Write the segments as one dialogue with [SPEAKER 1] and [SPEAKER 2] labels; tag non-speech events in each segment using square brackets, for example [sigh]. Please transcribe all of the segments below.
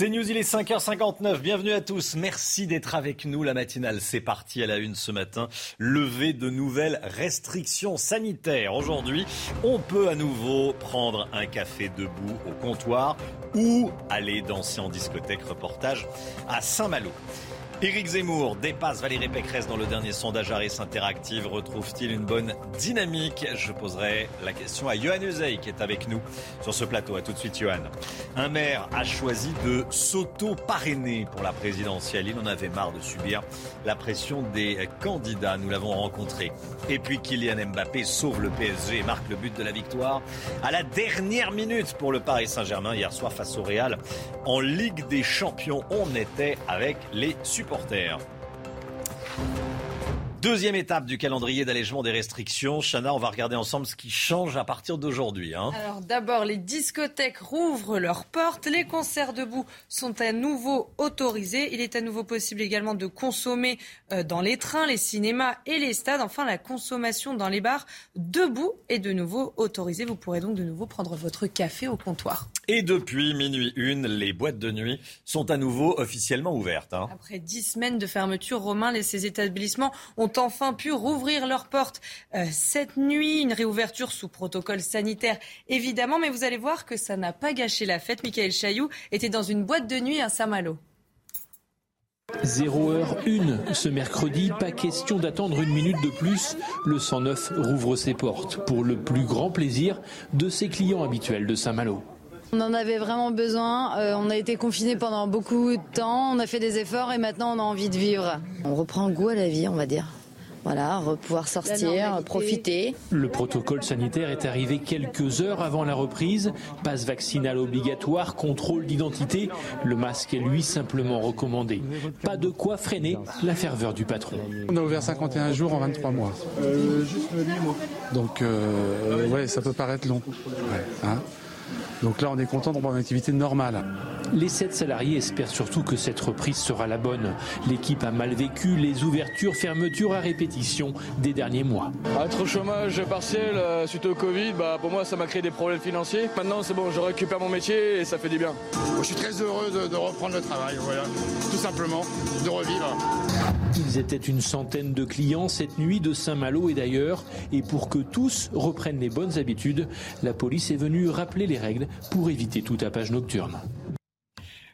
[SPEAKER 1] C'est News, il est 5h59. Bienvenue à tous. Merci d'être avec nous. La matinale, c'est parti à la une ce matin. Levé de nouvelles restrictions sanitaires. Aujourd'hui, on peut à nouveau prendre un café debout au comptoir ou aller danser en discothèque. Reportage à Saint-Malo. Éric Zemmour dépasse Valérie Pécresse dans le dernier sondage Harris Interactive. Retrouve-t-il une bonne dynamique? Je poserai la question à Johan Uzey qui est avec nous sur ce plateau. A tout de suite, Johan. Un maire a choisi de s'auto-parrainer pour la présidentielle. Il en avait marre de subir la pression des candidats. Nous l'avons rencontré. Et puis Kylian Mbappé sauve le PSG et marque le but de la victoire à la dernière minute pour le Paris Saint-Germain hier soir face au Real en Ligue des Champions. On était avec les supporters Deuxième étape du calendrier d'allègement des restrictions. Chana, on va regarder ensemble ce qui change à partir d'aujourd'hui. Hein.
[SPEAKER 2] Alors d'abord, les discothèques rouvrent leurs portes. Les concerts debout sont à nouveau autorisés. Il est à nouveau possible également de consommer euh, dans les trains, les cinémas et les stades. Enfin, la consommation dans les bars debout est de nouveau autorisée. Vous pourrez donc de nouveau prendre votre café au comptoir.
[SPEAKER 1] Et depuis minuit une, les boîtes de nuit sont à nouveau officiellement ouvertes. Hein.
[SPEAKER 2] Après dix semaines de fermeture, Romain, ces établissements ont enfin pu rouvrir leurs portes euh, cette nuit. Une réouverture sous protocole sanitaire, évidemment, mais vous allez voir que ça n'a pas gâché la fête. Michael Chailloux était dans une boîte de nuit à Saint-Malo.
[SPEAKER 3] 0 heure 1 ce mercredi, pas question d'attendre une minute de plus. Le 109 rouvre ses portes pour le plus grand plaisir de ses clients habituels de Saint-Malo.
[SPEAKER 4] On en avait vraiment besoin. Euh, on a été confinés pendant beaucoup de temps. On a fait des efforts et maintenant on a envie de vivre. On reprend goût à la vie, on va dire. Voilà, pouvoir sortir, profiter.
[SPEAKER 3] Le protocole sanitaire est arrivé quelques heures avant la reprise. Passe vaccinal obligatoire, contrôle d'identité. Le masque est lui simplement recommandé. Pas de quoi freiner la ferveur du patron.
[SPEAKER 5] On a ouvert 51 jours en 23 mois. Donc, euh, ouais, ça peut paraître long. Hein. Donc là, on est content de reprendre une activité normale.
[SPEAKER 3] Les sept salariés espèrent surtout que cette reprise sera la bonne. L'équipe a mal vécu les ouvertures, fermetures à répétition des derniers mois.
[SPEAKER 6] Être au chômage partiel euh, suite au Covid, bah, pour moi, ça m'a créé des problèmes financiers. Maintenant, c'est bon, je récupère mon métier et ça fait du bien.
[SPEAKER 7] je suis très heureux de, de reprendre le travail, voilà, tout simplement, de revivre.
[SPEAKER 3] Ils étaient une centaine de clients cette nuit de Saint-Malo et d'ailleurs. Et pour que tous reprennent les bonnes habitudes, la police est venue rappeler les règles pour éviter tout tapage nocturne.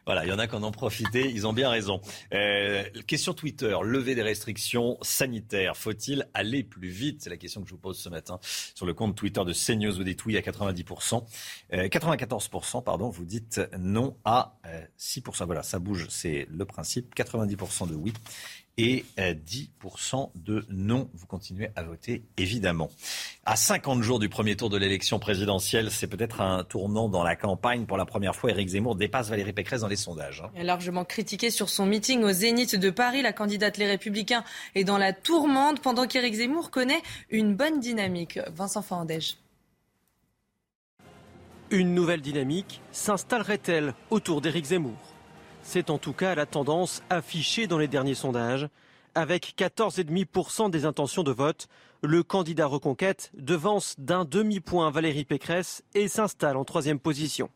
[SPEAKER 1] Voilà, il y en a qui en ont profité, ils ont bien raison. Euh, question Twitter, lever des restrictions sanitaires, faut-il aller plus vite? C'est la question que je vous pose ce matin sur le compte Twitter de CNews. Vous dites oui à 90%, 94%, pardon, vous dites non à 6%. Voilà, ça bouge, c'est le principe. 90% de oui et 10% de non. Vous continuez à voter, évidemment. À 50 jours du premier tour de l'élection présidentielle, c'est peut-être un tournant dans la campagne. Pour la première fois, Éric Zemmour dépasse Valérie Pécresse dans les sondages.
[SPEAKER 2] Hein. Largement critiqué sur son meeting au Zénith de Paris, la candidate Les Républicains est dans la tourmente pendant qu'Éric Zemmour connaît une bonne dynamique. Vincent Fandège.
[SPEAKER 8] Une nouvelle dynamique s'installerait-elle autour d'Éric Zemmour? C'est en tout cas la tendance affichée dans les derniers sondages. Avec 14,5% des intentions de vote, le candidat Reconquête devance d'un demi-point Valérie Pécresse et s'installe en troisième position.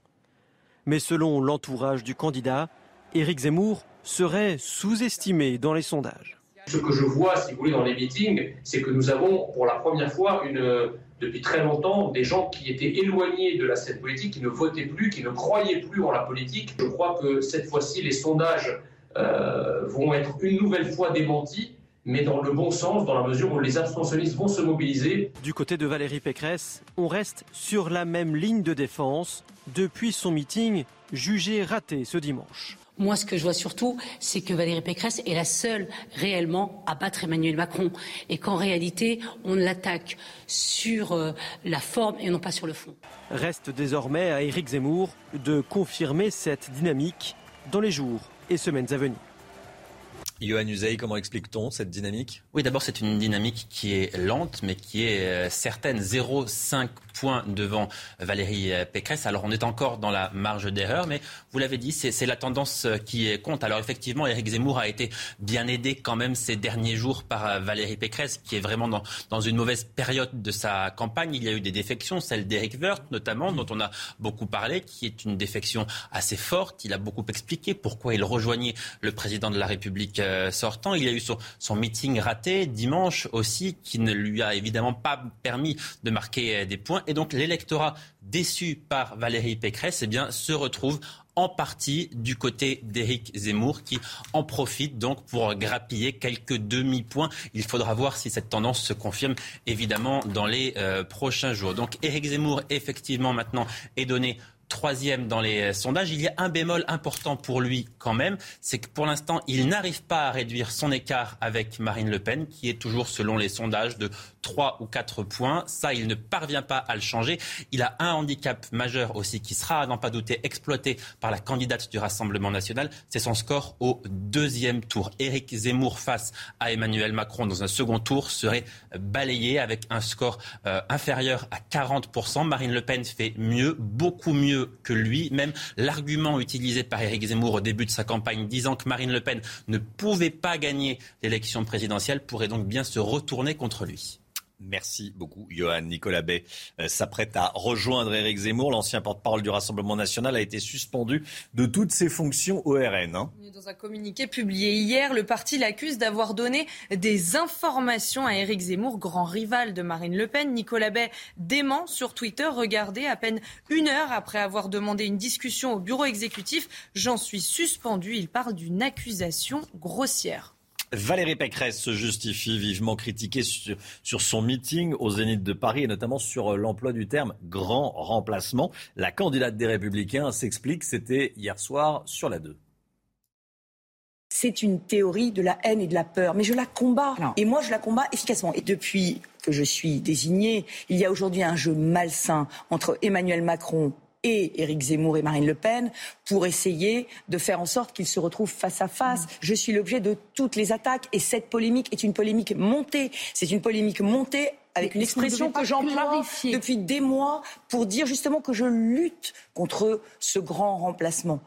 [SPEAKER 8] Mais selon l'entourage du candidat, Éric Zemmour serait sous-estimé dans les sondages.
[SPEAKER 9] Ce que je vois, si vous voulez, dans les meetings, c'est que nous avons pour la première fois une, depuis très longtemps des gens qui étaient éloignés de la scène politique, qui ne votaient plus, qui ne croyaient plus en la politique. Je crois que cette fois-ci, les sondages euh, vont être une nouvelle fois démentis, mais dans le bon sens, dans la mesure où les abstentionnistes vont se mobiliser.
[SPEAKER 8] Du côté de Valérie Pécresse, on reste sur la même ligne de défense depuis son meeting jugé raté ce dimanche.
[SPEAKER 4] Moi, ce que je vois surtout, c'est que Valérie Pécresse est la seule réellement à battre Emmanuel Macron et qu'en réalité, on l'attaque sur euh, la forme et non pas sur le fond.
[SPEAKER 8] Reste désormais à Éric Zemmour de confirmer cette dynamique dans les jours et semaines à venir.
[SPEAKER 1] Johan Uzey, comment explique-t-on cette dynamique?
[SPEAKER 10] Oui, d'abord, c'est une dynamique qui est lente, mais qui est euh, certaine. 0,5 points devant Valérie euh, Pécresse. Alors, on est encore dans la marge d'erreur, mais vous l'avez dit, c'est la tendance euh, qui compte. Alors, effectivement, Éric Zemmour a été bien aidé quand même ces derniers jours par Valérie Pécresse, qui est vraiment dans, dans une mauvaise période de sa campagne. Il y a eu des défections, celle d'Éric Woerth notamment, dont on a beaucoup parlé, qui est une défection assez forte. Il a beaucoup expliqué pourquoi il rejoignait le président de la République euh, sortant. Il y a eu son, meeting raté dimanche aussi, qui ne lui a évidemment pas permis de marquer euh, des points. Et donc l'électorat déçu par Valérie Pécresse eh se retrouve en partie du côté d'Éric Zemmour qui en profite donc pour grappiller quelques demi-points. Il faudra voir si cette tendance se confirme évidemment dans les euh, prochains jours. Donc Éric Zemmour effectivement maintenant est donné troisième dans les sondages. Il y a un bémol important pour lui quand même, c'est que pour l'instant, il n'arrive pas à réduire son écart avec Marine Le Pen, qui est toujours, selon les sondages, de 3 ou 4 points. Ça, il ne parvient pas à le changer. Il a un handicap majeur aussi qui sera, à n'en pas douter, exploité par la candidate du Rassemblement national. C'est son score au deuxième tour. Éric Zemmour face à Emmanuel Macron dans un second tour serait balayé avec un score euh, inférieur à 40%. Marine Le Pen fait mieux, beaucoup mieux que lui. Même l'argument utilisé par Éric Zemmour au début de sa campagne disant que Marine Le Pen ne pouvait pas gagner l'élection présidentielle pourrait donc bien se retourner contre lui.
[SPEAKER 1] Merci beaucoup, Johan. Nicolas Bay euh, s'apprête à rejoindre Éric Zemmour. L'ancien porte-parole du Rassemblement national a été suspendu de toutes ses fonctions au RN. Hein.
[SPEAKER 2] Dans un communiqué publié hier, le parti l'accuse d'avoir donné des informations à Éric Zemmour, grand rival de Marine Le Pen. Nicolas Bay dément sur Twitter. Regardez, à peine une heure après avoir demandé une discussion au bureau exécutif, j'en suis suspendu. Il parle d'une accusation grossière.
[SPEAKER 1] Valérie Pécresse se justifie vivement critiquée sur, son meeting au Zénith de Paris et notamment sur euh, l'emploi du terme grand remplacement. La candidate des Républicains s'explique, c'était hier soir sur la 2
[SPEAKER 11] c'est une théorie de la haine et de la peur. Mais je la combats. Et moi, je la combats efficacement. Et depuis que je suis désignée, il y a aujourd'hui un jeu malsain entre Emmanuel Macron et Éric Zemmour et Marine Le Pen pour essayer de faire en sorte qu'ils se retrouvent face à face. Je suis l'objet de toutes les attaques et cette polémique est une polémique montée. C'est une polémique montée avec une expression que j'emploie depuis des mois pour dire justement que je lutte contre ce grand remplacement.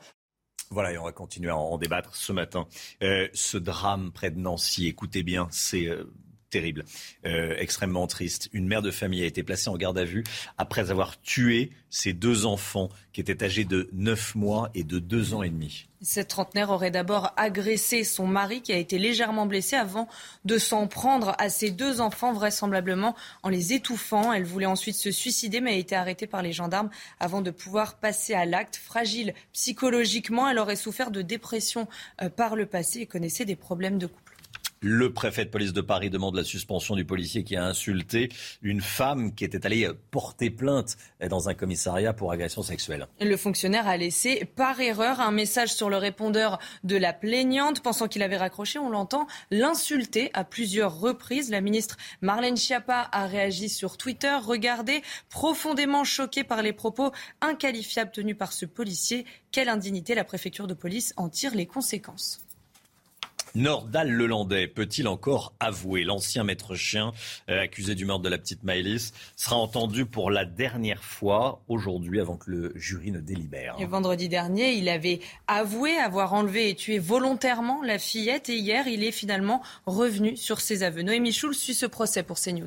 [SPEAKER 1] Voilà, et on va continuer à en débattre ce matin. Euh, ce drame près de Nancy, écoutez bien, c'est euh, terrible, euh, extrêmement triste. Une mère de famille a été placée en garde à vue après avoir tué ses deux enfants qui étaient âgés de 9 mois et de 2 ans et demi.
[SPEAKER 2] Cette trentenaire aurait d'abord agressé son mari qui a été légèrement blessé avant de s'en prendre à ses deux enfants, vraisemblablement en les étouffant. Elle voulait ensuite se suicider mais a été arrêtée par les gendarmes avant de pouvoir passer à l'acte. Fragile psychologiquement, elle aurait souffert de dépression euh, par le passé et connaissait des problèmes de couple.
[SPEAKER 1] Le préfet de police de Paris demande la suspension du policier qui a insulté une femme qui était allée porter plainte dans un commissariat pour agression sexuelle.
[SPEAKER 2] Le fonctionnaire a laissé par erreur un message sur le répondeur de la plaignante, pensant qu'il avait raccroché, on l'entend, l'insulter à plusieurs reprises. La ministre Marlène Schiappa a réagi sur Twitter. Regardez, profondément choquée par les propos inqualifiables tenus par ce policier. Quelle indignité la préfecture de police en tire les conséquences.
[SPEAKER 1] Nordal Lelandais peut-il encore avouer L'ancien maître chien euh, accusé du meurtre de la petite Maëlys sera entendu pour la dernière fois aujourd'hui avant que le jury ne délibère.
[SPEAKER 2] vendredi dernier, il avait avoué avoir enlevé et tué volontairement la fillette et hier, il est finalement revenu sur ses aveux. Noémie Schulz suit ce procès pour CNews.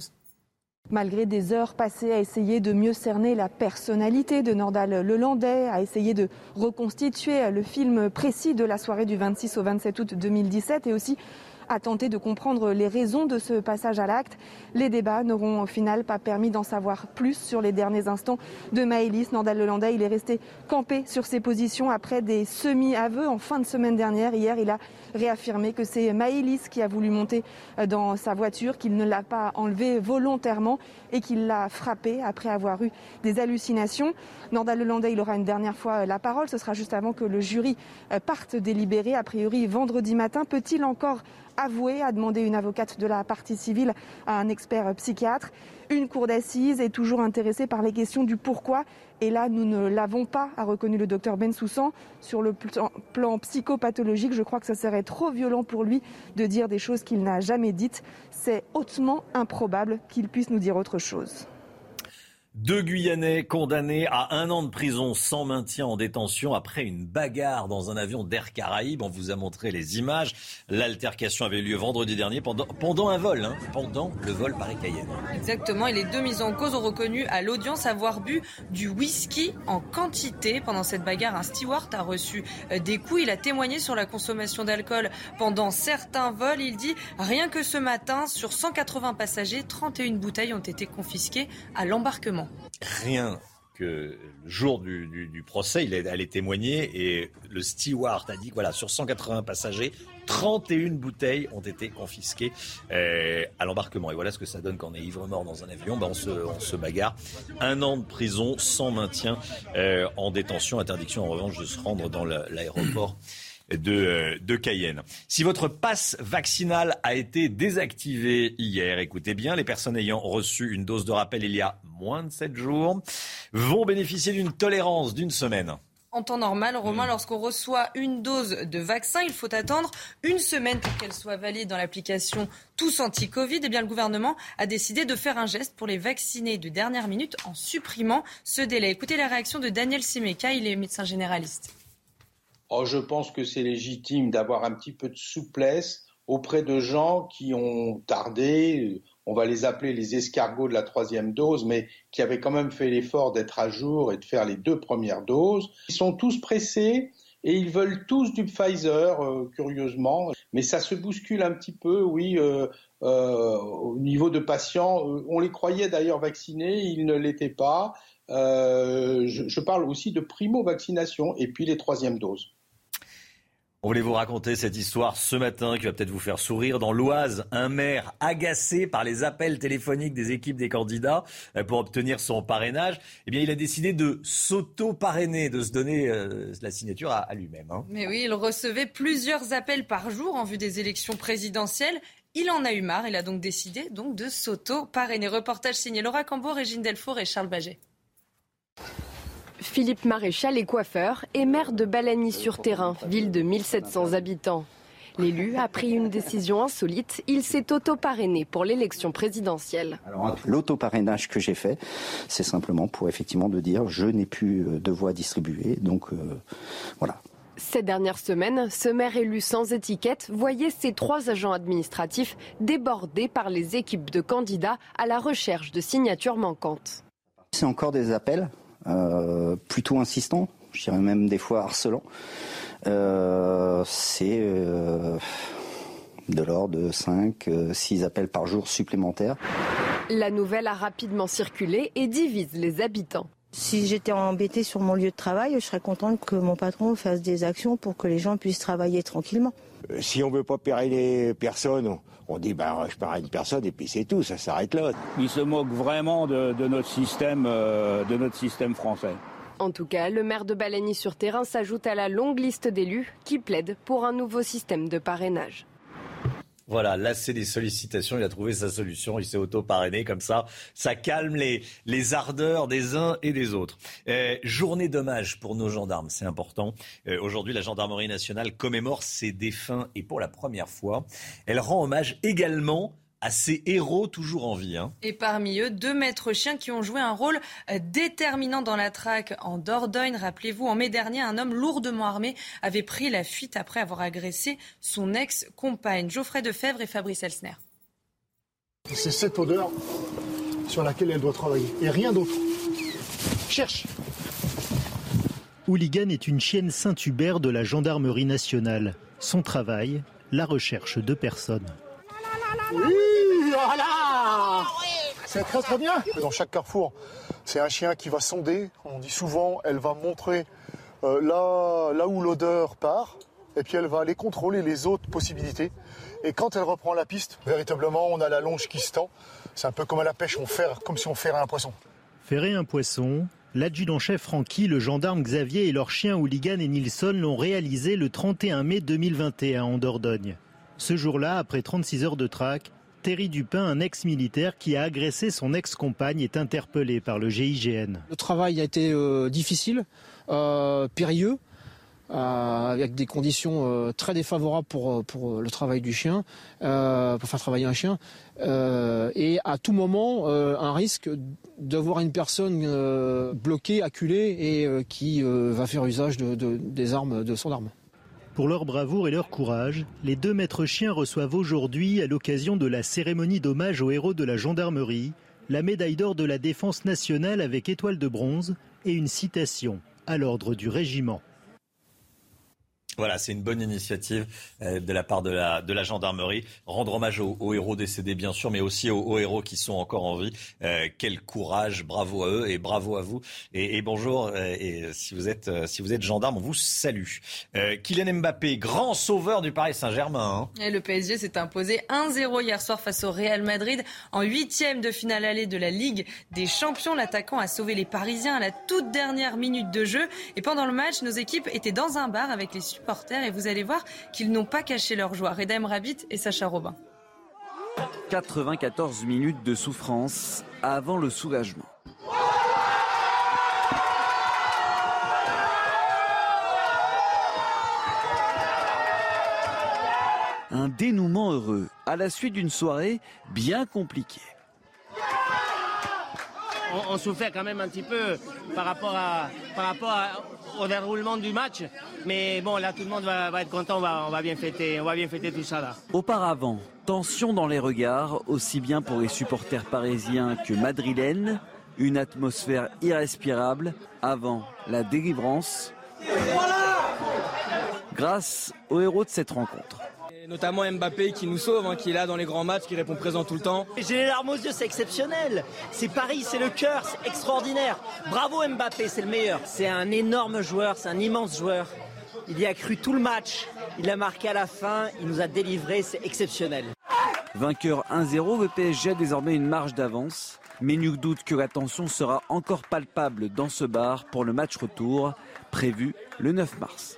[SPEAKER 12] Malgré des heures passées à essayer de mieux cerner la personnalité de Nordal Lelandais, à essayer de reconstituer le film précis de la soirée du 26 au 27 août 2017 et aussi a tenté de comprendre les raisons de ce passage à l'acte. Les débats n'auront au final pas permis d'en savoir plus sur les derniers instants de Maëlys Nordal-Lelandais. Il est resté campé sur ses positions après des semi-aveux en fin de semaine dernière. Hier, il a réaffirmé que c'est Maëlys qui a voulu monter dans sa voiture, qu'il ne l'a pas enlevé volontairement et qu'il l'a frappé après avoir eu des hallucinations. Nordal Lelandais, il aura une dernière fois la parole. Ce sera juste avant que le jury parte délibérer, a priori vendredi matin. Peut-il encore avouer, a demandé une avocate de la partie civile à un expert psychiatre. Une cour d'assises est toujours intéressée par les questions du pourquoi. Et là, nous ne l'avons pas, a reconnu le docteur Bensoussan. Sur le plan psychopathologique, je crois que ce serait trop violent pour lui de dire des choses qu'il n'a jamais dites. C'est hautement improbable qu'il puisse nous dire autre chose.
[SPEAKER 1] Deux Guyanais condamnés à un an de prison sans maintien en détention après une bagarre dans un avion d'Air Caraïbes. On vous a montré les images. L'altercation avait lieu vendredi dernier pendant, un vol, hein, pendant le vol Paris-Cayenne.
[SPEAKER 2] Exactement. Et les deux mises en cause ont reconnu à l'audience avoir bu du whisky en quantité. Pendant cette bagarre, un steward a reçu euh, des coups. Il a témoigné sur la consommation d'alcool pendant certains vols. Il dit rien que ce matin, sur 180 passagers, 31 bouteilles ont été confisquées à l'embarquement
[SPEAKER 1] rien que le jour du, procès, il allait témoigner et le steward a dit voilà, sur 180 passagers, 31 bouteilles ont été confisquées euh, à l'embarquement. Et voilà ce que ça donne quand on est ivre-mort dans un avion. Ben on, se, bagarre. Un an de prison sans maintien euh, en détention. Interdiction en revanche de se rendre dans l'aéroport de, de Cayenne. Si votre passe vaccinal a été désactivé hier, écoutez bien, les personnes ayant reçu une dose de rappel il y a moins de 7 jours vont bénéficier d'une tolérance d'une semaine.
[SPEAKER 2] En temps normal, Romain, hmm. lorsqu'on reçoit une dose de vaccin, il faut attendre une semaine pour qu'elle soit valide dans l'application Tous Anti-Covid. Eh bien, le gouvernement a décidé de faire un geste pour les vacciner de dernière minute en supprimant ce délai. Écoutez la réaction de Daniel Simeka, il est médecin généraliste.
[SPEAKER 13] Oh, je pense que c'est légitime d'avoir un petit peu de souplesse auprès de gens qui ont tardé, on va les appeler les escargots de la troisième dose, mais qui avaient quand même fait l'effort d'être à jour et de faire les deux premières doses. Ils sont tous pressés et ils veulent tous du Pfizer, euh, curieusement. Mais ça se bouscule un petit peu, oui, euh, euh, au niveau de patients. On les croyait d'ailleurs vaccinés, ils ne l'étaient pas. Je, je, parle aussi de primo-vaccination et puis les troisièmes doses.
[SPEAKER 1] On voulait vous raconter cette histoire ce matin qui va peut-être vous faire sourire. Dans l'Oise, un maire agacé par les appels téléphoniques des équipes des candidats euh, pour obtenir son parrainage, eh bien, il a décidé de s'auto-parrainer, de se donner euh, la signature à, lui-même. Hein.
[SPEAKER 2] Mais oui, il recevait plusieurs appels par jour en vue des élections présidentielles. Il en a eu marre. Il a donc décidé donc de s'auto-parrainer. Reportage signé Laura Cambo, Régine Delfour et Charles Baget.
[SPEAKER 14] Philippe Maréchal est coiffeur et maire de Balagny-sur-Terrain, ville de 1700 habitants. L'élu a pris une décision insolite. Il s'est auto-parrainé pour l'élection présidentielle.
[SPEAKER 15] L'auto-parrainage que j'ai fait, c'est simplement pour effectivement de dire je n'ai plus euh, de voix distribuée. Donc euh, voilà.
[SPEAKER 14] Ces dernières semaines, ce maire élu sans étiquette voyait ses trois agents administratifs débordés par les équipes de candidats à la recherche de signatures manquantes.
[SPEAKER 15] C'est encore des appels plutôt insistant, je dirais même des fois harcelant. Euh, c'est euh, de l'ordre de 5, 6 appels par jour supplémentaires.
[SPEAKER 14] La nouvelle a rapidement circulé et divise les habitants.
[SPEAKER 16] Si j'étais embêtée sur mon lieu de travail, je serais contente que mon patron fasse des actions pour que les gens puissent travailler tranquillement.
[SPEAKER 17] Si on ne veut pas les personnes, on dit ben, je une personne et puis c'est tout, ça s'arrête là.
[SPEAKER 18] Il se moque vraiment de, notre système, euh, de notre système français.
[SPEAKER 14] En tout cas, le maire de Balagny-sur-Terrain s'ajoute à la longue liste d'élus qui plaident pour un nouveau système de parrainage.
[SPEAKER 1] Voilà, là c'est des sollicitations, il a trouvé sa solution, il s'est auto-parrainé comme ça, ça calme les, les ardeurs des uns et des autres. Euh, journée d'hommage pour nos gendarmes, c'est important. Euh, aujourd'hui, la gendarmerie nationale commémore ses défunts et pour la première fois, elle rend hommage également à ces héros toujours en vie. Hein.
[SPEAKER 2] Et parmi eux, deux maîtres chiens qui ont joué un rôle euh, déterminant dans la traque en Dordogne. Rappelez-vous, en mai dernier, un homme lourdement armé avait pris la fuite après avoir agressé son ex-compagne. Geoffrey Defebvre et Fabrice Elsner.
[SPEAKER 19] C'est cette odeur sur laquelle elle doit travailler et rien d'autre. Cherche
[SPEAKER 20] Hooligan est une chienne Saint-Hubert de la gendarmerie nationale. Son travail,
[SPEAKER 21] la recherche de personnes.
[SPEAKER 19] Oui, voilà C'est très très bien. Dans chaque carrefour, c'est un chien qui va sonder. On dit souvent, elle va montrer euh, là, là où l'odeur part, et puis elle va aller contrôler les autres possibilités. Et quand elle reprend la piste, véritablement, on a la longe qui se tend. C'est un peu comme à la pêche, on ferre, comme si on ferrait un poisson.
[SPEAKER 21] Ferrer un poisson, l'adjudant-chef Francky, le gendarme Xavier et leurs chiens Hooligan et Nilsson l'ont réalisé le 31 mai 2021 en Dordogne. Ce jour-là, après 36 heures de traque, Thierry Dupin, un ex-militaire qui a agressé son ex-compagne, est interpellé par le GIGN.
[SPEAKER 20] Le travail a été euh, difficile, euh, périlleux, euh, avec des conditions très défavorables pour, le travail du chien, pour faire travailler un chien, et à tout moment un risque d'avoir une personne bloquée, acculée, et qui va faire usage de, de, des armes, de son arme.
[SPEAKER 21] Pour leur bravoure et leur courage, les deux maîtres chiens reçoivent aujourd'hui, à l'occasion de la cérémonie d'hommage aux héros de la gendarmerie, la médaille d'or de la défense nationale avec étoile de bronze et une citation à l'ordre du régiment.
[SPEAKER 1] Voilà, c'est une bonne initiative euh, de la part de la, de la gendarmerie. Rendre hommage aux, aux héros décédés, bien sûr, mais aussi aux, aux héros qui sont encore en vie. Euh, quel courage, bravo à eux et bravo à vous. Et, et bonjour, euh, et si vous, êtes, euh, si vous êtes gendarme, on vous salue. Kylian Mbappé, grand sauveur du Paris Saint-Germain. Hein.
[SPEAKER 2] Le PSG s'est imposé 1-0 hier soir face au Real Madrid en huitième de finale allée de la Ligue des Champions. L'attaquant a sauvé les Parisiens à la toute dernière minute de jeu. Et pendant le match, nos équipes étaient dans un bar avec les et vous allez voir qu'ils n'ont pas caché leur joie. Redem Rabbit et Sacha Robin.
[SPEAKER 22] 94 minutes de souffrance avant le soulagement. Un dénouement heureux à la suite d'une soirée bien compliquée.
[SPEAKER 23] On, souffrait quand même un petit peu par rapport, au déroulement du match. Mais bon, là, tout le monde va, être content. On va, bien fêter, on va bien fêter tout ça là.
[SPEAKER 22] Auparavant, tension dans les regards, aussi bien pour les supporters parisiens que madrilènes. Une atmosphère irrespirable avant la délivrance. Grâce aux héros de cette rencontre
[SPEAKER 24] notamment Mbappé qui nous sauve, hein, qui est là dans les grands matchs, qui répond présent tout le temps.
[SPEAKER 25] J'ai les larmes aux yeux, c'est exceptionnel. C'est Paris, c'est le cœur, c'est extraordinaire. Bravo Mbappé, c'est le meilleur. C'est un énorme joueur, c'est un immense joueur. Il y a cru tout le match, il a marqué à la fin, il nous a délivré, c'est exceptionnel.
[SPEAKER 22] Vainqueur 1-0, le PSG a désormais une marge d'avance. Mais nul doute que la tension sera encore palpable dans ce bar pour le match retour prévu le 9 mars.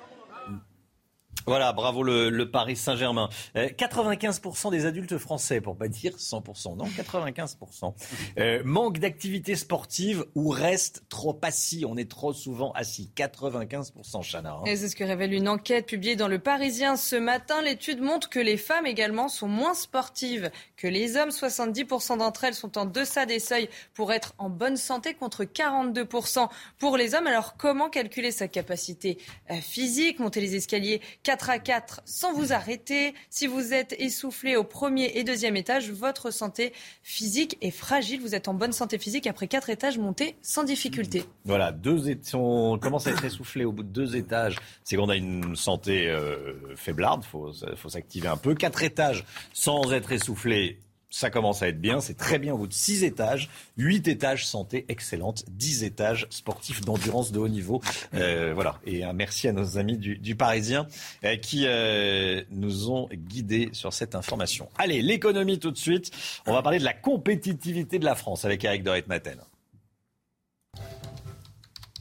[SPEAKER 1] Voilà, bravo le, Paris Saint-Germain. Euh, 95% des adultes français, pour pas dire 100%, non, 95%, euh, manque d'activité sportive ou reste trop assis? On est trop souvent assis. 95%, Chana. Hein.
[SPEAKER 2] C'est ce que révèle une enquête publiée dans Le Parisien ce matin. L'étude montre que les femmes également sont moins sportives que les hommes. 70% d'entre elles sont en deçà des seuils pour être en bonne santé contre 42% pour les hommes. Alors comment calculer sa capacité euh, physique Monter les escaliers? 4 à 4 sans vous arrêter. Si vous êtes essoufflé au premier et deuxième étage, votre santé physique est fragile. Vous êtes en bonne santé physique après quatre étages montés sans difficulté.
[SPEAKER 1] Voilà, deux si on commence à être essoufflé au bout de deux étages, c'est qu'on a une santé euh, faiblarde, il faut, faut s'activer un peu. Quatre étages sans être essoufflé, ça commence à être bien, c'est très bien au bout de 6 étages, 8 étages santé excellente, 10 étages sportifs d'endurance de haut niveau. Euh, voilà, et un merci à nos amis du, Parisien euh, qui euh, nous ont guidés sur cette information. Allez, l'économie tout de suite, on va parler de la compétitivité de la France avec Eric de Maten.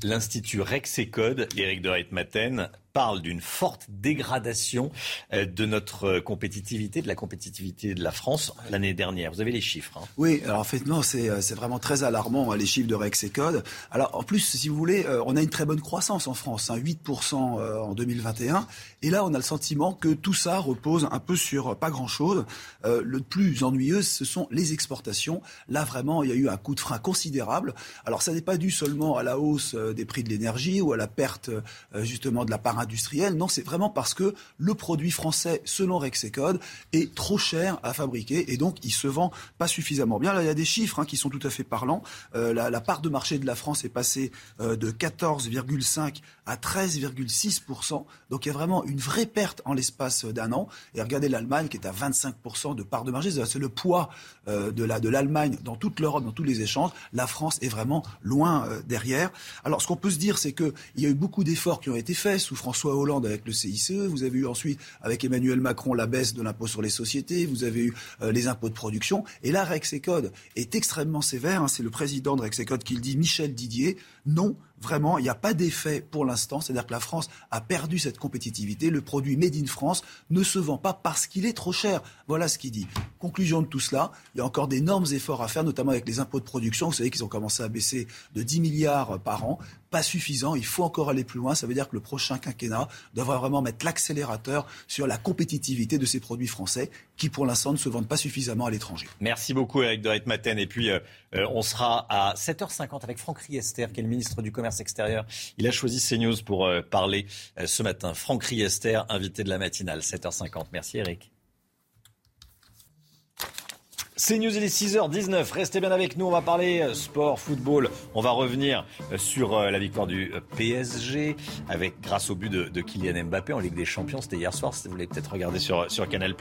[SPEAKER 1] L'Institut Rexecode, Eric de Maten, parle d'une forte dégradation de notre compétitivité, de la compétitivité de la France l'année dernière. Vous avez les chiffres. Hein.
[SPEAKER 26] Oui, alors en fait, non, c'est vraiment très alarmant, hein, les chiffres de Rexecode. Alors en plus, si vous voulez, on a une très bonne croissance en France, hein, 8% en 2021. Et là, on a le sentiment que tout ça repose un peu sur pas grand-chose. Euh, le plus ennuyeux, ce sont les exportations. Là, vraiment, il y a eu un coup de frein considérable. Alors ça n'est pas dû seulement à la hausse des prix de l'énergie ou à la perte justement de la part industrielle. Non, c'est vraiment parce que le produit français, selon Rexecode, est trop cher à fabriquer et donc il se vend pas suffisamment bien. Là, il y a des chiffres hein, qui sont tout à fait parlants. Euh, la, la, part de marché de la France est passée euh, de 14,5 à 13,6% Donc il y a vraiment une vraie perte en l'espace d'un an. Et regardez l'Allemagne qui est à 25% de part de marché. C'est le poids euh, de l'Allemagne de dans toute l'Europe, dans tous les échanges. La France est vraiment loin euh, derrière. Alors ce qu'on peut se dire, c'est qu'il y a eu beaucoup d'efforts qui ont été faits sous François Hollande avec le CICE. Vous avez eu ensuite avec Emmanuel Macron la baisse de l'impôt sur les sociétés. Vous avez eu euh, les impôts de production. Et là, Rexecode est extrêmement sévère. Hein. C'est le président de Rexecode qui le dit, Michel Didier. Non, vraiment, il n'y a pas d'effet pour l'instant. C'est-à-dire que la France a perdu cette compétitivité. Le produit Made in France ne se vend pas parce qu'il est trop cher. Voilà ce qu'il dit. Conclusion de tout cela, il y a encore d'énormes efforts à faire, notamment avec les impôts de production. Vous savez qu'ils ont commencé à baisser de 10 milliards par an. Pas suffisant, il faut encore aller plus loin. Ça veut dire que le prochain quinquennat devra vraiment mettre l'accélérateur sur la compétitivité de ces produits français qui, pour l'instant, ne se vendent pas suffisamment à l'étranger.
[SPEAKER 1] Merci beaucoup, Eric de Maten. Et puis, euh, euh, on sera à 7h50 avec Franck Riester, qui est le ministre du Commerce extérieur. Il a choisi CNews pour euh, parler ce matin. Franck Riester, invité de la matinale, 7h50. Merci, Eric. C'est News, il est 6h19. Restez bien avec nous. On va parler euh, sport, football. On va revenir euh, sur euh, la victoire du PSG avec, grâce au but de, Kylian Mbappé en Ligue des Champions. C'était hier soir. Vous l'avez peut-être regardé sur, sur Canal+.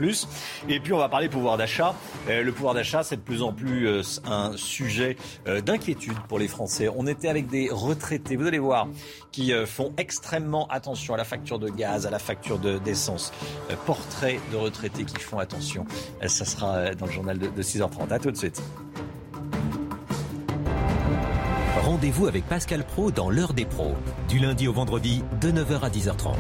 [SPEAKER 1] Et puis, on va parler pouvoir d'achat. Le pouvoir d'achat, c'est de plus en plus un sujet d'inquiétude pour les Français. On était avec des retraités. Vous allez voir qui font extrêmement attention à la facture de gaz, à la facture d'essence. Portrait de retraités qui font attention. Ça sera dans le journal de 6h30. À tout de suite.
[SPEAKER 27] Rendez-vous avec Pascal Pro dans l'heure des pros, du lundi au vendredi de 9h à 10h30.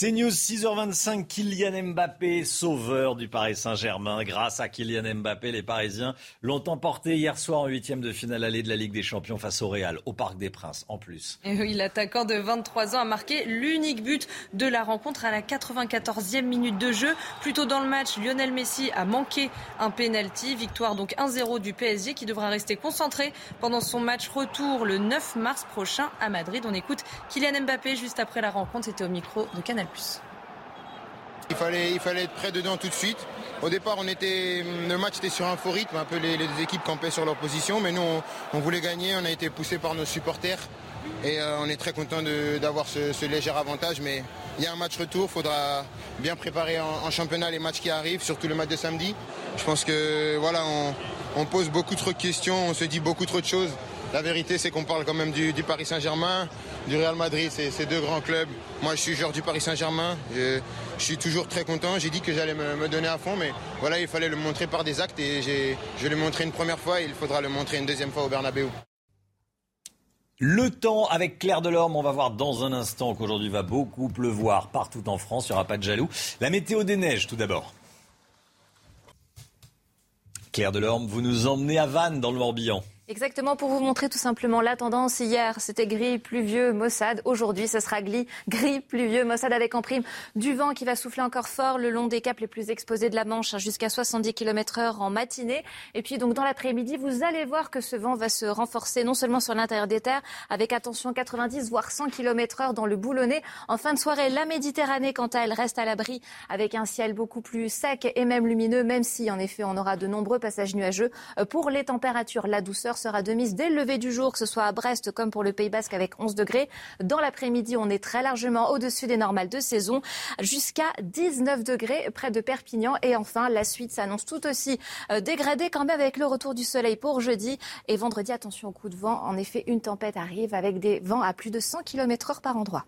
[SPEAKER 1] C'est News 6h25, Kylian Mbappé, sauveur du Paris Saint-Germain. Grâce à Kylian Mbappé, les Parisiens l'ont emporté hier soir en huitième de finale allée de la Ligue des Champions face au Real, au Parc des Princes, en plus.
[SPEAKER 2] Et oui, l'attaquant de 23 ans a marqué l'unique but de la rencontre à la 94e minute de jeu. Plutôt dans le match, Lionel Messi a manqué un penalty. Victoire donc 1-0 du PSG qui devra rester concentré pendant son match retour le 9 mars prochain à Madrid. On écoute Kylian Mbappé juste après la rencontre. C'était au micro de Canal+.
[SPEAKER 7] Il fallait, être prêt dedans tout de suite. Au départ, on était, le match était sur un faux rythme, un peu les, deux équipes campaient sur leur position, mais nous, on, voulait gagner, on a été poussé par nos supporters et euh, on est très content d'avoir ce, léger avantage. Mais il y a un match retour, il faudra bien préparer en, championnat les matchs qui arrivent, surtout le match de samedi. Je pense que voilà, on, pose beaucoup trop de questions, on se dit beaucoup trop de choses. La vérité, c'est qu'on parle quand même du, Paris Saint-Germain, du Real Madrid, c'est deux grands clubs. Moi, je suis joueur du Paris Saint-Germain. Je, suis toujours très content. J'ai dit que j'allais me, donner à fond, mais voilà, il fallait le montrer par des actes et je l'ai montré une première fois et il faudra le montrer une deuxième fois au Bernabeu.
[SPEAKER 1] Le temps avec Claire Delorme, on va voir dans un instant qu'aujourd'hui va beaucoup pleuvoir partout en France, il n'y aura pas de jaloux. La météo des neiges tout d'abord. Claire Delorme, vous nous emmenez à Vannes dans le Morbihan.
[SPEAKER 28] Exactement, pour vous montrer tout simplement la tendance. Hier, c'était gris, pluvieux, Mossad. Aujourd'hui, ce sera gris, gris, pluvieux, Mossad avec en prime du vent qui va souffler encore fort le long des caps les plus exposés de la Manche, hein, jusqu'à 70 km heure en matinée. Et puis donc dans l'après-midi, vous allez voir que ce vent va se renforcer non seulement sur l'intérieur des terres, avec attention 90 voire 100 km heure dans le boulonnais. En fin de soirée, la Méditerranée, quant à elle, reste à l'abri avec un ciel beaucoup plus sec et même lumineux, même si en effet on aura de nombreux passages nuageux. Euh, pour les températures, la douceur sera de mise dès le lever du jour, que ce soit à Brest comme pour le Pays Basque avec 11 degrés. Dans l'après-midi, on est très largement au-dessus des normales de saison, jusqu'à 19 degrés près de Perpignan. Et enfin, la suite s'annonce tout aussi euh, dégradée quand même avec le retour du soleil pour jeudi. Et vendredi, attention au coup de vent. En effet, une tempête arrive avec des vents à plus de 100 km heure par endroit.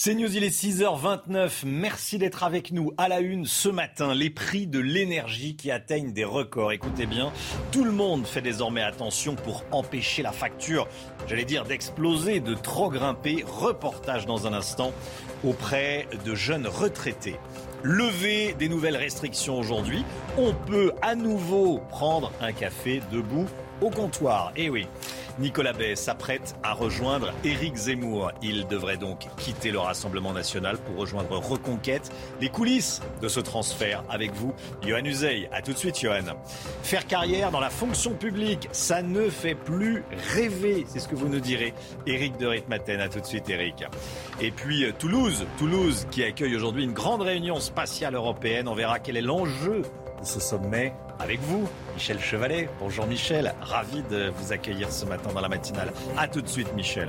[SPEAKER 1] C'est News, il est 6h29. Merci d'être avec nous à la une ce matin. Les prix de l'énergie qui atteignent des records. Écoutez bien, tout le monde fait désormais attention pour empêcher la facture, j'allais dire, d'exploser, de trop grimper. Reportage dans un instant auprès de jeunes retraités. Lever des nouvelles restrictions aujourd'hui, on peut à nouveau prendre un café debout au comptoir. Eh oui. Nicolas Bay s'apprête à rejoindre Éric Zemmour. Il devrait donc quitter le Rassemblement national pour rejoindre Reconquête. Les coulisses de ce transfert avec vous, Johan Uzey. A tout de suite, Johan. Faire carrière dans la fonction publique, ça ne fait plus rêver, c'est ce que vous nous direz. Éric de Ritmaten, à tout de suite, Éric. Et puis euh, Toulouse, Toulouse qui accueille aujourd'hui une grande réunion spatiale européenne. On verra quel est l'enjeu de ce sommet avec vous, Michel Chevalet. Bonjour Michel, ravi de vous accueillir ce matin dans la matinale. A tout de suite Michel.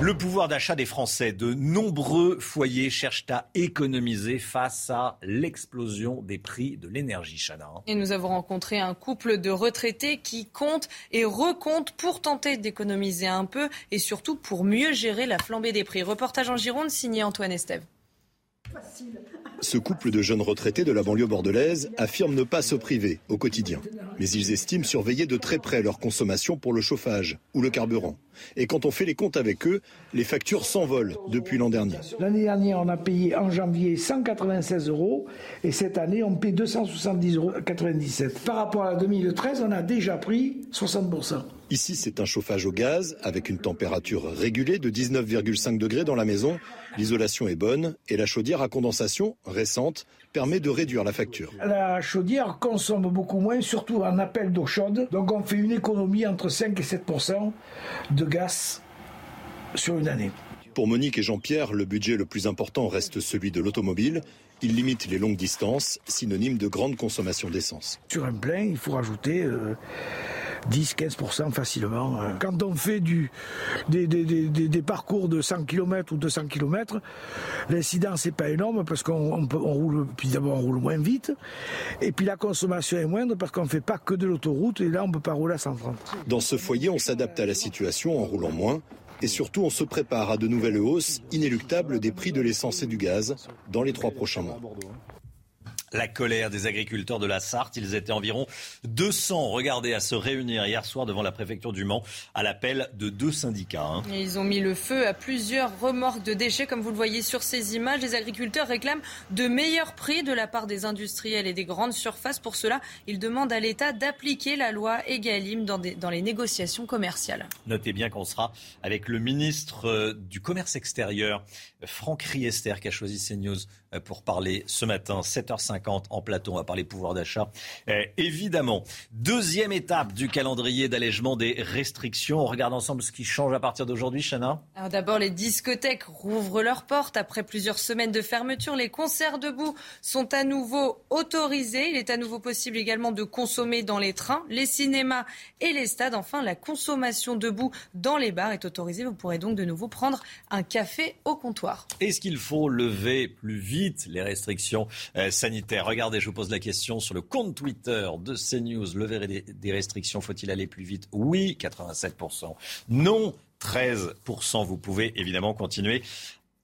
[SPEAKER 1] Le pouvoir d'achat des Français, de nombreux foyers cherchent à économiser face à l'explosion des prix de l'énergie, Chana.
[SPEAKER 2] Et nous avons rencontré un couple de retraités qui comptent et recomptent pour tenter d'économiser un peu et surtout pour mieux gérer la flambée des prix. Reportage en Gironde signé Antoine Estève.
[SPEAKER 29] Ce couple de jeunes retraités de la banlieue bordelaise affirme ne pas se priver au quotidien. Mais ils estiment surveiller de très près leur consommation pour le chauffage ou le carburant. Et quand on fait les comptes avec eux, les factures s'envolent depuis l'an dernier.
[SPEAKER 30] L'année dernière, on a payé en janvier 196 euros et cette année, on paie 270,97 euros. Par rapport à 2013, on a déjà pris 60%.
[SPEAKER 29] Ici, c'est un chauffage au gaz avec une température régulée de 19,5 degrés dans la maison. L'isolation est bonne et la chaudière à condensation récente permet de réduire la facture.
[SPEAKER 30] La chaudière consomme beaucoup moins, surtout en appel d'eau chaude. Donc on fait une économie entre 5 et 7% de gaz sur une année.
[SPEAKER 29] Pour Monique et Jean-Pierre, le budget le plus important reste celui de l'automobile. Il limite les longues distances, synonyme de grande consommation d'essence.
[SPEAKER 30] Sur un plein, il faut rajouter... Euh, 10-15% facilement. Quand on fait du, des, des, des, des, parcours de 100 km ou 200 km, l'incidence n'est pas énorme parce qu'on on roule, puis d'abord on roule moins vite, et puis la consommation est moindre parce qu'on ne fait pas que de l'autoroute, et là on ne peut pas rouler à 130.
[SPEAKER 29] Dans ce foyer, on s'adapte à la situation en roulant moins, et surtout on se prépare à de nouvelles hausses inéluctables des prix de l'essence et du gaz dans les trois prochains mois.
[SPEAKER 1] La colère des agriculteurs de la Sarthe, ils étaient environ 200, regardez, à se réunir hier soir devant la préfecture du Mans à l'appel de deux syndicats. Hein.
[SPEAKER 2] ils ont mis le feu à plusieurs remorques de déchets, comme vous le voyez sur ces images. Les agriculteurs réclament de meilleurs prix de la part des industriels et des grandes surfaces. Pour cela, ils demandent à l'État d'appliquer la loi Egalim dans, dans les négociations commerciales.
[SPEAKER 1] Notez bien qu'on sera avec le ministre euh, du Commerce extérieur, Franck Riester, qui a choisi CNews pour parler ce matin, 7h50 en plateau. On va parler pouvoir d'achat. Euh, évidemment, deuxième étape du calendrier d'allègement des restrictions. On regarde ensemble ce qui change à partir d'aujourd'hui, Chana.
[SPEAKER 2] Alors d'abord, les discothèques rouvrent leurs portes. Après plusieurs semaines de fermeture, les concerts debout sont à nouveau autorisés. Il est à nouveau possible également de consommer dans les trains, les cinémas et les stades. Enfin, la consommation debout dans les bars est autorisée. Vous pourrez donc de nouveau prendre un café au comptoir.
[SPEAKER 1] Est-ce qu'il faut lever plus vite les restrictions euh, sanitaires. Regardez, je vous pose la question sur le compte Twitter de CNews. Lever des restrictions, faut-il aller plus vite? Oui, 87%. Non, 13%. Vous pouvez évidemment continuer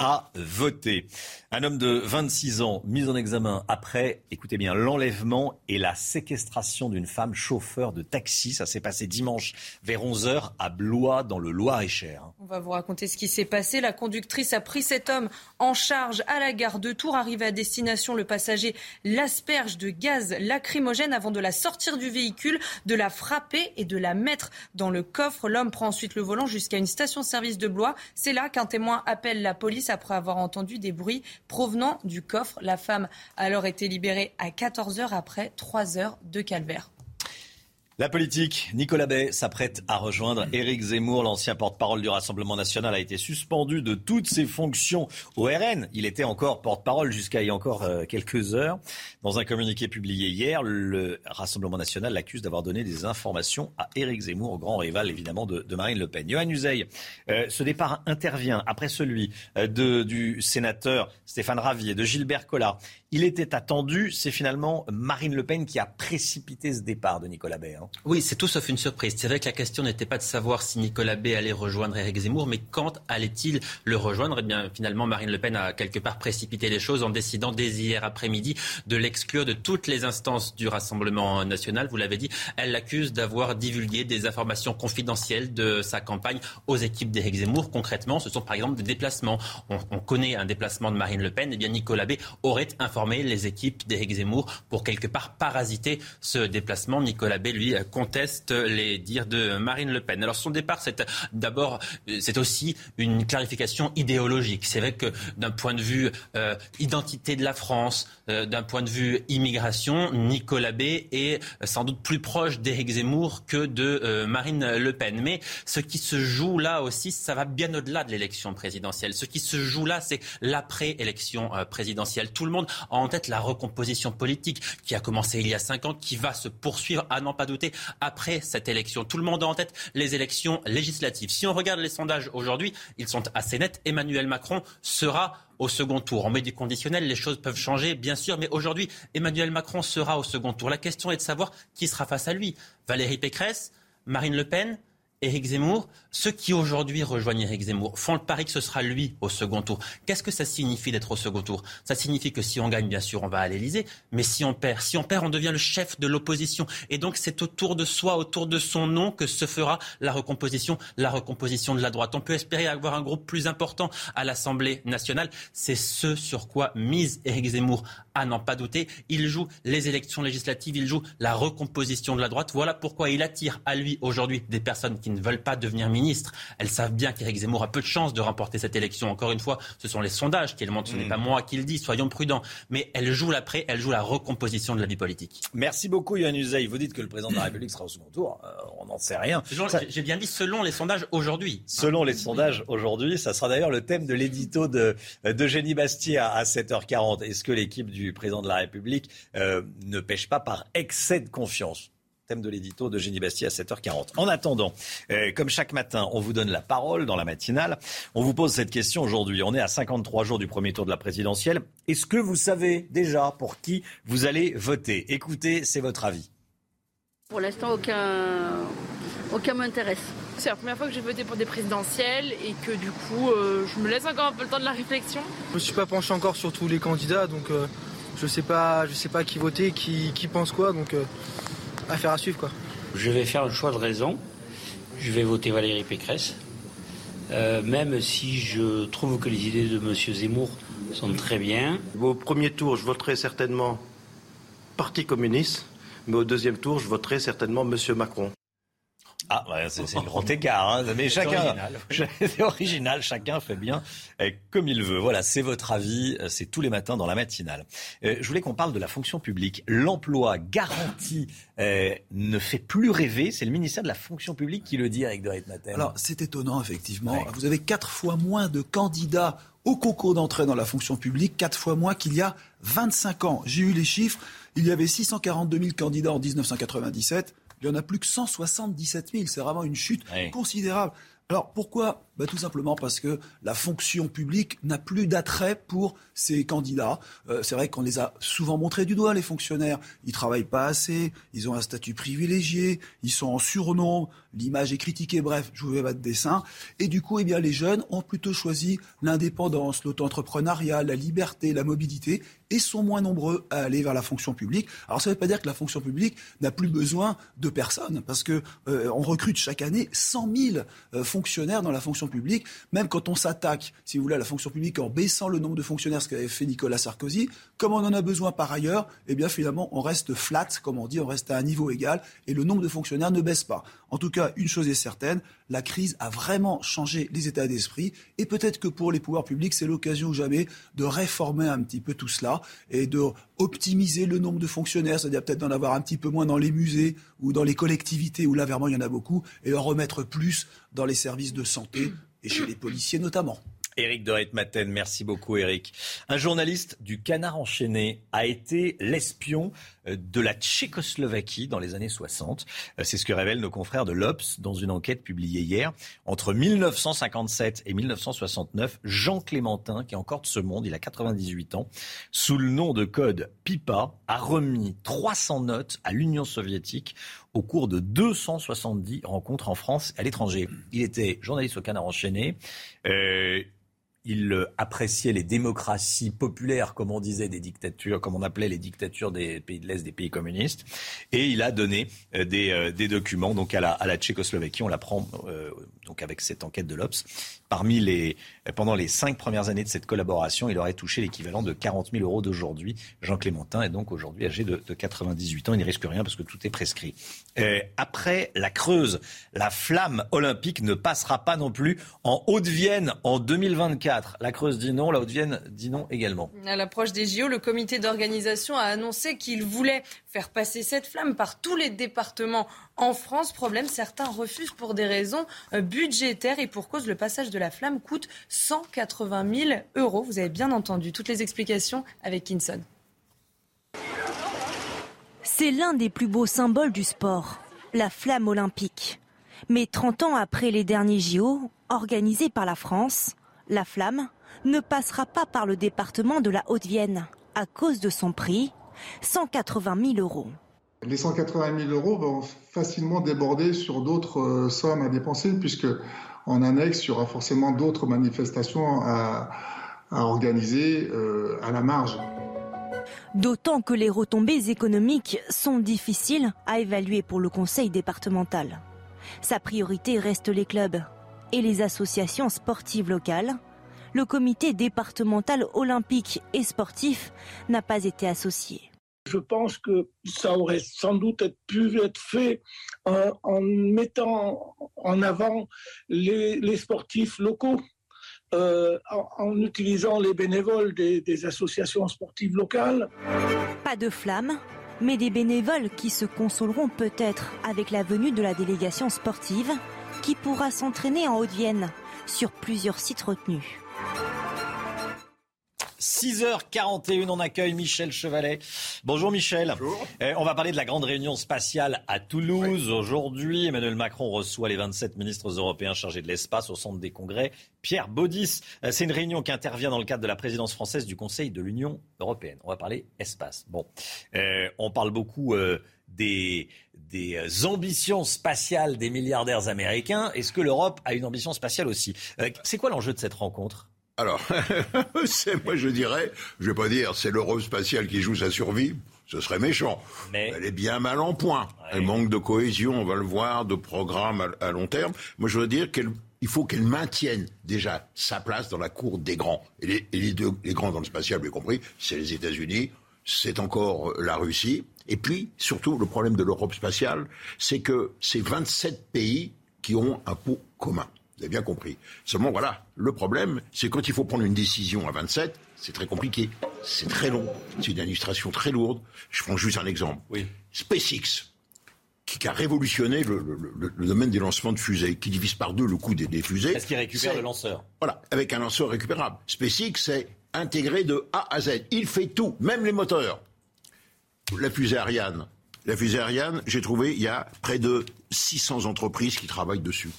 [SPEAKER 1] à voter. Un homme de 26 ans mis en examen après, écoutez bien, l'enlèvement et la séquestration d'une femme chauffeur de taxi. Ça s'est passé dimanche vers 11h à Blois dans le Loir-et-Cher.
[SPEAKER 2] On va vous raconter ce qui s'est passé. La conductrice a pris cet homme en charge à la gare de Tours. Arrivé à destination, le passager l'asperge de gaz lacrymogène avant de la sortir du véhicule, de la frapper et de la mettre dans le coffre. L'homme prend ensuite le volant jusqu'à une station-service de Blois. C'est là qu'un témoin appelle la police après avoir entendu des bruits provenant du coffre. La femme a alors été libérée à 14 heures après 3 heures de calvaire.
[SPEAKER 1] La politique, Nicolas Bay s'apprête à rejoindre Éric Zemmour, l'ancien porte-parole du Rassemblement national, a été suspendu de toutes ses fonctions au RN. Il était encore porte-parole jusqu'à il y a encore euh, quelques heures. Dans un communiqué publié hier, le Rassemblement national l'accuse d'avoir donné des informations à Éric Zemmour, grand rival évidemment de, Marine Le Pen. Johan Uzey, euh, ce départ intervient après celui euh, du sénateur Stéphane Ravier, de Gilbert Collard il était attendu. C'est finalement Marine Le Pen qui a précipité ce départ de Nicolas Bay. Hein.
[SPEAKER 10] Oui, c'est tout sauf une surprise. C'est vrai que la question n'était pas de savoir si Nicolas Bay allait rejoindre Éric Zemmour, mais quand allait-il le rejoindre? Eh bien, finalement, Marine Le Pen a quelque part précipité les choses en décidant dès hier après-midi de l'exclure de toutes les instances du Rassemblement national. Vous l'avez dit, elle l'accuse d'avoir divulgué des informations confidentielles de sa campagne aux équipes d'Éric Zemmour. Concrètement, ce sont par exemple des déplacements. On, on connaît un déplacement de Marine Le Pen. Eh bien, Nicolas Bay aurait informé les équipes d'Éric Zemmour pour quelque part parasiter ce déplacement. Nicolas Bay, lui, conteste les dires de Marine Le Pen. Alors son départ, c'est d'abord, c'est aussi une clarification idéologique. C'est vrai que d'un point de vue euh, identité de la France, d'un point de vue immigration, Nicolas Bay est sans doute plus proche d'Éric Zemmour que de euh, Marine Le Pen. Mais ce qui se joue là aussi, ça va bien au-delà de l'élection présidentielle. Ce qui se joue là, c'est l'après-élection présidentielle. Tout le monde a en tête la recomposition politique qui a commencé il y a cinq ans, qui va se poursuivre, à n'en pas douter, après cette élection. Tout le monde a en tête les élections législatives. Si on regarde les sondages aujourd'hui, ils sont assez nets. Emmanuel Macron sera au second tour. On met du conditionnel, les choses peuvent changer, bien sûr, mais aujourd'hui, Emmanuel Macron sera au second tour. La question est de savoir qui sera face à lui. Valérie Pécresse, Marine Le Pen, Éric Zemmour, ceux qui aujourd'hui rejoignent Éric Zemmour font le pari que ce sera lui au second tour. Qu'est-ce que ça signifie d'être au second tour? Ça signifie que si on gagne, bien sûr, on va à l'Élysée, mais si on perd, si on perd, on devient le chef de l'opposition. Et donc c'est autour de soi, autour de son nom que se fera la recomposition, la recomposition de la droite. On peut espérer avoir un groupe plus important à l'Assemblée nationale. C'est ce sur quoi mise Éric Zemmour, à n'en pas douter. Il joue les élections législatives, il joue la recomposition de la droite. Voilà pourquoi il attire à lui aujourd'hui des personnes qui ne veulent pas devenir ministres. Elles savent bien qu'Éric Zemmour a peu de chances de remporter cette élection. Encore une fois, ce sont les sondages qui le montrent. Ce n'est mm. pas moi qui le dis. Soyons prudents. Mais elle joue l'après, elle joue la recomposition de la vie politique.
[SPEAKER 1] Merci beaucoup, Yann Uzey. Vous dites que le président de la République sera au second tour. Euh, on n'en sait rien.
[SPEAKER 10] J'ai bien dit selon les sondages aujourd'hui.
[SPEAKER 1] Selon les sondages aujourd'hui. Ça sera d'ailleurs le thème de l'édito de d'Eugénie Bastier à 7h40. Est-ce que l'équipe du président de la République euh, ne pêche pas par excès de confiance? De l'édito de Génie Bastier à 7h40. En attendant, euh, comme chaque matin, on vous donne la parole dans la matinale. On vous pose cette question aujourd'hui. On est à 53 jours du premier tour de la présidentielle. Est-ce que vous savez déjà pour qui vous allez voter? Écoutez, c'est votre avis.
[SPEAKER 31] Pour l'instant, aucun, aucun m'intéresse.
[SPEAKER 32] C'est la première fois que j'ai voté pour des présidentielles et que du coup, euh, je me laisse encore un peu le temps de la réflexion.
[SPEAKER 33] Je me suis pas penché encore sur tous les candidats, donc euh, je sais pas, je sais pas qui voter, qui, qui pense quoi, donc affaire à suivre. Quoi.
[SPEAKER 34] Je vais faire un choix de raison. Je vais voter Valérie Pécresse. Euh, même si je trouve que les idées de M. Zemmour sont très bien.
[SPEAKER 35] Au premier tour, je voterai certainement Parti communiste, mais au deuxième tour, je voterai certainement M. Macron.
[SPEAKER 1] Ah, c'est le grand écart. Hein. Mais chacun, [laughs] c'est original. Chacun fait bien euh, comme il veut. Voilà, c'est votre avis. Euh, c'est tous les matins dans la matinale. Euh, je voulais qu'on parle de la fonction publique. L'emploi garanti ne fait plus rêver. C'est le ministère de la fonction publique qui le dit avec de Matin.
[SPEAKER 26] Alors, c'est étonnant, effectivement. Vous avez quatre fois moins de candidats au concours d'entrée dans la fonction publique, quatre fois moins qu'il y a 25 ans. J'ai eu les chiffres. Il y avait 642 000 candidats en 1997 il n'y en a plus que 177 000. C'est vraiment une chute considérable. Alors pourquoi bah, Tout simplement parce que la fonction publique n'a plus d'attrait pour ces candidats. Euh, c'est vrai qu'on les a souvent montrés du doigt, les fonctionnaires. Ils travaillent pas assez, ils ont un statut privilégié, ils sont en surnombre, l'image est critiquée, bref, je vous fais pas de dessin. Et du coup, eh bien, les jeunes ont plutôt choisi l'indépendance, l'auto-entrepreneuriat, la liberté, la mobilité, et sont moins nombreux à aller vers la fonction publique. Alors ça ne veut pas dire que la fonction publique n'a plus besoin de personnes, parce que euh, on recrute chaque année 100 000 euh, fonctionnaires dans la fonction publique. Même quand on s'attaque, si vous voulez, à la fonction publique en baissant le nombre de fonctionnaires, ce qu'avait fait Nicolas Sarkozy, comme on en a besoin par ailleurs, eh bien finalement on reste flat, comme on dit, on reste à un niveau égal, et le nombre de fonctionnaires ne baisse pas. En tout cas, une chose est certaine, la crise a vraiment changé les états d'esprit et peut-être que pour les pouvoirs publics, c'est l'occasion ou jamais de réformer un petit peu tout cela et de optimiser le nombre de fonctionnaires, c'est-à-dire peut-être d'en avoir un petit peu moins dans les musées ou dans les collectivités où là vraiment il y en a beaucoup et en remettre plus dans les services de santé et chez les policiers notamment.
[SPEAKER 1] Éric de Maten, merci beaucoup Éric. Un journaliste du Canard enchaîné a été l'espion euh, de la Tchécoslovaquie dans les années 60. Euh, c'est ce que révèlent nos confrères de l'Obs dans une enquête publiée hier. Entre 1957 et 1969, Jean Clémentin, qui est encore de ce monde, il a 98 ans, sous le nom de code PIPA, a remis 300 notes à l'Union soviétique au cours de 270 rencontres en France et à l'étranger. Il était journaliste au Canard enchaîné. Euh, il euh, appréciait les démocraties populaires, comme on disait, des dictatures, comme on appelait les dictatures des pays de l'Est, des pays communistes. Et il a donné euh, des, documents donc à la, à la Tchécoslovaquie. On l'apprend donc avec cette enquête de l'Obs, parmi les, pendant les cinq premières années de cette collaboration, il aurait touché l'équivalent de 40 000 euros d'aujourd'hui. Jean Clémentin est donc aujourd'hui âgé de, 98 ans. Il ne risque rien parce que tout est prescrit. Euh, après la Creuse, la flamme olympique ne passera pas non plus en Haute-Vienne en 2024. La Creuse dit non, la Haute-Vienne dit non également.
[SPEAKER 2] À l'approche des JO, le comité d'organisation a annoncé qu'il voulait faire passer cette flamme par tous les départements en France. Problème, certains refusent pour des raisons euh, budgétaires et pour cause le passage de la flamme coûte 180 000 euros. Vous avez bien entendu toutes les explications avec Kinson.
[SPEAKER 36] C'est l'un des plus beaux symboles du sport, la flamme olympique. Mais 30 ans après les derniers JO, organisés par la France, la flamme ne passera pas par le département de la Haute-Vienne à cause de son prix, 180 000 euros.
[SPEAKER 37] Les 180 000 euros vont facilement déborder sur d'autres euh, sommes à dépenser, puisque en annexe, il y aura forcément d'autres manifestations à, organiser euh, à la marge.
[SPEAKER 36] D'autant que les retombées économiques sont difficiles à évaluer pour le conseil départemental. Sa priorité reste les clubs et les associations sportives locales. Le comité départemental olympique et sportif n'a pas été associé.
[SPEAKER 38] Je pense que ça aurait sans doute pu être fait en, mettant en avant les, sportifs locaux, euh, en, utilisant les bénévoles des, associations sportives locales.
[SPEAKER 36] Pas de flamme, mais des bénévoles qui se consoleront peut-être avec la venue de la délégation sportive qui pourra s'entraîner en Haute-Vienne sur plusieurs sites retenus.
[SPEAKER 1] 6h41, on accueille Michel Chevalet. Bonjour Michel. Bonjour. Eh, on va parler de la grande réunion spatiale à Toulouse. Aujourd'hui, Emmanuel Macron reçoit les 27 ministres européens chargés de l'espace au centre des congrès. Pierre Baudis, eh, c'est une réunion qui intervient dans le cadre de la présidence française du Conseil de l'Union européenne. On va parler espace. Bon, eh, on parle beaucoup euh, des, des euh, ambitions spatiales des milliardaires américains. Est-ce que l'Europe a une ambition spatiale aussi? Euh, C'est quoi l'enjeu de cette rencontre?
[SPEAKER 39] Alors, [laughs] moi je dirais, je vais pas dire c'est l'Europe spatiale qui joue sa survie, ce serait méchant. Mais... Elle est bien mal en point. Elle manque de cohésion, on va le voir, de programme à, long terme. Moi je veux dire qu'il faut qu'elle maintienne déjà sa place dans la cour des grands. Et les, deux, les grands dans le spatial, avez compris, c'est les États-Unis, c'est encore la Russie. Et puis, surtout, le problème de l'Europe spatiale, c'est que c'est 27 pays qui ont un pot commun. Vous avez bien compris. Seulement, voilà, le problème, c'est quand il faut prendre une décision à 27, c'est très compliqué. C'est très long. C'est une administration très lourde. Je prends juste un exemple. Oui. SpaceX, qui, a révolutionné le, domaine des lancements de fusées, qui divise par deux le coût des, fusées.
[SPEAKER 1] Est-ce qu'il récupère le lanceur?
[SPEAKER 39] Voilà, avec un lanceur récupérable. SpaceX, c'est intégré de A à Z. Il fait tout, même les moteurs. La fusée Ariane. La fusée Ariane, j'ai trouvé, il y a près de 600 entreprises qui travaillent dessus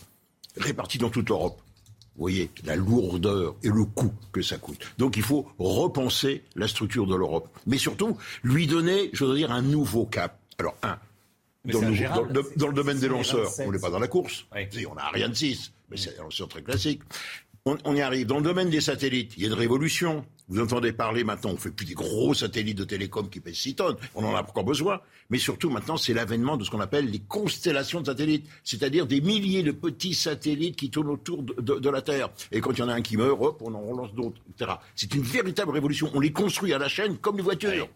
[SPEAKER 39] répartis dans toute l'Europe. Vous voyez la lourdeur et le coût que ça coûte. Donc il faut repenser la structure de l'Europe. Mais surtout, lui donner, je veux dire, un nouveau cap. Alors, un, dans le, domaine des lanceurs, on n'est pas dans la course. On a rien de 6, mais c'est un lanceur très classique on, y arrive. Dans le domaine des satellites, il y a une révolution. Vous entendez parler maintenant, on fait plus des gros satellites de télécom qui pèsent 6 tonnes. On en a encore besoin. Mais surtout, maintenant, c'est l'avènement de ce qu'on appelle les constellations de satellites. C'est-à-dire des milliers de petits satellites qui tournent autour de, la Terre. Et quand il y en a un qui meurt, hop, on en relance d'autres, etc. C'est une véritable révolution. On les construit à la chaîne comme les voitures.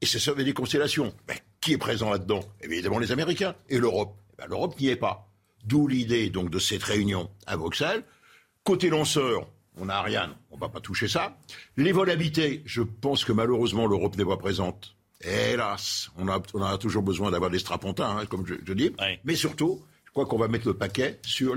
[SPEAKER 39] Et c'est ça, des constellations. Qui est présent là-dedans? Évidemment les Américains. Et l'Europe eh ben, L'Europe n'y est pas. D'où l'idée donc de cette réunion à Bruxelles Côté lanceur, on a Ariane, on ne va pas toucher ça. Les vols habités, je pense que malheureusement l'Europe n'est pas présente. Hélas, on a, toujours besoin d'avoir des strapontins, hein, comme je, dis. Mais surtout, je crois qu'on va mettre le paquet sur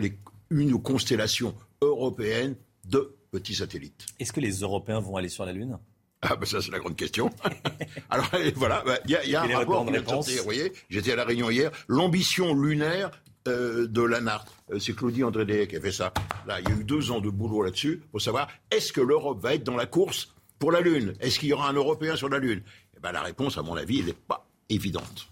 [SPEAKER 39] une constellation européenne de petits satellites.
[SPEAKER 1] Est-ce que les Européens vont aller sur la Lune?
[SPEAKER 39] Ah ben ça c'est la grande question. [laughs] Alors voilà, bah, il y a, un rapport qui vous voyez, j'étais à la Réunion hier, l'ambition lunaire euh, de l'ANART. Euh, c'est Claudie André qui a fait ça. Là, il y a eu deux ans de boulot là-dessus pour savoir est-ce que l'Europe va être dans la course pour la Lune? Est-ce qu'il y aura un Européen sur la Lune? Eh ben, La réponse, à mon avis, elle n'est pas évidente.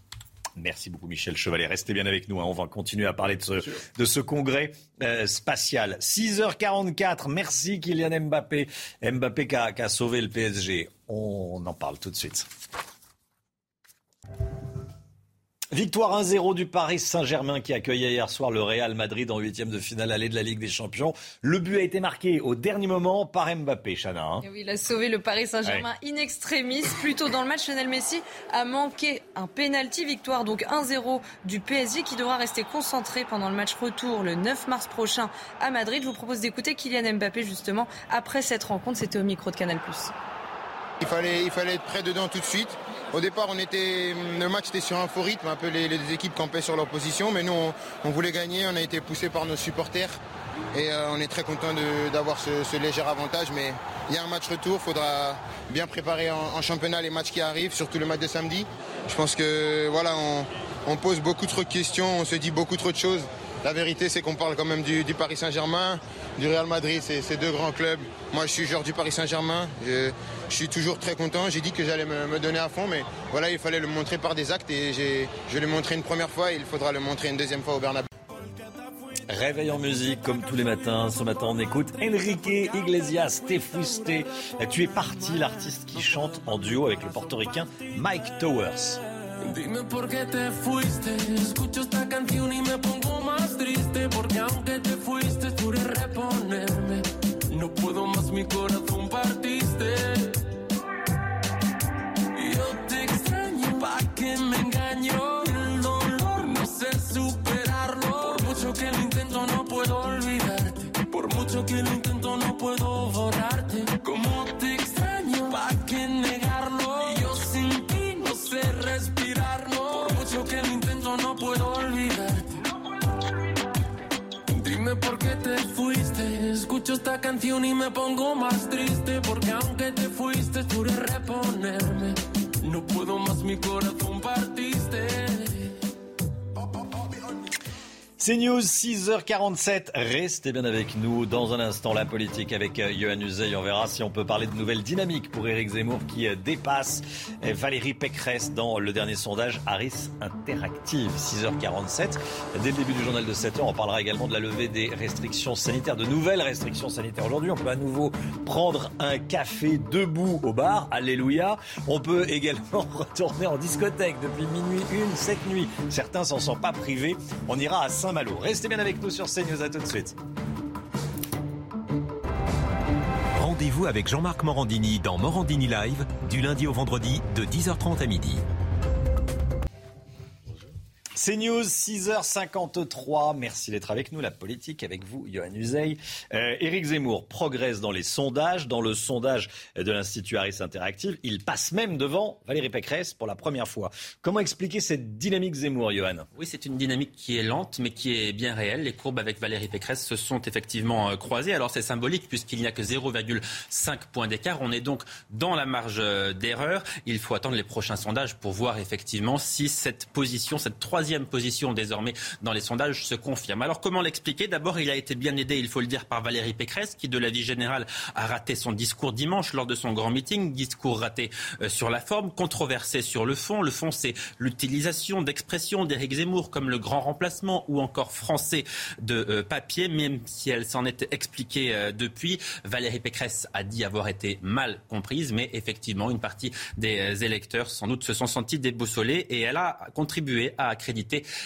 [SPEAKER 1] Merci beaucoup Michel Chevalet. Restez bien avec nous. Hein. On va continuer à parler de ce, de ce congrès euh, spatial. 6h44. Merci Kylian Mbappé. Mbappé qui a sauvé le PSG. On en parle tout de suite. Victoire 1-0 du Paris Saint-Germain qui accueillait hier soir le Real Madrid en huitième de finale allée de la Ligue des Champions. Le but a été marqué au dernier moment par Mbappé, Chana. Hein.
[SPEAKER 2] oui, il a sauvé le Paris Saint-Germain in extremis. Plus tôt dans le match, Lionel Messi a manqué un penalty. Victoire donc 1-0 du PSG qui devra rester concentré pendant le match retour le 9 mars prochain à Madrid. Je vous propose d'écouter Kylian Mbappé justement après cette rencontre. C'était au micro de Canal+.
[SPEAKER 7] Il fallait, il fallait être prêt dedans tout de suite. Au départ, le match était sur un faux rythme, un peu les, les équipes campaient sur leur position, mais nous, on, voulait gagner, on a été poussé par nos supporters et euh, on est très content d'avoir ce, léger avantage. Mais il y a un match retour, il faudra bien préparer en, championnat les matchs qui arrivent, surtout le match de samedi. Je pense que voilà, on, pose beaucoup trop de questions, on se dit beaucoup trop de choses. La vérité, c'est qu'on parle quand même du, Paris Saint-Germain, du Real Madrid, c'est deux grands clubs. Moi, je suis joueur du Paris Saint-Germain. Je, suis toujours très content. J'ai dit que j'allais me, donner à fond, mais voilà, il fallait le montrer par des actes et je l'ai montré une première fois et il faudra le montrer une deuxième fois au Bernabeu.
[SPEAKER 1] Réveil en musique, comme tous les matins. Ce matin, on écoute Enrique Iglesias, Te Fuiste. Tu es parti, l'artiste qui chante en duo avec le portoricain Mike Towers. porque aunque te fuiste, tú reponerme. No puedo más mi corazón Escucho esta canción y me pongo más triste. Porque aunque te fuiste, pude reponerme. No puedo más, mi corazón partiste. C'est News 6h47. Restez bien avec nous. Dans un instant, la politique avec euh, Johan Uzey. On verra si on peut parler de nouvelles dynamiques pour Éric Zemmour qui euh, dépasse euh, Valérie Pécresse dans le dernier sondage Harris Interactive. 6h47. Dès le début du journal de 7h, on parlera également de la levée des restrictions sanitaires, de nouvelles restrictions sanitaires. Aujourd'hui, on peut à nouveau prendre un café debout au bar. Alléluia. On peut également [laughs] retourner en discothèque depuis minuit une cette nuit. Certains s'en sont pas privés. On ira à 5 Restez bien avec nous sur CNews, à tout de suite.
[SPEAKER 27] Rendez-vous avec Jean-Marc Morandini dans Morandini Live, du lundi au vendredi, de 10h30 à midi.
[SPEAKER 1] C'est News, 6h53. Merci d'être avec nous. La politique avec vous, Johan Uzey. Euh, Éric Zemmour progresse dans les sondages. Dans le sondage de l'Institut Harris Interactive, il passe même devant Valérie Pécresse pour la première fois. Comment expliquer cette dynamique Zemmour, Johan?
[SPEAKER 10] Oui, c'est une dynamique qui est lente, mais qui est bien réelle. Les courbes avec Valérie Pécresse se sont effectivement euh, croisées. Alors c'est symbolique puisqu'il n'y a que 0,5 points d'écart. On est donc dans la marge euh, d'erreur. Il faut attendre les prochains sondages pour voir effectivement si cette position, cette troisième position désormais dans les sondages se confirme. Alors comment l'expliquer? D'abord, il a été bien aidé, il faut le dire, par Valérie Pécresse, qui de la vie générale a raté son discours dimanche lors de son grand meeting. Discours raté euh, sur la forme, controversé sur le fond. Le fond, c'est l'utilisation d'expressions d'Éric Zemmour comme le grand remplacement ou encore français de euh, papier, même si elle s'en est expliquée euh, depuis. Valérie Pécresse a dit avoir été mal comprise, mais effectivement, une partie des électeurs sans doute se sont sentis déboussolés et elle a contribué à accréditer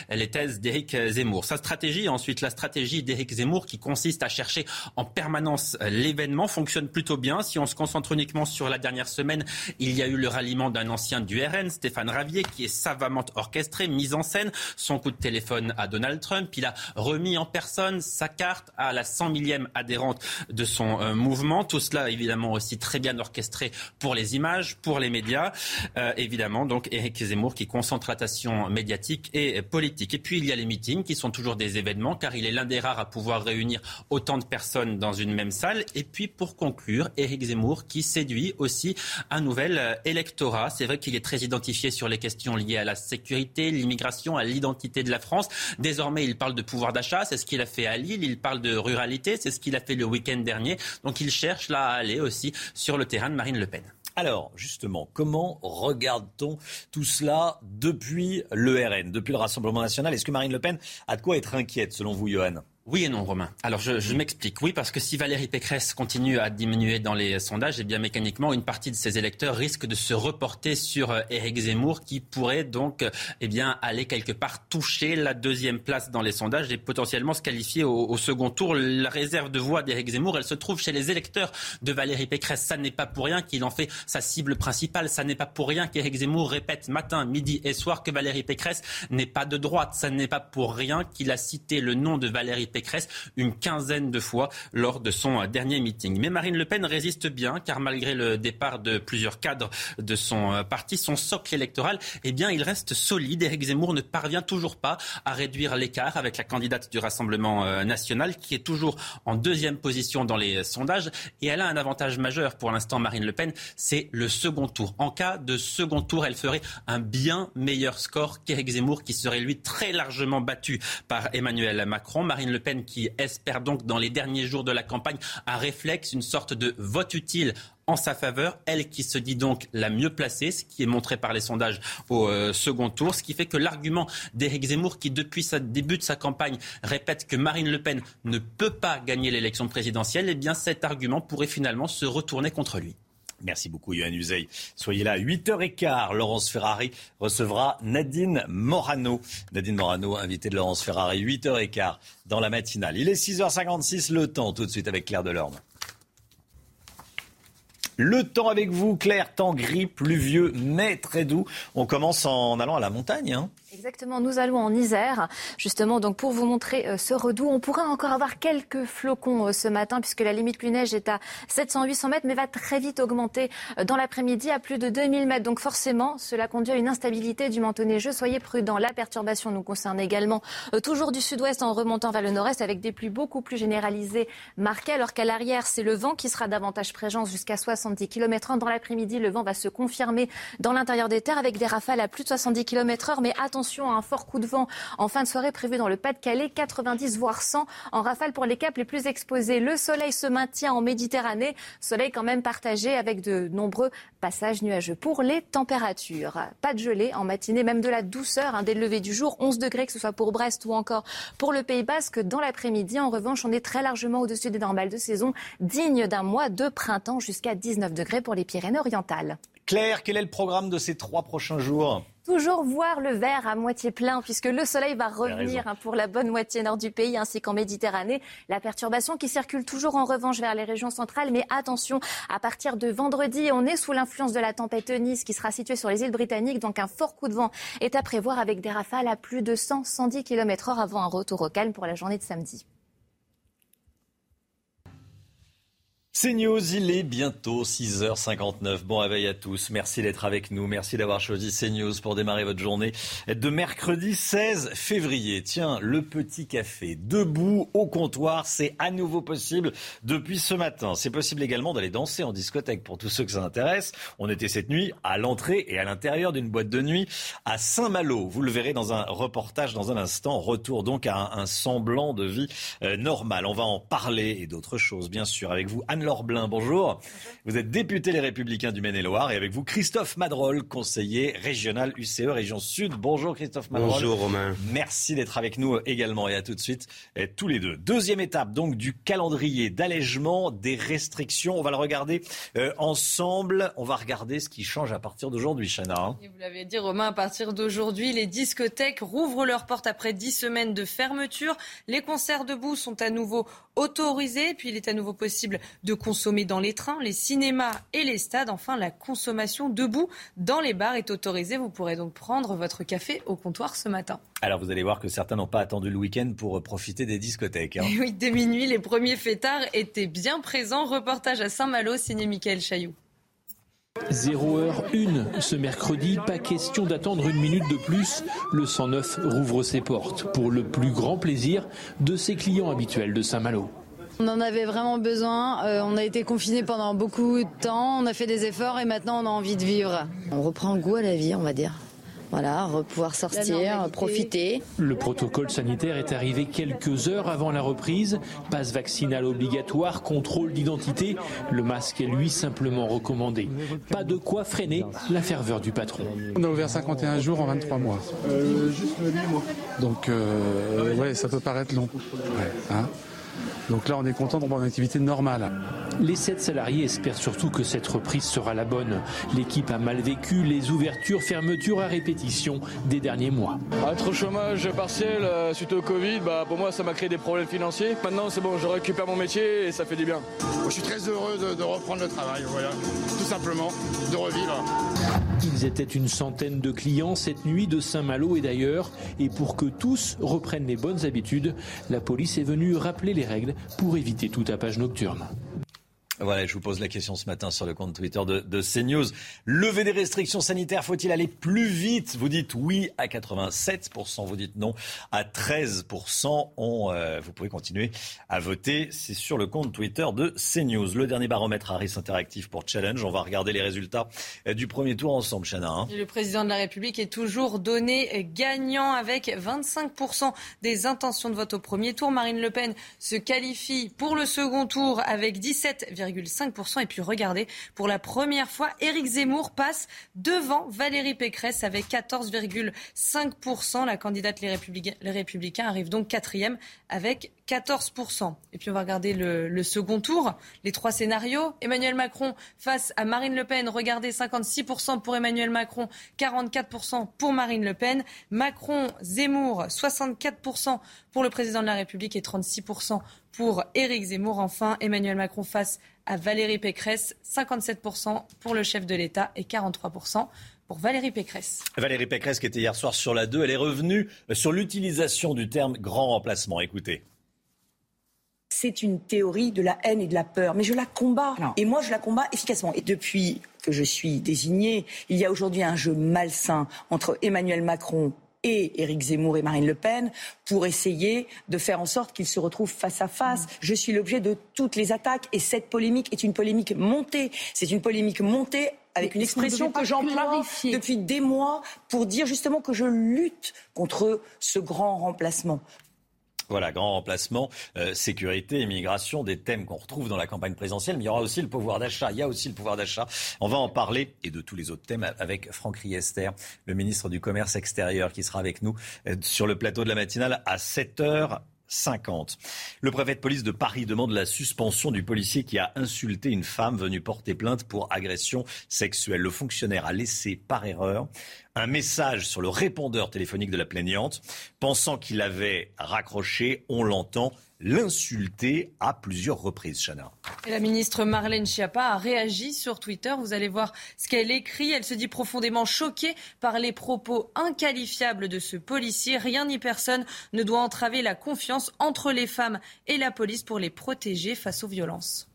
[SPEAKER 10] les thèses d'Éric Zemmour. Sa stratégie, ensuite la stratégie d'Éric Zemmour qui consiste à chercher en permanence l'événement fonctionne plutôt bien. Si on se concentre uniquement sur la dernière semaine, il y a eu le ralliement d'un ancien du RN, Stéphane Ravier, qui est savamment orchestré, mis en scène, son coup de téléphone à Donald Trump. Il a remis en personne sa carte à la 100 millième adhérente de son euh, mouvement. Tout cela, évidemment, aussi très bien orchestré pour les images, pour les médias. Euh, évidemment, donc, Éric Zemmour qui concentre l'attention médiatique et Et puis il y a les meetings qui sont toujours des événements car il est l'un des rares à pouvoir réunir autant de personnes dans une même salle. Et puis pour conclure, Éric Zemmour qui séduit aussi un nouvel euh, électorat. C'est vrai qu'il est très identifié sur les questions liées à la sécurité, l'immigration, à l'identité de la France. Désormais, il parle de pouvoir d'achat, c'est ce qu'il a fait à Lille. Il parle de ruralité, c'est ce qu'il a fait le week-end dernier. Donc il cherche là à aller aussi sur le terrain de Marine Le Pen.
[SPEAKER 1] Alors, justement, comment regarde-t-on tout cela depuis le RN, depuis le Rassemblement national? Est-ce que Marine Le Pen a de quoi être inquiète, selon vous, Johan?
[SPEAKER 10] Oui et non, Romain. Alors je, m'explique. Oui, parce que si Valérie Pécresse continue à diminuer dans les sondages, eh bien mécaniquement, une partie de ses électeurs risque de se reporter sur euh, Éric Zemmour, qui pourrait donc euh, eh bien aller quelque part toucher la deuxième place dans les sondages et potentiellement se qualifier au, second tour. La réserve de voix d'Éric Zemmour, elle se trouve chez les électeurs de Valérie Pécresse. Ça n'est pas pour rien qu'il en fait sa cible principale. Ça n'est pas pour rien qu'Éric Zemmour répète matin, midi et soir que Valérie Pécresse n'est pas de droite. Ça n'est pas pour rien qu'il a cité le nom de Valérie Pécresse une quinzaine de fois lors de son euh, dernier meeting. Mais Marine Le Pen résiste bien car malgré le départ de plusieurs cadres de son euh, parti, son socle électoral, eh bien, il reste solide. Éric Zemmour ne parvient toujours pas à réduire l'écart avec la candidate du Rassemblement euh, national qui est toujours en deuxième position dans les sondages et elle a un avantage majeur pour l'instant, Marine Le Pen, c'est le second tour. En cas de second tour, elle ferait un bien meilleur score qu'Éric Zemmour qui serait lui très largement battu par Emmanuel Macron. Marine Le Pen qui espère donc dans les derniers jours de la campagne un réflexe, une sorte de vote utile en sa faveur, elle qui se dit donc la mieux placée, ce qui est montré par les sondages au euh, second tour, ce qui fait que l'argument d'Éric Zemmour, qui depuis le début de sa campagne répète que Marine Le Pen ne peut pas gagner l'élection présidentielle, eh bien cet argument pourrait finalement se retourner contre lui.
[SPEAKER 1] Merci beaucoup, Yohann Uzey. Soyez là. 8h15, Laurence Ferrari recevra Nadine Morano. Nadine Morano, invitée de Laurence Ferrari, 8h15 dans la matinale. Il est 6h56, le temps tout de suite avec Claire Delorme. Le temps avec vous, Claire, temps gris, pluvieux, mais très doux. On commence en allant à la montagne. Hein.
[SPEAKER 28] Exactement, nous allons en Isère, justement, donc pour vous montrer euh, ce redout. On pourrait encore avoir quelques flocons euh, ce matin, puisque la limite pluie-neige est à 700-800 mètres, mais va très vite augmenter euh, dans l'après-midi à plus de 2000 mètres. Donc forcément, cela conduit à une instabilité du manteau neigeux. Soyez prudents. La perturbation nous concerne également toujours du sud-ouest en remontant vers le nord-est, avec des pluies beaucoup plus généralisées marquées, alors qu'à l'arrière, c'est le vent qui sera davantage présent jusqu'à 70 km/h. Dans l'après-midi, le vent va se confirmer dans l'intérieur des terres avec des rafales à plus de 70 km/h, mais attention attention à un fort coup de vent en fin de soirée prévu dans le Pas-de-Calais, 90 voire 100 en rafale pour les caps les plus exposés. Le soleil se maintient en Méditerranée, soleil quand même partagé avec de nombreux passages nuageux. Pour les températures, pas de gelée en matinée, même de la douceur hein, dès le lever du jour, 11 degrés que ce soit pour Brest ou encore pour le Pays Basque. Dans l'après-midi, en revanche, on est très largement au-dessus des normales de saison, digne d'un mois de printemps jusqu'à 19 degrés pour les Pyrénées-Orientales.
[SPEAKER 1] Claire, quel est le programme de ces trois prochains jours?
[SPEAKER 28] Toujours voir le verre à moitié plein, puisque le soleil va revenir hein, pour la bonne moitié nord du pays, ainsi qu'en Méditerranée. La perturbation qui circule toujours en revanche vers les régions centrales, mais attention, à partir de vendredi, on est sous l'influence de la tempête Eunice qui sera située sur les îles britanniques, donc un fort coup de vent est à prévoir avec des rafales à plus de 100-110 km h avant un retour au calme pour la journée de samedi.
[SPEAKER 1] C'est News, il est bientôt 6h59. Bon réveil à tous. Merci d'être avec nous. Merci d'avoir choisi CNews pour démarrer votre journée de mercredi 16 février. Tiens, le petit café debout au comptoir, c'est à nouveau possible depuis ce matin. C'est possible également d'aller danser en discothèque pour tous ceux que ça intéresse. On était cette nuit à l'entrée et à l'intérieur d'une boîte de nuit à Saint-Malo. Vous le verrez dans un reportage dans un instant. Retour donc à un, semblant de vie euh, normale. On va en parler et d'autres choses, bien sûr, avec vous. Laure Blin, bonjour. Vous êtes député Les Républicains du Maine-et-Loire et avec vous Christophe Madrol, conseiller régional UCE Région Sud. Bonjour Christophe Madrol.
[SPEAKER 5] Bonjour Romain.
[SPEAKER 1] Merci d'être avec nous également et à tout de suite tous les deux. Deuxième étape donc du calendrier d'allègement des restrictions. On va le regarder euh, ensemble. On va regarder ce qui change à partir d'aujourd'hui, Chana. Hein.
[SPEAKER 2] vous l'avez dit Romain, à partir d'aujourd'hui, les discothèques rouvrent leurs portes après dix semaines de fermeture. Les concerts debout sont à nouveau autorisés. Puis il est à nouveau possible de consommer dans les trains, les cinémas et les stades. Enfin, la consommation debout dans les bars est autorisée. Vous pourrez donc prendre votre café au comptoir ce matin.
[SPEAKER 1] Alors vous allez voir que certains n'ont pas attendu le week-end pour profiter des discothèques. Hein. [laughs]
[SPEAKER 2] oui, dès minuit, les premiers fêtards étaient bien présents. Reportage à Saint-Malo, signé Michael Chailloux.
[SPEAKER 3] 0 heure 1 ce mercredi, pas question d'attendre une minute de plus. Le 109 rouvre ses portes pour le plus grand plaisir de ses clients habituels de Saint-Malo.
[SPEAKER 40] On en avait vraiment besoin. Euh, on a été confinés pendant beaucoup de temps. On a fait des efforts et maintenant on a envie de vivre.
[SPEAKER 41] On reprend goût à la vie, on va dire.
[SPEAKER 40] voilà, pouvoir sortir, profiter.
[SPEAKER 3] Le protocole sanitaire est arrivé quelques heures avant la reprise. Passe vaccinal obligatoire, contrôle d'identité. Le masque est lui simplement recommandé. Pas de quoi freiner la ferveur du patron.
[SPEAKER 5] On a ouvert 51 jours en 23 mois.
[SPEAKER 37] Euh, juste 8 mois.
[SPEAKER 5] Donc, euh, ouais, ça peut paraître long. Ouais, hein. Donc là, on est content de reprendre une activité normale.
[SPEAKER 3] Les sept salariés espèrent surtout que cette reprise sera la bonne. L'équipe a mal vécu les ouvertures, fermetures à répétition des derniers mois.
[SPEAKER 41] Être au chômage partiel euh, suite au Covid, bah, pour moi, ça m'a créé des problèmes financiers. Maintenant, c'est bon, je récupère mon métier et ça fait du bien.
[SPEAKER 42] Je suis très heureux de, de reprendre le travail, voilà, tout simplement, de revivre.
[SPEAKER 3] Ils étaient une centaine de clients cette nuit de Saint-Malo et d'ailleurs. Et pour que tous reprennent les bonnes habitudes, la police est venue rappeler les règles pour éviter tout tapage nocturne.
[SPEAKER 1] Voilà, je vous pose la question ce matin sur le compte Twitter de, CNews. Lever des restrictions sanitaires, faut-il aller plus vite? Vous dites oui à 87%, vous dites non à 13%. On, euh, vous pouvez continuer à voter. C'est sur le compte Twitter de CNews. Le dernier baromètre Harris Interactive pour Challenge. On va regarder les résultats euh, du premier tour ensemble, Chana. Hein.
[SPEAKER 2] Le président de la République est toujours donné gagnant avec 25% des intentions de vote au premier tour. Marine Le Pen se qualifie pour le second tour avec 17, 5%. Et puis regardez, pour la première fois, Éric Zemmour passe devant Valérie Pécresse avec 14,5%. La candidate Les Républicains, arrive donc quatrième avec 14%. Et puis on va regarder le, le, second tour, les trois scénarios. Emmanuel Macron face à Marine Le Pen. Regardez, 56% pour Emmanuel Macron, 44% pour Marine Le Pen. Macron, Zemmour, 64% pour le président de la République et 36% pour Éric Zemmour. Enfin, Emmanuel Macron face à Valérie Pécresse, 57% pour le chef de l'État et 43% pour Valérie Pécresse.
[SPEAKER 1] Valérie Pécresse qui était hier soir sur la 2, elle est revenue sur l'utilisation du terme grand remplacement. Écoutez.
[SPEAKER 11] C'est une théorie de la haine et de la peur, mais je la combats. Et moi, je la combats efficacement. Et depuis que je suis désignée, il y a aujourd'hui un jeu malsain entre Emmanuel Macron et Éric Zemmour et Marine Le Pen pour essayer de faire en sorte qu'ils se retrouvent face à face. Je suis l'objet de toutes les attaques et cette polémique est une polémique montée. C'est une polémique montée avec une expression que j'emploie depuis des mois pour dire justement que je lutte contre ce grand remplacement.
[SPEAKER 1] Voilà, grand remplacement, euh, sécurité, immigration, des thèmes qu'on retrouve dans la campagne présidentielle, mais il y aura aussi le pouvoir d'achat. Il y a aussi le pouvoir d'achat. On va en parler et de tous les autres thèmes avec Franck Riester, le ministre du Commerce extérieur, qui sera avec nous euh, sur le plateau de la matinale à 7 h 50. Le préfet de police de Paris demande la suspension du policier qui a insulté une femme venue porter plainte pour agression sexuelle. Le fonctionnaire a laissé par erreur un message sur le répondeur téléphonique de la plaignante. Pensant qu'il avait raccroché, on l'entend l'insulter à plusieurs reprises, Chana.
[SPEAKER 2] La ministre Marlène Schiappa a réagi sur Twitter. Vous allez voir ce qu'elle écrit. Elle se dit profondément choquée par les propos inqualifiables de ce policier. Rien ni personne ne doit entraver la confiance entre les femmes et la police pour les protéger face aux violences.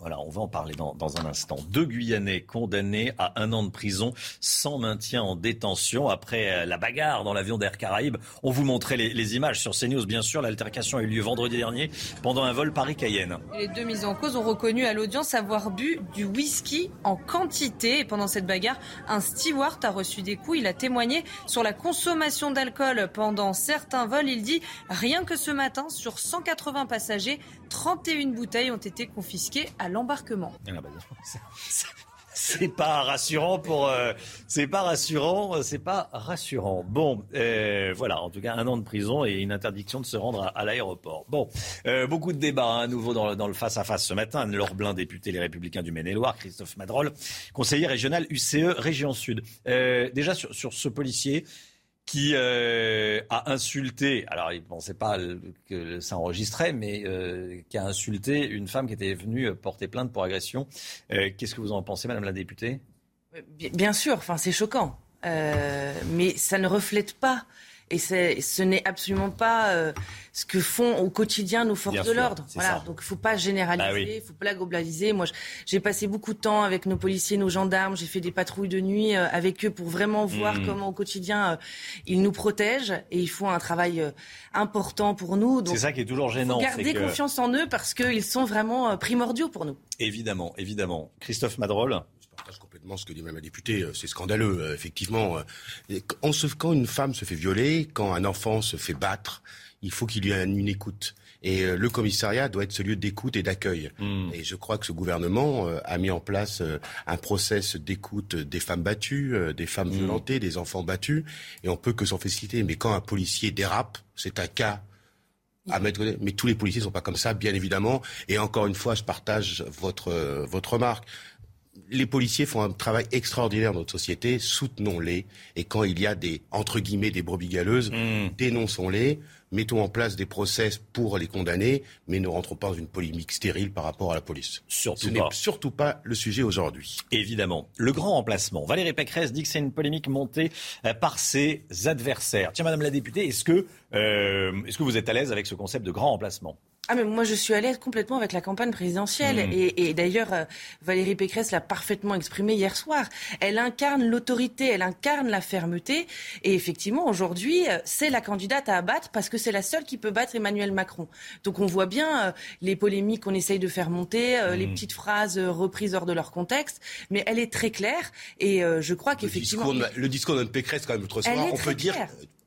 [SPEAKER 1] Voilà, on va en parler dans, un instant. Deux Guyanais condamnés à un an de prison sans maintien en détention après euh, la bagarre dans l'avion d'Air Caraïbes. On vous montrait les, les, images sur CNews, bien sûr. L'altercation a eu lieu vendredi dernier pendant un vol Paris-Cayenne.
[SPEAKER 2] Les deux mises en cause ont reconnu à l'audience avoir bu du whisky en quantité. Et pendant cette bagarre, un steward a reçu des coups. Il a témoigné sur la consommation d'alcool pendant certains vols. Il dit rien que ce matin, sur 180 passagers, 31 bouteilles ont été confisquées à l'embarquement.
[SPEAKER 1] Ah bah, [laughs] c'est pas rassurant pour. Euh, c'est pas rassurant, c'est pas rassurant. Bon, euh, voilà, en tout cas, un an de prison et une interdiction de se rendre à, à l'aéroport. Bon, euh, beaucoup de débats hein, à nouveau dans, dans le face-à-face ce matin. Laure Blin, député Les Républicains du Maine-et-Loire, Christophe Madrol, conseiller régional UCE Région Sud. Euh, déjà, sur, sur ce policier, qui euh, a insulté, alors il ne pensait pas que ça enregistrait, mais euh, qui a insulté une femme qui était venue porter plainte pour agression. Euh, Qu'est-ce que vous en pensez, Madame la députée?
[SPEAKER 43] Bien sûr, c'est choquant, euh, mais ça ne reflète pas et ce n'est absolument pas euh, ce que font au quotidien nos forces de l'ordre. Voilà. Donc il ne faut pas généraliser, il bah oui. faut pas globaliser. Moi, j'ai passé beaucoup de temps avec nos policiers, nos gendarmes. J'ai fait des patrouilles de nuit euh, avec eux pour vraiment voir mmh. comment au quotidien euh, ils nous protègent. Et ils font un travail euh, important pour nous.
[SPEAKER 1] C'est ça qui est toujours gênant.
[SPEAKER 43] Faut garder
[SPEAKER 1] que...
[SPEAKER 43] confiance en eux parce qu'ils sont vraiment primordiaux pour nous.
[SPEAKER 1] Évidemment, évidemment. Christophe Madrol
[SPEAKER 44] partage complètement ce que dit Mme la députée. C'est scandaleux, effectivement. quand une femme se fait violer, quand un enfant se fait battre, il faut qu'il y ait une écoute. Et euh, le commissariat doit être ce lieu d'écoute et d'accueil. Hmm. Et je crois que ce gouvernement euh, a mis en place euh, un process d'écoute des femmes battues, des femmes hmm. violentées, des enfants battus. Et on peut que s'en féliciter. Mais quand un policier dérape, c'est un cas à mettre. Mais tous les policiers ne sont pas comme ça, bien évidemment. Et encore une fois, je partage votre, votre remarque les policiers font un travail extraordinaire dans notre société, soutenons-les. Et quand il y a des, entre guillemets, des brebis galeuses, hmm. dénonçons-les mettons en place des process pour les condamner, mais ne rentrons pas dans une polémique stérile par rapport à la police.
[SPEAKER 1] Surtout
[SPEAKER 44] Ce n'est surtout pas le sujet aujourd'hui.
[SPEAKER 1] Évidemment. Le grand remplacement. Valérie Pécresse dit que c'est une polémique montée euh, par ses adversaires. Tiens, Madame la députée, est-ce que, euh, est-ce que vous êtes à l'aise avec ce concept de grand remplacement?
[SPEAKER 43] Ah mais moi je suis à l'aise complètement avec la campagne présidentielle mmh. et, d'ailleurs euh, Valérie Pécresse l'a parfaitement exprimé hier soir. Elle incarne l'autorité, elle incarne la fermeté et effectivement aujourd'hui euh, c'est la candidate à abattre parce que c'est la seule qui peut battre Emmanuel Macron. Donc on voit bien euh, les polémiques qu'on essaye de faire monter, les mmh. petites phrases reprises hors de leur contexte, mais elle est très claire et je crois qu'effectivement
[SPEAKER 44] le discours de Pécresse quand même l'autre soir, on peut dire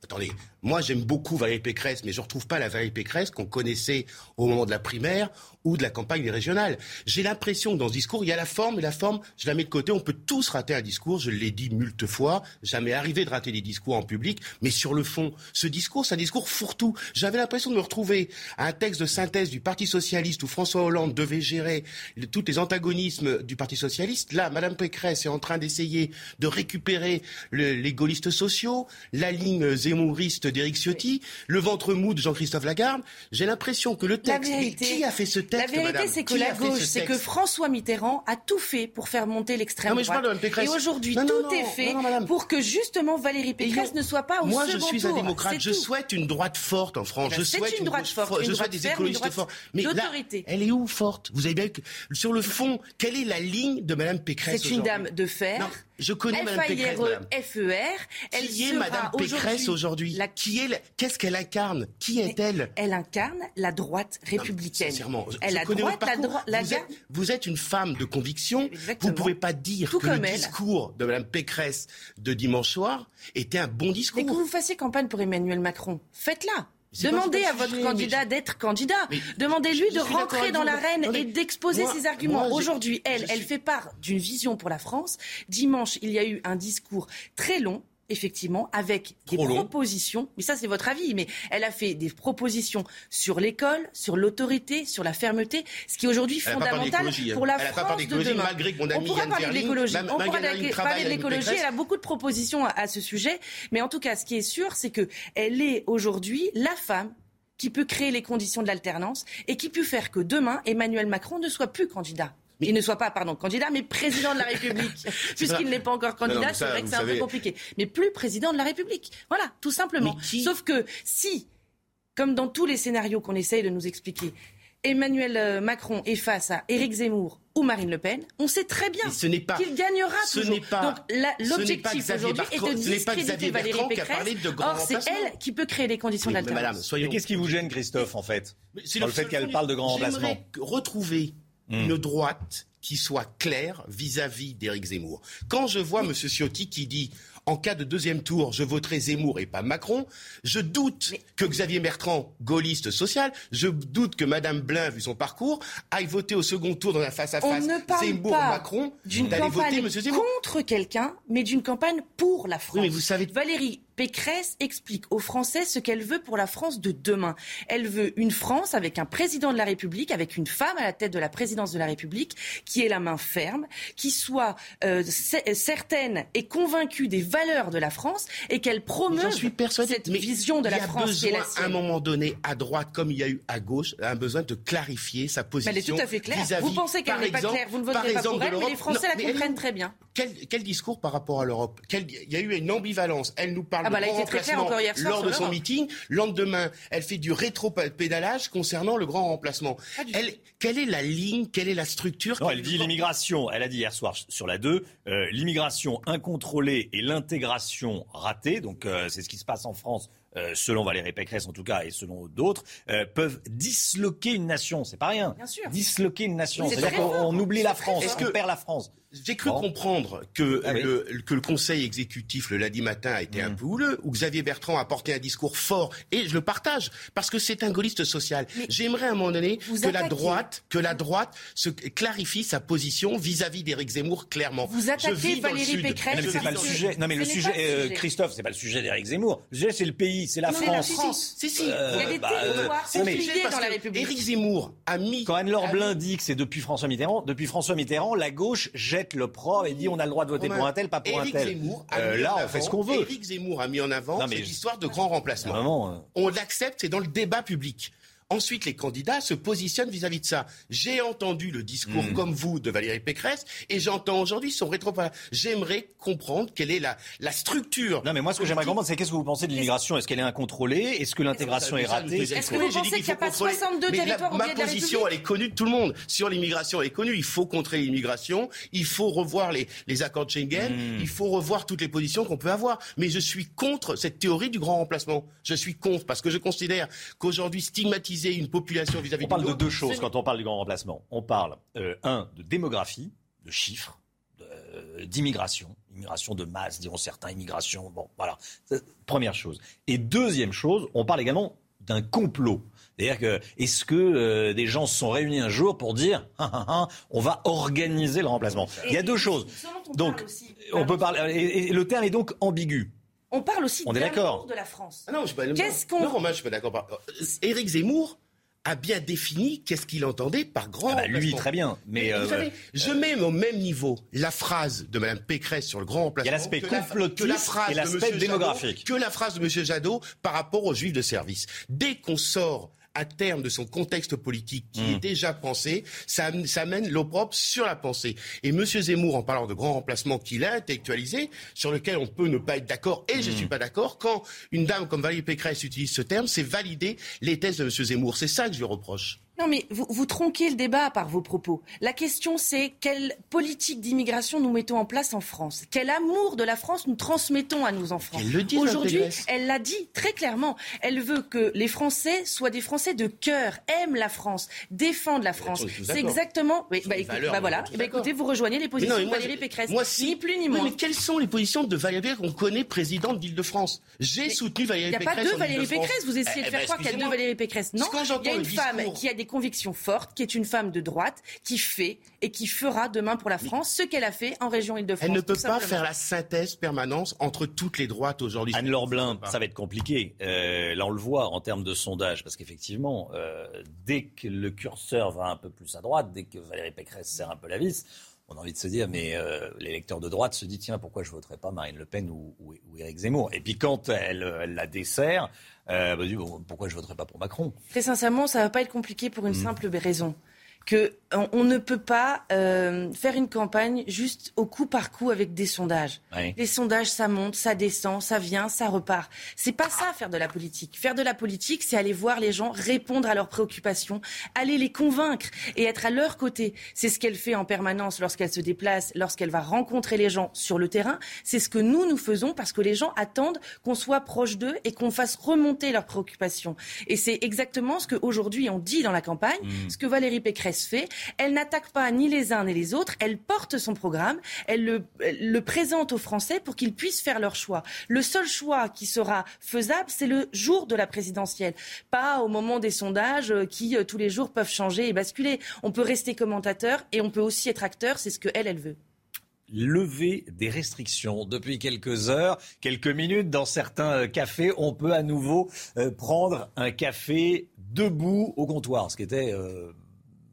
[SPEAKER 44] attendez, moi j'aime beaucoup Valérie Pécresse, mais je ne retrouve pas la Valérie Pécresse qu'on connaissait au moment de la primaire ou de la campagne régionale. J'ai l'impression que dans ce discours, il y a la forme, et la forme, je la mets de côté. On peut tous rater un discours, je l'ai dit multe fois, jamais arrivé de rater des discours en public, mais sur le fond, ce discours, c'est un discours fourre-tout. J'avais l'impression de me retrouver à un texte de synthèse du Parti Socialiste où François Hollande devait gérer tous les antagonismes du Parti Socialiste. Là, Madame Pécresse est en train d'essayer de récupérer les gaullistes sociaux, la ligne zémouriste d'Éric Ciotti, le ventre mou de Jean-Christophe Lagarde. J'ai l'impression que le texte, qui a fait ce
[SPEAKER 43] la vérité, c'est que la gauche, c'est que François Mitterrand a tout fait pour faire monter l'extrême droite. Et aujourd'hui, tout est fait pour que justement Valérie Pécresse ne soit pas au
[SPEAKER 44] Moi,
[SPEAKER 43] second
[SPEAKER 44] je suis un démocrate. Je souhaite une droite forte en France.
[SPEAKER 43] Eh ben,
[SPEAKER 44] je souhaite
[SPEAKER 43] une droite forte.
[SPEAKER 44] Je souhaite des écologistes forts. Mais là, elle est où forte? Vous avez bien sur le fond, quelle est la ligne de Madame Pécresse
[SPEAKER 43] C'est une dame de fer.
[SPEAKER 44] Je connais Mme Pécresse.
[SPEAKER 43] FER.
[SPEAKER 44] Elle qui est Mme Pécresse aujourd'hui? Qui est Qu'est-ce qu'elle incarne? Qui est-elle?
[SPEAKER 43] Elle incarne la droite républicaine.
[SPEAKER 44] sincèrement, elle a droite, la, vous, êtes, vous, êtes, une femme de conviction. Vous ne pouvez pas dire que le discours de Mme Pécresse de dimanche soir était un bon discours.
[SPEAKER 43] Mais que vous fassiez campagne pour Emmanuel Macron, faites-la. Demandez à votre candidat d'être candidat. Demandez-lui de rentrer dans l'arène et d'exposer ses arguments. Aujourd'hui, elle, elle fait part d'une vision pour la France. Dimanche, il y a eu un discours très long effectivement, avec des propositions, mais ça c'est votre avis, mais elle a fait des propositions sur l'école, sur l'autorité, sur la fermeté, ce qui est aujourd'hui fondamental pour la France de demain. on pourra parler de l'écologie, on pourra parler de l'écologie, elle a beaucoup de propositions à, ce sujet, mais en tout cas, ce qui est sûr, c'est qu'elle est aujourd'hui la femme qui peut créer les conditions de l'alternance et qui peut faire que demain, Emmanuel Macron ne soit plus candidat il ne soit pas, pardon, candidat, mais président de la République. [laughs] Puisqu'il n'est pas encore candidat, c'est vrai que c'est un peu compliqué. Mais plus président de la République. Voilà, tout simplement. Sauf que si, comme dans tous les scénarios qu'on essaye de nous expliquer, Emmanuel euh, Macron est face à Éric Zemmour ou Marine Le Pen, on sait très bien qu'il gagnera
[SPEAKER 44] ce
[SPEAKER 43] toujours.
[SPEAKER 44] Pas,
[SPEAKER 43] Donc l'objectif aujourd'hui est de discréditer Valérie Pécresse. Or, c'est elle qui peut créer les conditions de l'alternance.
[SPEAKER 1] Qu'est-ce qui vous gêne, Christophe, en fait Dans le fait qu'elle parle de grand remplacement
[SPEAKER 44] retrouver Hmm. une droite qui soit claire vis-à-vis d'Éric Zemmour. Quand je vois M. Ciotti qui dit en cas de deuxième tour, je voterai Zemmour et pas Macron. Je doute que Xavier Bertrand, gaulliste social, je doute que Mme Blin, vu son parcours, aille voter au second tour dans un face-à-face Zemmour-Macron,
[SPEAKER 43] d'une campagne contre quelqu'un, mais d'une campagne pour la France.
[SPEAKER 44] mais vous savez...
[SPEAKER 43] Valérie Pécresse explique aux Français ce qu'elle veut pour la France de demain. Elle veut une France avec un président de la République, avec une femme à la tête de la présidence de la République, qui ait la main ferme, qui soit euh, certaine et convaincue des valeurs de la France et qu'elle promeut cette vision de la France
[SPEAKER 44] qui est la à un moment donné, à droite comme il y a eu à gauche, a un besoin de clarifier sa position.
[SPEAKER 43] Mais elle est tout à fait claire. vous pensez qu'elle n'est pas claire, vous ne voterez pas pour elle, mais les Français la comprennent très bien.
[SPEAKER 44] Quel, discours par rapport à l'Europe? Il y a eu une ambivalence. Elle nous parle ah bah, de grand remplacement lors de son meeting. Le lendemain, elle fait du rétro-pédalage concernant le grand remplacement. Elle, quelle est la ligne Quelle est la structure
[SPEAKER 1] Elle dit l'immigration. Elle a dit hier soir sur la 2, euh, l'immigration incontrôlée et l'intégration ratée. Donc euh, c'est ce qui se passe en France euh, selon Valérie Pécresse en tout cas et selon d'autres, peuvent disloquer une nation. C'est pas rien.
[SPEAKER 43] Bien sûr.
[SPEAKER 1] Disloquer une nation. C'est-à-dire qu'on oublie la France, on perd la France.
[SPEAKER 44] J'ai cru comprendre que,
[SPEAKER 1] Ah oui.
[SPEAKER 44] le, que le Conseil exécutif le lundi matin a été
[SPEAKER 1] Mm.
[SPEAKER 44] un peu houleux, où Xavier Bertrand a porté un discours fort, et je le partage, parce que c'est un gaulliste social. J'aimerais à un moment donné que la droite, que la droite se clarifie sa position vis-à-vis d'Éric Zemmour clairement.
[SPEAKER 43] Vous attaquez Valérie. Pécresse
[SPEAKER 1] Non, mais c'est pas le sujet. Non, mais le sujet,
[SPEAKER 43] pas le
[SPEAKER 1] euh. Christophe, c'est pas le sujet d'Éric Zemmour. Le sujet, c'est le pays, c'est la
[SPEAKER 43] Non, mais la
[SPEAKER 1] France.
[SPEAKER 43] France.
[SPEAKER 44] Si, si.
[SPEAKER 1] Euh,
[SPEAKER 43] Il y a des
[SPEAKER 1] bah,
[SPEAKER 43] territoires
[SPEAKER 1] euh,
[SPEAKER 43] dans la
[SPEAKER 44] que
[SPEAKER 43] République.
[SPEAKER 44] Éric Zemmour a mis.
[SPEAKER 1] Quand Anne-Laure Blin dit que c'est depuis François Mitterrand, depuis François Mitterrand, la gauche jette le probe et dit on a le droit de voter pour un tel, pas pour
[SPEAKER 44] Éric
[SPEAKER 1] un tel.
[SPEAKER 44] Zemmour
[SPEAKER 1] Euh, là, on fait ce qu'on veut.
[SPEAKER 44] Éric Zemmour a mis en avant
[SPEAKER 1] mais
[SPEAKER 44] cette histoire de grand remplacement.
[SPEAKER 1] Vraiment, euh.
[SPEAKER 44] On l'accepte, c'est dans le débat public. Ensuite, les candidats se positionnent vis-à-vis de ça. J'ai entendu le discours,
[SPEAKER 1] Mm.
[SPEAKER 44] comme vous, de Valérie Pécresse, et j'entends aujourd'hui son rétro. J'aimerais comprendre quelle est la, la structure.
[SPEAKER 1] Non, mais moi, ce que j'aimerais comprendre, c'est qu'est-ce que vous pensez de l'immigration? Est-ce qu'elle est incontrôlée? Est-ce que l'intégration est ratée?
[SPEAKER 43] Est-ce que vous pensez qu'il n'y a pas 62
[SPEAKER 44] Mais la-
[SPEAKER 43] territoires
[SPEAKER 44] Ma position, elle est connue de tout le monde. Sur l'immigration, elle est connue. Il faut contrer l'immigration. Il faut revoir les, les accords de Schengen.
[SPEAKER 1] Hmm.
[SPEAKER 44] Il faut revoir toutes les positions qu'on peut avoir. Mais je suis contre cette théorie du grand remplacement. Je suis contre parce que je considère qu'aujourd'hui, stigmatiser une population vis-à-vis
[SPEAKER 1] On parle de
[SPEAKER 44] l'autre,
[SPEAKER 1] deux choses quand on parle du grand remplacement. On parle, euh, un, de démographie, de chiffres, de- euh, d'immigration, immigration de masse, diront certains, immigration, bon, voilà. Première chose. Et deuxième chose, on parle également d'un complot. C'est-à-dire que, est-ce que euh, des gens se sont réunis un jour pour dire, Ah, ah, ah, on va organiser le remplacement? Il y a deux choses. Donc, on peut parler, et, et le terme est donc ambigu.
[SPEAKER 43] On parle aussi
[SPEAKER 1] On est d'accord.
[SPEAKER 43] d'amour de la France.
[SPEAKER 44] Ah non, je suis pas,
[SPEAKER 43] Qu'est-ce
[SPEAKER 44] non,
[SPEAKER 43] qu'on-
[SPEAKER 44] non, Romain, je suis pas d'accord. euh, Éric Zemmour a bien défini qu'est-ce qu'il entendait par grand
[SPEAKER 1] Ah bah, lui, très bien, mais,
[SPEAKER 44] vous
[SPEAKER 1] euh,
[SPEAKER 44] je mets au même niveau la phrase de Mme Pécresse sur le grand remplacement.
[SPEAKER 1] Il y a l'aspect
[SPEAKER 44] que la-
[SPEAKER 1] complotiste
[SPEAKER 44] que la phrase
[SPEAKER 1] et
[SPEAKER 44] de
[SPEAKER 1] l'aspect
[SPEAKER 44] Jadot-
[SPEAKER 1] démographique.
[SPEAKER 44] que la phrase de M. Jadot par rapport aux juifs de service. Dès qu'on sort à terme de son contexte politique qui
[SPEAKER 1] Hmm.
[SPEAKER 44] est déjà pensé, ça, ça mène l'opprobre sur la pensée. Et M. Zemmour, en parlant de grand remplacement qu'il a intellectualisé, sur lequel on peut ne pas être d'accord, et je
[SPEAKER 1] Hmm.
[SPEAKER 44] suis pas d'accord, quand une dame comme Valérie Pécresse utilise ce terme, c'est valider les thèses de M. Zemmour. C'est ça que je lui reproche.
[SPEAKER 43] Non, mais vous, vous tronquez le débat par vos propos. La question, c'est quelle politique d'immigration nous mettons en place en France? Quel amour de la France nous transmettons à nos enfants? Aujourd'hui,
[SPEAKER 44] Pécresse.
[SPEAKER 43] elle l'a dit très clairement. Elle veut que les Français soient des Français de cœur, aiment la France, défendent la France. C'est exactement. Oui, bah,
[SPEAKER 44] les
[SPEAKER 43] écoute,
[SPEAKER 44] valeurs,
[SPEAKER 43] bah voilà. Eh ben,
[SPEAKER 44] d'accord.
[SPEAKER 43] écoutez, vous rejoignez les positions
[SPEAKER 44] non,
[SPEAKER 43] de Valérie Pécresse.
[SPEAKER 44] Moi, si.
[SPEAKER 43] Ni plus ni
[SPEAKER 44] Oui,
[SPEAKER 43] moins.
[SPEAKER 44] mais quelles sont les positions de Valérie Pécresse? Qu'on connaît présidente d'Île-de-France J'ai soutenu
[SPEAKER 43] Il
[SPEAKER 44] Valérie
[SPEAKER 43] n'y a
[SPEAKER 44] Pécresse.
[SPEAKER 43] pas deux Valérie. Pécresse. Vous essayez
[SPEAKER 44] Eh
[SPEAKER 43] de
[SPEAKER 44] ben,
[SPEAKER 43] faire croire qu'il y a deux. Valérie Pécresse. Non, il y a une femme qui a des convictions fortes, qui est une femme de droite, qui fait et qui fera demain pour la France ce qu'elle a fait en région Île-de-France.
[SPEAKER 44] Elle ne peut pas faire la synthèse permanence entre toutes les droites aujourd'hui.
[SPEAKER 1] Anne-Laure Blin, ça va être compliqué. Euh, là, on le voit en termes de sondage, parce qu'effectivement, euh, dès que le curseur va un peu plus à droite, dès que Valérie Pécresse serre un peu la vis, on a envie de se dire, mais euh, l'électeur de droite se dit, tiens, pourquoi je voterais pas Marine Le Pen ou, ou, ou Éric Zemmour? Et puis quand elle, elle la dessert, euh, bah, pourquoi je voterais pas pour Macron?
[SPEAKER 43] Très sincèrement, ça va pas être compliqué pour une
[SPEAKER 1] Mm.
[SPEAKER 43] simple raison. Que on, ne peut pas euh, faire une campagne juste au coup par coup avec des sondages. Les sondages, ça monte, ça descend, ça vient, ça repart. C'est pas ça faire de la politique. Faire de la politique, c'est aller voir les gens, répondre à leurs préoccupations, aller les convaincre et être à leur côté. C'est ce qu'elle fait en permanence lorsqu'elle se déplace, lorsqu'elle va rencontrer les gens sur le terrain. C'est ce que nous nous faisons parce que les gens attendent qu'on soit proche d'eux et qu'on fasse remonter leurs préoccupations. Et c'est exactement ce qu'aujourd'hui on dit dans la campagne,
[SPEAKER 1] Mm.
[SPEAKER 43] ce que Valérie Pécresse fait. Elle n'attaque pas ni les uns ni les autres. Elle porte son programme. Elle le, présente aux Français pour qu'ils puissent faire leur choix. Le seul choix qui sera faisable, c'est le jour de la présidentielle, pas au moment des sondages euh, qui euh, tous les jours peuvent changer et basculer. On peut rester commentateur et on peut aussi être acteur. C'est ce que elle, veut.
[SPEAKER 1] lever des restrictions. Depuis quelques heures, quelques minutes, dans certains euh, cafés, on peut à nouveau prendre un café debout au comptoir, ce qui était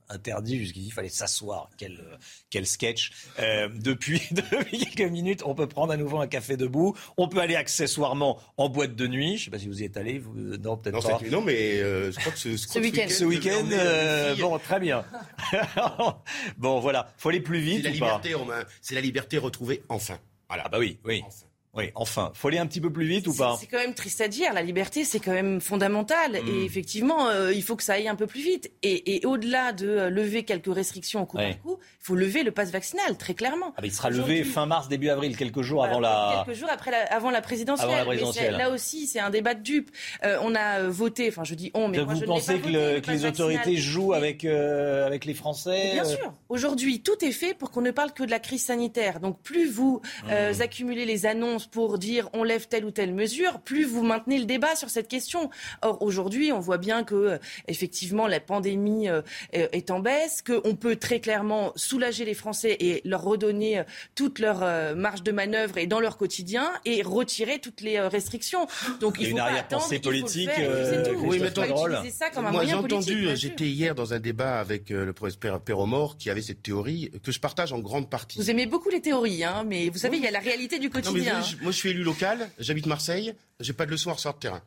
[SPEAKER 1] interdit jusqu'ici. Il fallait s'asseoir. Quel, euh, quel sketch. Euh, depuis, [laughs] depuis quelques minutes, on peut prendre à nouveau un café debout. On peut aller accessoirement en boîte de nuit. Je ne sais pas si vous y êtes allé. Vous, non, peut-être
[SPEAKER 44] Non,
[SPEAKER 1] pas.
[SPEAKER 44] non, mais euh, je crois que ce, je crois que
[SPEAKER 43] week-end.
[SPEAKER 1] Ce week-end, euh, bon, très bien. [laughs] bon, voilà. Faut aller plus
[SPEAKER 44] C'est
[SPEAKER 1] vite
[SPEAKER 44] la
[SPEAKER 1] ou pas
[SPEAKER 44] liberté, Romain. C'est la liberté retrouvée enfin. Voilà.
[SPEAKER 1] Ah bah oui, oui. Oui, enfin, faut aller un petit peu plus vite ou pas
[SPEAKER 43] C'est quand même triste à dire. La liberté, c'est quand même fondamental. Et mm. effectivement, euh, il faut que ça aille un peu plus vite. Et, au-delà de euh, lever quelques restrictions au coup par coup, il faut lever le pass vaccinal, très clairement.
[SPEAKER 1] Ah, il sera levé fin mars, début avril, quelques jours avant la.
[SPEAKER 43] Quelques jours après avant la présidentielle. là aussi, c'est un débat de dupes. Euh, on a voté, enfin, je dis on, mais moi,
[SPEAKER 1] vous pensez que, que les autorités jouent avec avec les Français
[SPEAKER 43] Bien sûr. Aujourd'hui, tout est fait pour qu'on ne parle que de la crise sanitaire. Donc, plus vous mmh. accumulez les annonces pour dire on lève telle ou telle mesure, plus vous maintenez le débat sur cette question. Or, aujourd'hui, on voit bien que, euh, effectivement, la pandémie euh, est en baisse, qu'on peut très clairement soulager les Français et leur redonner euh, toute leur marge de manœuvre et dans leur quotidien et retirer toutes les restrictions.
[SPEAKER 1] Donc, il faut une arrière-pensée politique.
[SPEAKER 43] oui, mais ça comme un Moi,
[SPEAKER 44] j'ai entendu, j'étais hier dans un débat avec le professeur Perromort qui avait cette théorie que je partage en grande partie.
[SPEAKER 43] Vous aimez beaucoup les théories, hein, mais vous savez, il y a la réalité du quotidien.
[SPEAKER 44] Moi, je suis élu local, j'habite Marseille, j'ai pas de leçon à ressortir de terrain.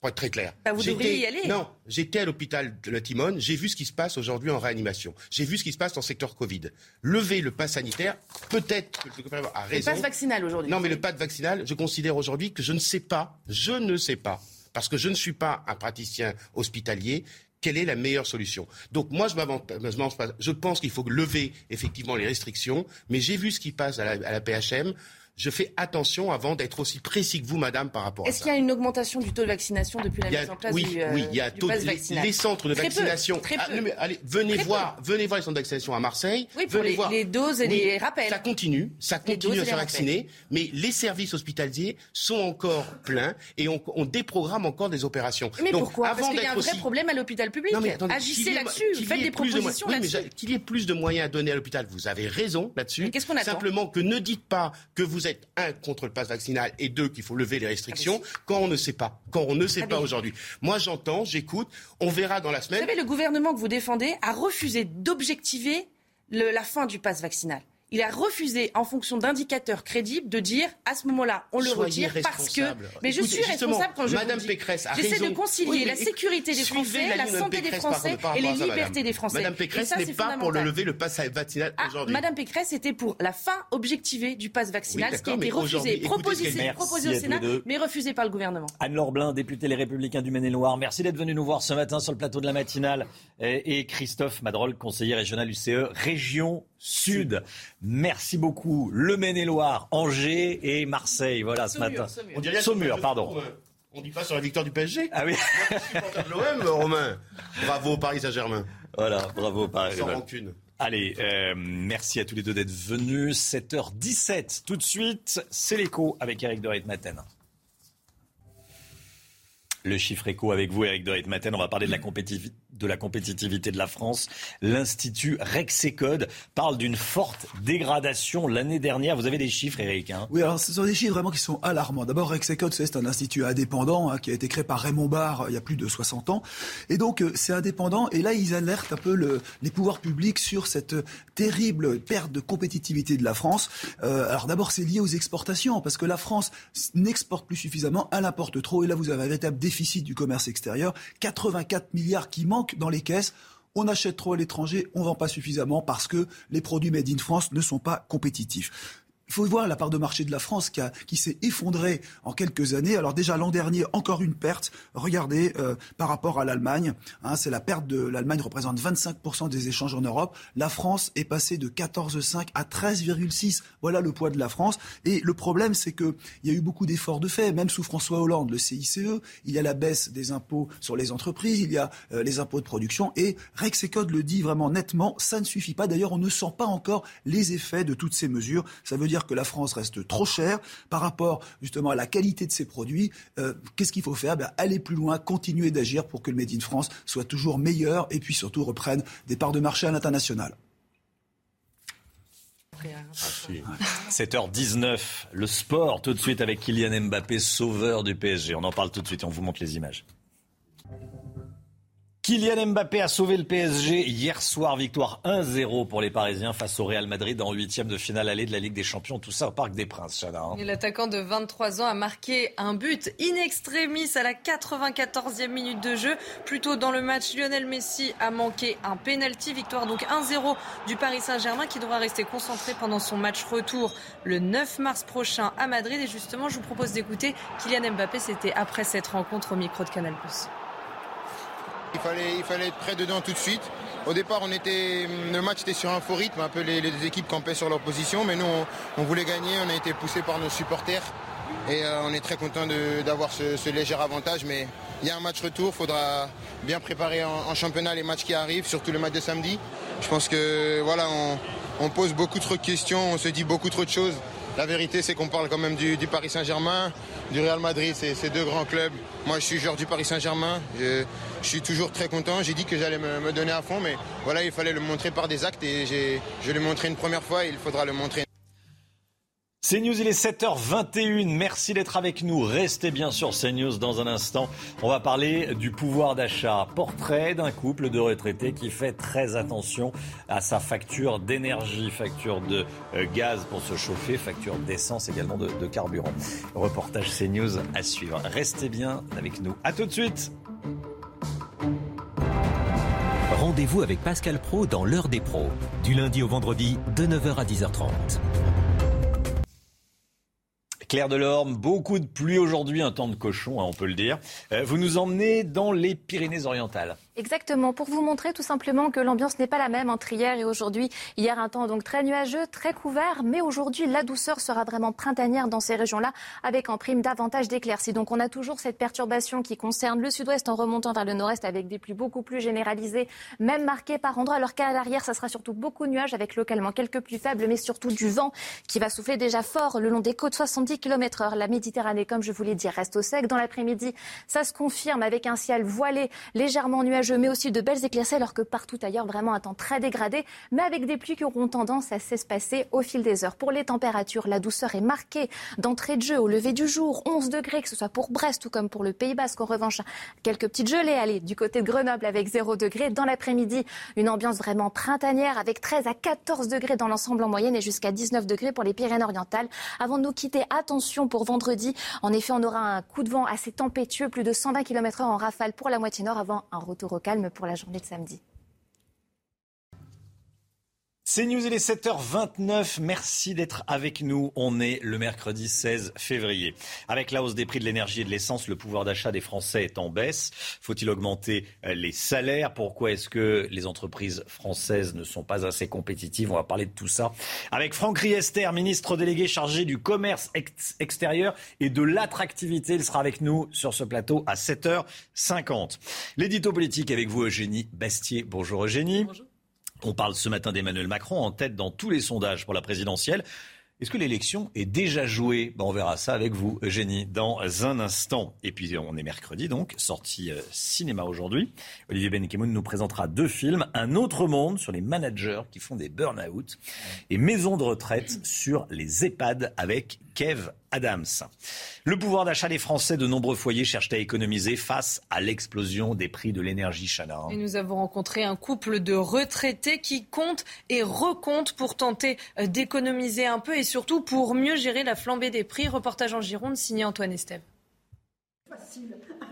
[SPEAKER 44] Pour être très clair.
[SPEAKER 43] Bah, vous devriez y aller.
[SPEAKER 44] Non, j'étais à l'hôpital de la Timone, j'ai vu ce qui se passe aujourd'hui en réanimation. J'ai vu ce qui se passe dans le secteur Covid. Lever le pass sanitaire, peut-être que le gouvernement a raison.
[SPEAKER 43] Le pass vaccinal aujourd'hui.
[SPEAKER 44] Non, mais le pass vaccinal, je considère aujourd'hui que je ne sais pas, je ne sais pas, parce que je ne suis pas un praticien hospitalier, quelle est la meilleure solution. Donc moi, je m'avance pas. Je pense qu'il faut lever effectivement les restrictions, mais j'ai vu ce qui passe à la, à la PHM je fais attention avant d'être aussi précis que vous, madame, par rapport à
[SPEAKER 43] ça. Est-ce qu'il y a une augmentation du taux de vaccination depuis la mise en place
[SPEAKER 44] oui,
[SPEAKER 43] du,
[SPEAKER 44] oui, il y a taux, les, centres de vaccination.
[SPEAKER 43] très peu.
[SPEAKER 44] Ah, allez, venez voir, venez voir les centres de vaccination à Marseille.
[SPEAKER 43] Oui, pour
[SPEAKER 44] les,
[SPEAKER 43] les, doses et les rappels.
[SPEAKER 44] Ça continue, ça continue à se vacciner, mais les services hospitaliers sont encore pleins et on, déprogramme encore des opérations.
[SPEAKER 43] Mais pourquoi? Parce qu'il y a un vrai problème à l'hôpital public. Agissez là-dessus, faites des propositions là-dessus.
[SPEAKER 44] Qu'il y ait plus de moyens à donner à l'hôpital, vous avez raison là-dessus. Qu'est-ce qu'on attend? Simplement que ne dites pas que vous êtes un contre le pass vaccinal et deux, qu'il faut lever les restrictions ah, quand on ne sait pas, quand on ne sait ah, pas aujourd'hui. Moi, j'entends, j'écoute, on verra dans la semaine.
[SPEAKER 43] Vous savez, le gouvernement que vous défendez a refusé d'objectiver la fin du pass vaccinal il a refusé, en fonction d'indicateurs crédibles, de dire à ce moment-là, on le retire parce que. Mais je suis responsable quand je
[SPEAKER 44] Madame
[SPEAKER 43] vous
[SPEAKER 44] dis. Pécresse
[SPEAKER 43] J'essaie de concilier la sécurité des Français, la, santé des Français et les libertés des Français.
[SPEAKER 44] Madame Pécresse n'est pas pour le lever le pass vaccinal ah, aujourd'hui.
[SPEAKER 43] Madame Pécresse était pour la fin objectivée du pass vaccinal, ce qui a été refusé, proposé, proposé au Sénat, mais refusé par le gouvernement.
[SPEAKER 1] Anne-Laure Blin, députée Les Républicains du Maine-et-Loire, merci d'être venu nous voir ce matin sur le plateau de la matinale. Et Christophe Madrol, conseiller régional UCE, région Sud. Merci beaucoup. Le Maine-et-Loire, Angers et Marseille. Voilà ce matin. Saumur, pardon.
[SPEAKER 44] On dit pas sur la victoire du PSG
[SPEAKER 1] Ah oui. [laughs]
[SPEAKER 44] l'OM, Romain. Bravo Paris Saint-Germain.
[SPEAKER 1] Voilà, bravo Paris.
[SPEAKER 44] Sans rancune.
[SPEAKER 1] Allez, euh, merci à tous les deux d'être venus. 7h17, tout de suite, c'est l'écho avec Eric de Maten. Le chiffre écho avec vous, Eric de Maten. On va parler de la compétitivité de la compétitivité de la France, l'Institut Rexecode parle d'une forte dégradation l'année dernière. Vous avez des chiffres, Eric hein?
[SPEAKER 26] Oui, alors ce sont des chiffres vraiment qui sont alarmants. D'abord, Rexecode, c'est un institut indépendant hein, qui a été créé par Raymond Barre euh, il y a plus de 60 ans. Et donc, euh, c'est indépendant. Et là, ils alertent un peu le, les pouvoirs publics sur cette terrible perte de compétitivité de la France. Euh, alors d'abord, c'est lié aux exportations, parce que la France n'exporte plus suffisamment, elle importe trop. Et là, vous avez un véritable déficit du commerce extérieur. 84 milliards qui manquent dans les caisses. On achète trop à l'étranger, on vend pas suffisamment parce que les produits made in France ne sont pas compétitifs. Il faut voir la part de marché de la France qui, qui s'est effondrée en quelques années. Alors déjà l'an dernier, encore une perte. Regardez euh, par rapport à l'Allemagne. Hein, c'est la perte de l'Allemagne représente 25% des échanges en Europe. La France est passée de 14,5 à 13,6. Voilà le poids de la France. Et le problème, c'est que il y a eu beaucoup d'efforts de fait. Même sous François Hollande, le CICE, il y a la baisse des impôts sur les entreprises, il y a euh, les impôts de production. Et Rexecode le dit vraiment nettement, ça ne suffit pas. D'ailleurs, on ne sent pas encore les effets de toutes ces mesures. Ça veut dire que la France reste trop chère par rapport justement à la qualité de ses produits. Euh, qu'est-ce qu'il faut faire? Ben, Aller plus loin, continuer d'agir pour que le Made in France soit toujours meilleur et puis surtout reprenne des parts de marché à l'international.
[SPEAKER 1] 7h19, le sport tout de suite avec Kylian Mbappé, sauveur du PSG. On en parle tout de suite et on vous montre les images. Kylian Mbappé a sauvé le PSG hier soir. Victoire 1-0 pour les Parisiens face au Real Madrid en huitième de finale allée de la Ligue des Champions. Tout ça au Parc des Princes, hein.
[SPEAKER 2] L'attaquant de 23 ans a marqué un but in extremis à la 94e minute de jeu. Plutôt dans le match, Lionel Messi a manqué un penalty. Victoire donc 1-0 du Paris Saint-Germain qui devra rester concentré pendant son match retour le 9 mars prochain à Madrid. Et justement, je vous propose d'écouter Kylian Mbappé. C'était après cette rencontre au micro de Canal+.
[SPEAKER 7] Il fallait, il fallait être prêt dedans tout de suite. Au départ, on était, le match était sur un faux rythme, un peu les, les équipes campaient sur leur position, mais nous, on, voulait gagner, on a été poussé par nos supporters et euh, on est très content d'avoir ce, léger avantage. Mais il y a un match retour, il faudra bien préparer en, championnat les matchs qui arrivent, surtout le match de samedi. Je pense que voilà, on, pose beaucoup trop de questions, on se dit beaucoup trop de choses. La vérité, c'est qu'on parle quand même du, Paris Saint-Germain, du Real Madrid, c'est deux grands clubs. Moi, je suis joueur du Paris Saint-Germain. Je, suis toujours très content. J'ai dit que j'allais me, donner à fond, mais voilà, il fallait le montrer par des actes et je l'ai montré une première fois, il faudra le montrer.
[SPEAKER 1] CNews, il est 7h21. Merci d'être avec nous. Restez bien sur CNews dans un instant. On va parler du pouvoir d'achat. Portrait d'un couple de retraités qui fait très attention à sa facture d'énergie, facture de euh, gaz pour se chauffer, facture d'essence également de, de carburant. Reportage CNews à suivre. Restez bien avec nous. À tout de suite.
[SPEAKER 27] Rendez-vous avec Pascal Pro dans l'heure des pros, du lundi au vendredi de 9h à 10h30.
[SPEAKER 1] Claire Delorme, beaucoup de pluie aujourd'hui, un temps de cochon, hein, on peut le dire. Euh, vous nous emmenez dans les Pyrénées-Orientales.
[SPEAKER 28] Exactement, pour vous montrer tout simplement que l'ambiance n'est pas la même entre hier et aujourd'hui. Hier, un temps donc très nuageux, très couvert, mais aujourd'hui, la douceur sera vraiment printanière dans ces régions-là, avec en prime davantage d'éclaircies. Donc on a toujours cette perturbation qui concerne le sud-ouest en remontant vers le nord-est, avec des pluies beaucoup plus généralisées, même marquées par endroits, alors qu'à l'arrière, ça sera surtout beaucoup de nuages, avec localement quelques pluies faibles, mais surtout du vent qui va souffler déjà fort le long des côtes, 70 km heure. La Méditerranée, comme je vous l'ai dit, reste au sec. Dans l'après-midi, ça se confirme avec un ciel voilé, légèrement nuageux je mets aussi de belles éclaircies, alors que partout ailleurs, vraiment un temps très dégradé, mais avec des pluies qui auront tendance à s'espacer au fil des heures. Pour les températures, la douceur est marquée d'entrée de jeu au lever du jour, 11 degrés, que ce soit pour Brest ou comme pour le Pays Basque. En revanche, quelques petites gelées, allez, du côté de Grenoble avec 0 degré. Dans l'après-midi, une ambiance vraiment printanière avec 13 à 14 degrés dans l'ensemble en moyenne et jusqu'à 19 degrés pour les Pyrénées-Orientales. Avant de nous quitter, attention pour vendredi. En effet, on aura un coup de vent assez tempétueux, plus de 120 km h en rafale pour la moitié nord avant un retour au calme pour la journée de samedi.
[SPEAKER 1] C'est News, il est 7h29. Merci d'être avec nous. On est le mercredi 16 février. Avec la hausse des prix de l'énergie et de l'essence, le pouvoir d'achat des Français est en baisse. Faut-il augmenter euh, les salaires? Pourquoi est-ce que les entreprises françaises ne sont pas assez compétitives? On va parler de tout ça avec Franck Riester, ministre délégué chargé du commerce extérieur et de l'attractivité. Il sera avec nous sur ce plateau à 7h50. L'édito politique avec vous, Eugénie Bastier. Bonjour Eugénie. On parle ce matin d'Emmanuel Macron en tête dans tous les sondages pour la présidentielle. Est-ce que l'élection est déjà jouée? Ben, On verra ça avec vous, Eugénie, dans un instant. Et puis, on est mercredi, donc, sortie euh, cinéma aujourd'hui. Olivier Benkemoun nous présentera deux films. Un autre monde sur les managers qui font des burn-out et Maison de retraite sur les EHPAD avec Kev Adams. Le pouvoir d'achat des Français, de nombreux foyers cherchent à économiser face à l'explosion des prix de l'énergie chaleur.
[SPEAKER 2] Et nous avons rencontré un couple de retraités qui comptent et recomptent pour tenter euh, d'économiser un peu et surtout pour mieux gérer la flambée des prix. Reportage en Gironde signé Antoine Estève.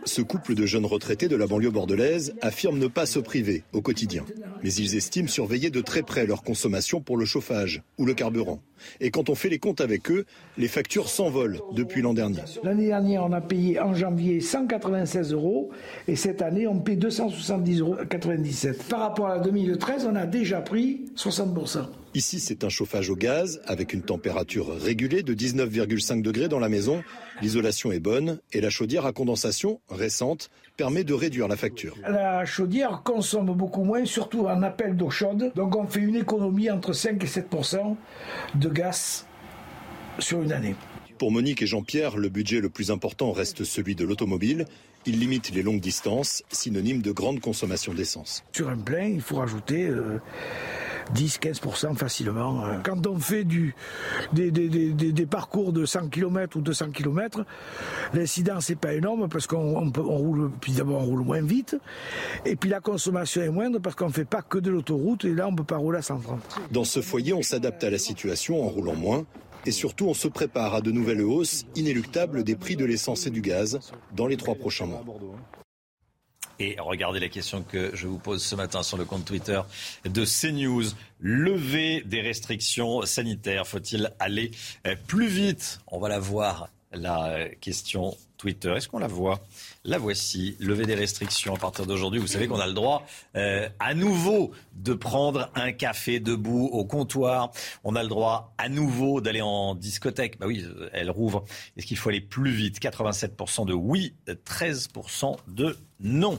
[SPEAKER 45] Ce couple de jeunes retraités de la banlieue bordelaise affirme ne pas se priver au quotidien. Mais ils estiment surveiller de très près leur consommation pour le chauffage ou le carburant. Et quand on fait les comptes avec eux, les factures s'envolent depuis l'an dernier.
[SPEAKER 30] L'année dernière, on a payé en janvier 196 euros et cette année, on paie 270,97 euros. Par rapport à 2013, on a déjà pris 60%.
[SPEAKER 45] Ici, c'est un chauffage au gaz avec une température régulée de 19,5 degrés dans la maison. L'isolation est bonne et la chaudière à condensation récente permet de réduire la facture.
[SPEAKER 30] La chaudière consomme beaucoup moins, surtout en appel d'eau chaude. Donc on fait une économie entre 5 et 7% de gaz sur une année.
[SPEAKER 45] Pour Monique et Jean-Pierre, le budget le plus important reste celui de l'automobile. Il limite les longues distances, synonyme de grande consommation d'essence.
[SPEAKER 30] Sur un plein, il faut rajouter 10-15% facilement. Quand on fait du, des, des, parcours de 100 km ou 200 km, l'incidence n'est pas énorme parce qu'on roule, puis d'abord on roule moins vite, et puis la consommation est moindre parce qu'on ne fait pas que de l'autoroute, et là on ne peut pas rouler à 130.
[SPEAKER 46] Dans ce foyer, on s'adapte à la situation en roulant moins, et surtout on se prépare à de nouvelles hausses inéluctables des prix de l'essence et du gaz dans les trois prochains mois.
[SPEAKER 1] Et regardez la question que je vous pose ce matin sur le compte Twitter de CNews. Lever des restrictions sanitaires, faut-il aller euh, plus vite? On va la voir, la question Twitter. Est-ce qu'on la voit? La voici. Lever des restrictions à partir d'aujourd'hui. Vous savez qu'on a le droit euh, à nouveau de prendre un café debout au comptoir. On a le droit à nouveau d'aller en discothèque. Bah oui, elle rouvre. Est-ce qu'il faut aller plus vite? 87% de oui, 13% de non.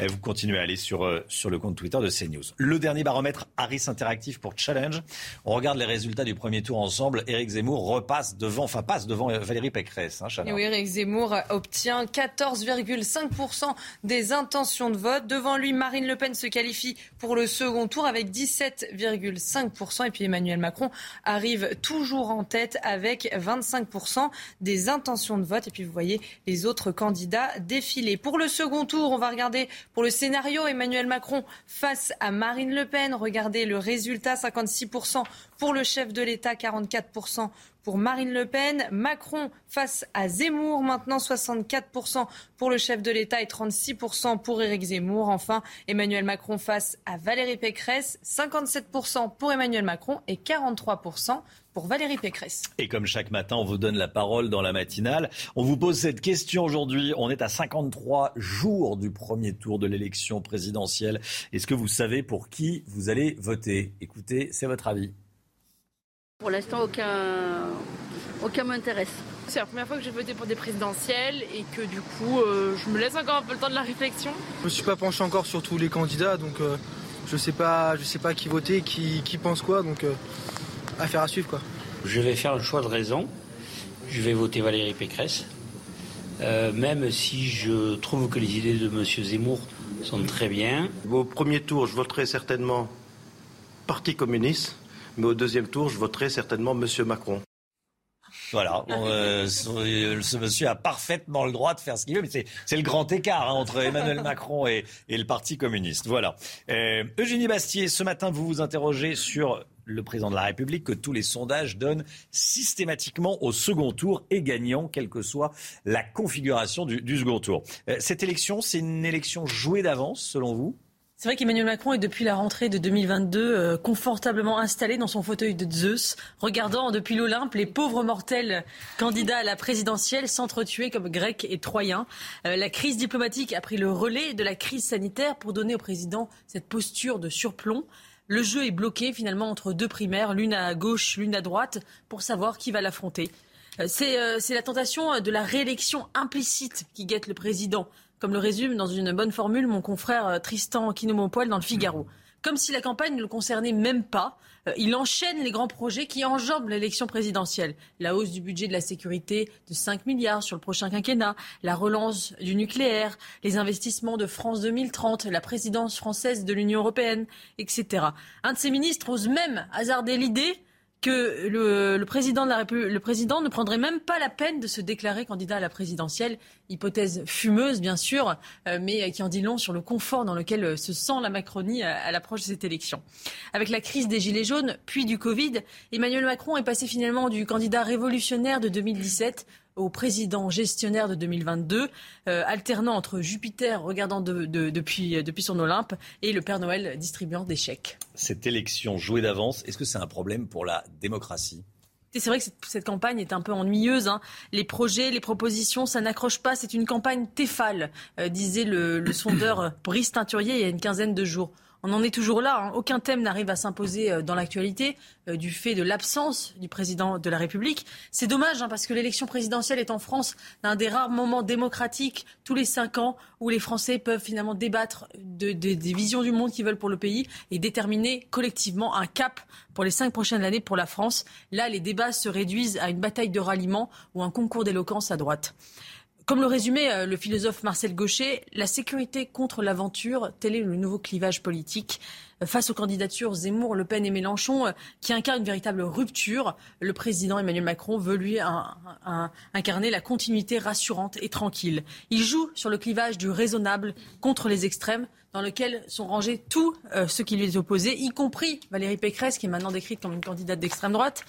[SPEAKER 1] Vous continuez à aller sur, euh, sur le compte Twitter de CNews. Le dernier baromètre Harris Interactive pour Challenge. On regarde les résultats du premier tour ensemble. Éric Zemmour repasse devant, enfin passe devant euh, Valérie Pécresse. Hein,
[SPEAKER 47] oui, Éric Zemmour obtient 14,5% des intentions de vote. Devant lui, Marine Le Pen se qualifie pour le second tour avec 17,5%. Et puis Emmanuel Macron arrive toujours en tête avec 25% des intentions de vote. Et puis vous voyez les autres candidats défiler. Pour le second tour, on va regarder pour le scénario Emmanuel Macron face à Marine Le Pen. Regardez le résultat 56% pour le chef de l'État, 44% pour Marine Le Pen. Macron face à Zemmour, maintenant 64% pour le chef de l'État et 36% pour Éric Zemmour. Enfin, Emmanuel Macron face à Valérie Pécresse, 57% pour Emmanuel Macron et 43% pour Valérie Pécresse.
[SPEAKER 1] Et comme chaque matin, on vous donne la parole dans la matinale. On vous pose cette question aujourd'hui. On est à 53 jours du premier tour de l'élection présidentielle. Est-ce que vous savez pour qui vous allez voter? Écoutez, c'est votre avis.
[SPEAKER 48] Pour l'instant, aucun, aucun m'intéresse.
[SPEAKER 49] C'est la première fois que j'ai voté pour des présidentielles et que du coup, euh, je me laisse encore un peu le temps de la réflexion.
[SPEAKER 50] Je me suis pas penché encore sur tous les candidats, donc euh, je sais pas, je sais pas qui voter, qui, qui pense quoi, donc euh, affaire à suivre quoi.
[SPEAKER 51] Je vais faire un choix de raison. Je vais voter Valérie Pécresse, même si je trouve que les idées de M. Zemmour sont très bien.
[SPEAKER 52] Au premier tour, je voterai certainement Parti communiste mais au deuxième tour, je voterai certainement M. Macron.
[SPEAKER 1] Voilà, euh, ce monsieur a parfaitement le droit de faire ce qu'il veut, mais c'est le grand écart hein, entre Emmanuel Macron et, le Parti communiste. Voilà. Euh, Eugénie Bastier, ce matin, vous vous interrogez sur le président de la République que tous les sondages donnent systématiquement au second tour et gagnant, quelle que soit la configuration du, second tour. Euh, cette élection, c'est une élection jouée d'avance, selon vous?
[SPEAKER 47] C'est vrai qu'Emmanuel Macron est depuis la rentrée de 2022 euh, confortablement installé dans son fauteuil de Zeus, regardant depuis l'Olympe les pauvres mortels candidats à la présidentielle s'entretuer comme Grecs et Troyens. Euh, la crise diplomatique a pris le relais de la crise sanitaire pour donner au président cette posture de surplomb. Le jeu est bloqué finalement entre deux primaires, l'une à gauche, l'une à droite, pour savoir qui va l'affronter. Euh, c'est la tentation de la réélection implicite qui guette le président comme le résume dans une bonne formule mon confrère euh, Tristan Kinomopoil dans le Figaro. Comme si la campagne ne le concernait même pas, euh, il enchaîne les grands projets qui enjambent l'élection présidentielle. La hausse du budget de la sécurité de 5 milliards sur le prochain quinquennat, la relance du nucléaire, les investissements de France 2030, la présidence française de l'Union européenne, etc. Un de ses ministres ose même hasarder l'idée que le, président de la République, le président ne prendrait même pas la peine de se déclarer candidat à la présidentielle. Hypothèse fumeuse, bien sûr, euh, mais qui en dit long sur le confort dans lequel euh, se sent la Macronie à, à l'approche de cette élection. Avec la crise des Gilets jaunes, puis du Covid, Emmanuel Macron est passé finalement du candidat révolutionnaire de 2017 au président gestionnaire de 2022, euh, alternant entre Jupiter regardant depuis, depuis son Olympe et le Père Noël distribuant des chèques.
[SPEAKER 1] Cette élection jouée d'avance, est-ce que c'est un problème pour la démocratie?
[SPEAKER 47] C'est vrai que cette, campagne est un peu ennuyeuse. Hein. Les projets, les propositions, ça n'accroche pas. C'est une campagne téfale, euh, disait le, le sondeur [coughs] Brice Teinturier il y a une quinzaine de jours. On en est toujours là. Hein. Aucun thème n'arrive à s'imposer euh, dans l'actualité euh, du fait de l'absence du président de la République. C'est dommage hein, parce que l'élection présidentielle est en France un des rares moments démocratiques tous les cinq ans où les Français peuvent finalement débattre de, des visions du monde qu'ils veulent pour le pays et déterminer collectivement un cap pour les cinq prochaines années pour la France. Là, les débats se réduisent à une bataille de ralliement ou un concours d'éloquence à droite. Comme le résumait euh, le philosophe Marcel Gaucher, la sécurité contre l'aventure, tel est le nouveau clivage politique euh, face aux candidatures Zemmour, Le Pen et Mélenchon, euh, qui incarnent une véritable rupture. Le président Emmanuel Macron veut lui incarner la continuité rassurante et tranquille. Il joue sur le clivage du raisonnable contre les extrêmes, dans lequel sont rangés tous ceux qui lui est opposés, y compris Valérie Pécresse, qui est maintenant décrite comme une candidate d'extrême droite.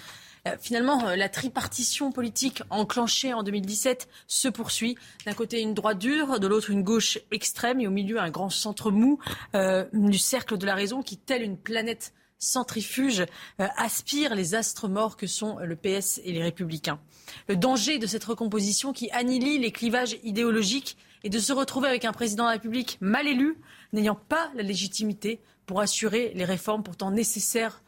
[SPEAKER 47] Euh, finalement, euh, la tripartition politique enclenchée en 2017 se poursuit. D'un côté, une droite dure, de l'autre, une gauche extrême, et au milieu, un grand centre mou euh, du cercle de la raison qui, telle une planète centrifuge, aspire les astres morts que sont le PS et les Républicains. Le danger de cette recomposition qui annihile les clivages idéologiques est de se retrouver avec un président de la République mal élu, n'ayant pas la légitimité pour assurer les réformes pourtant nécessaires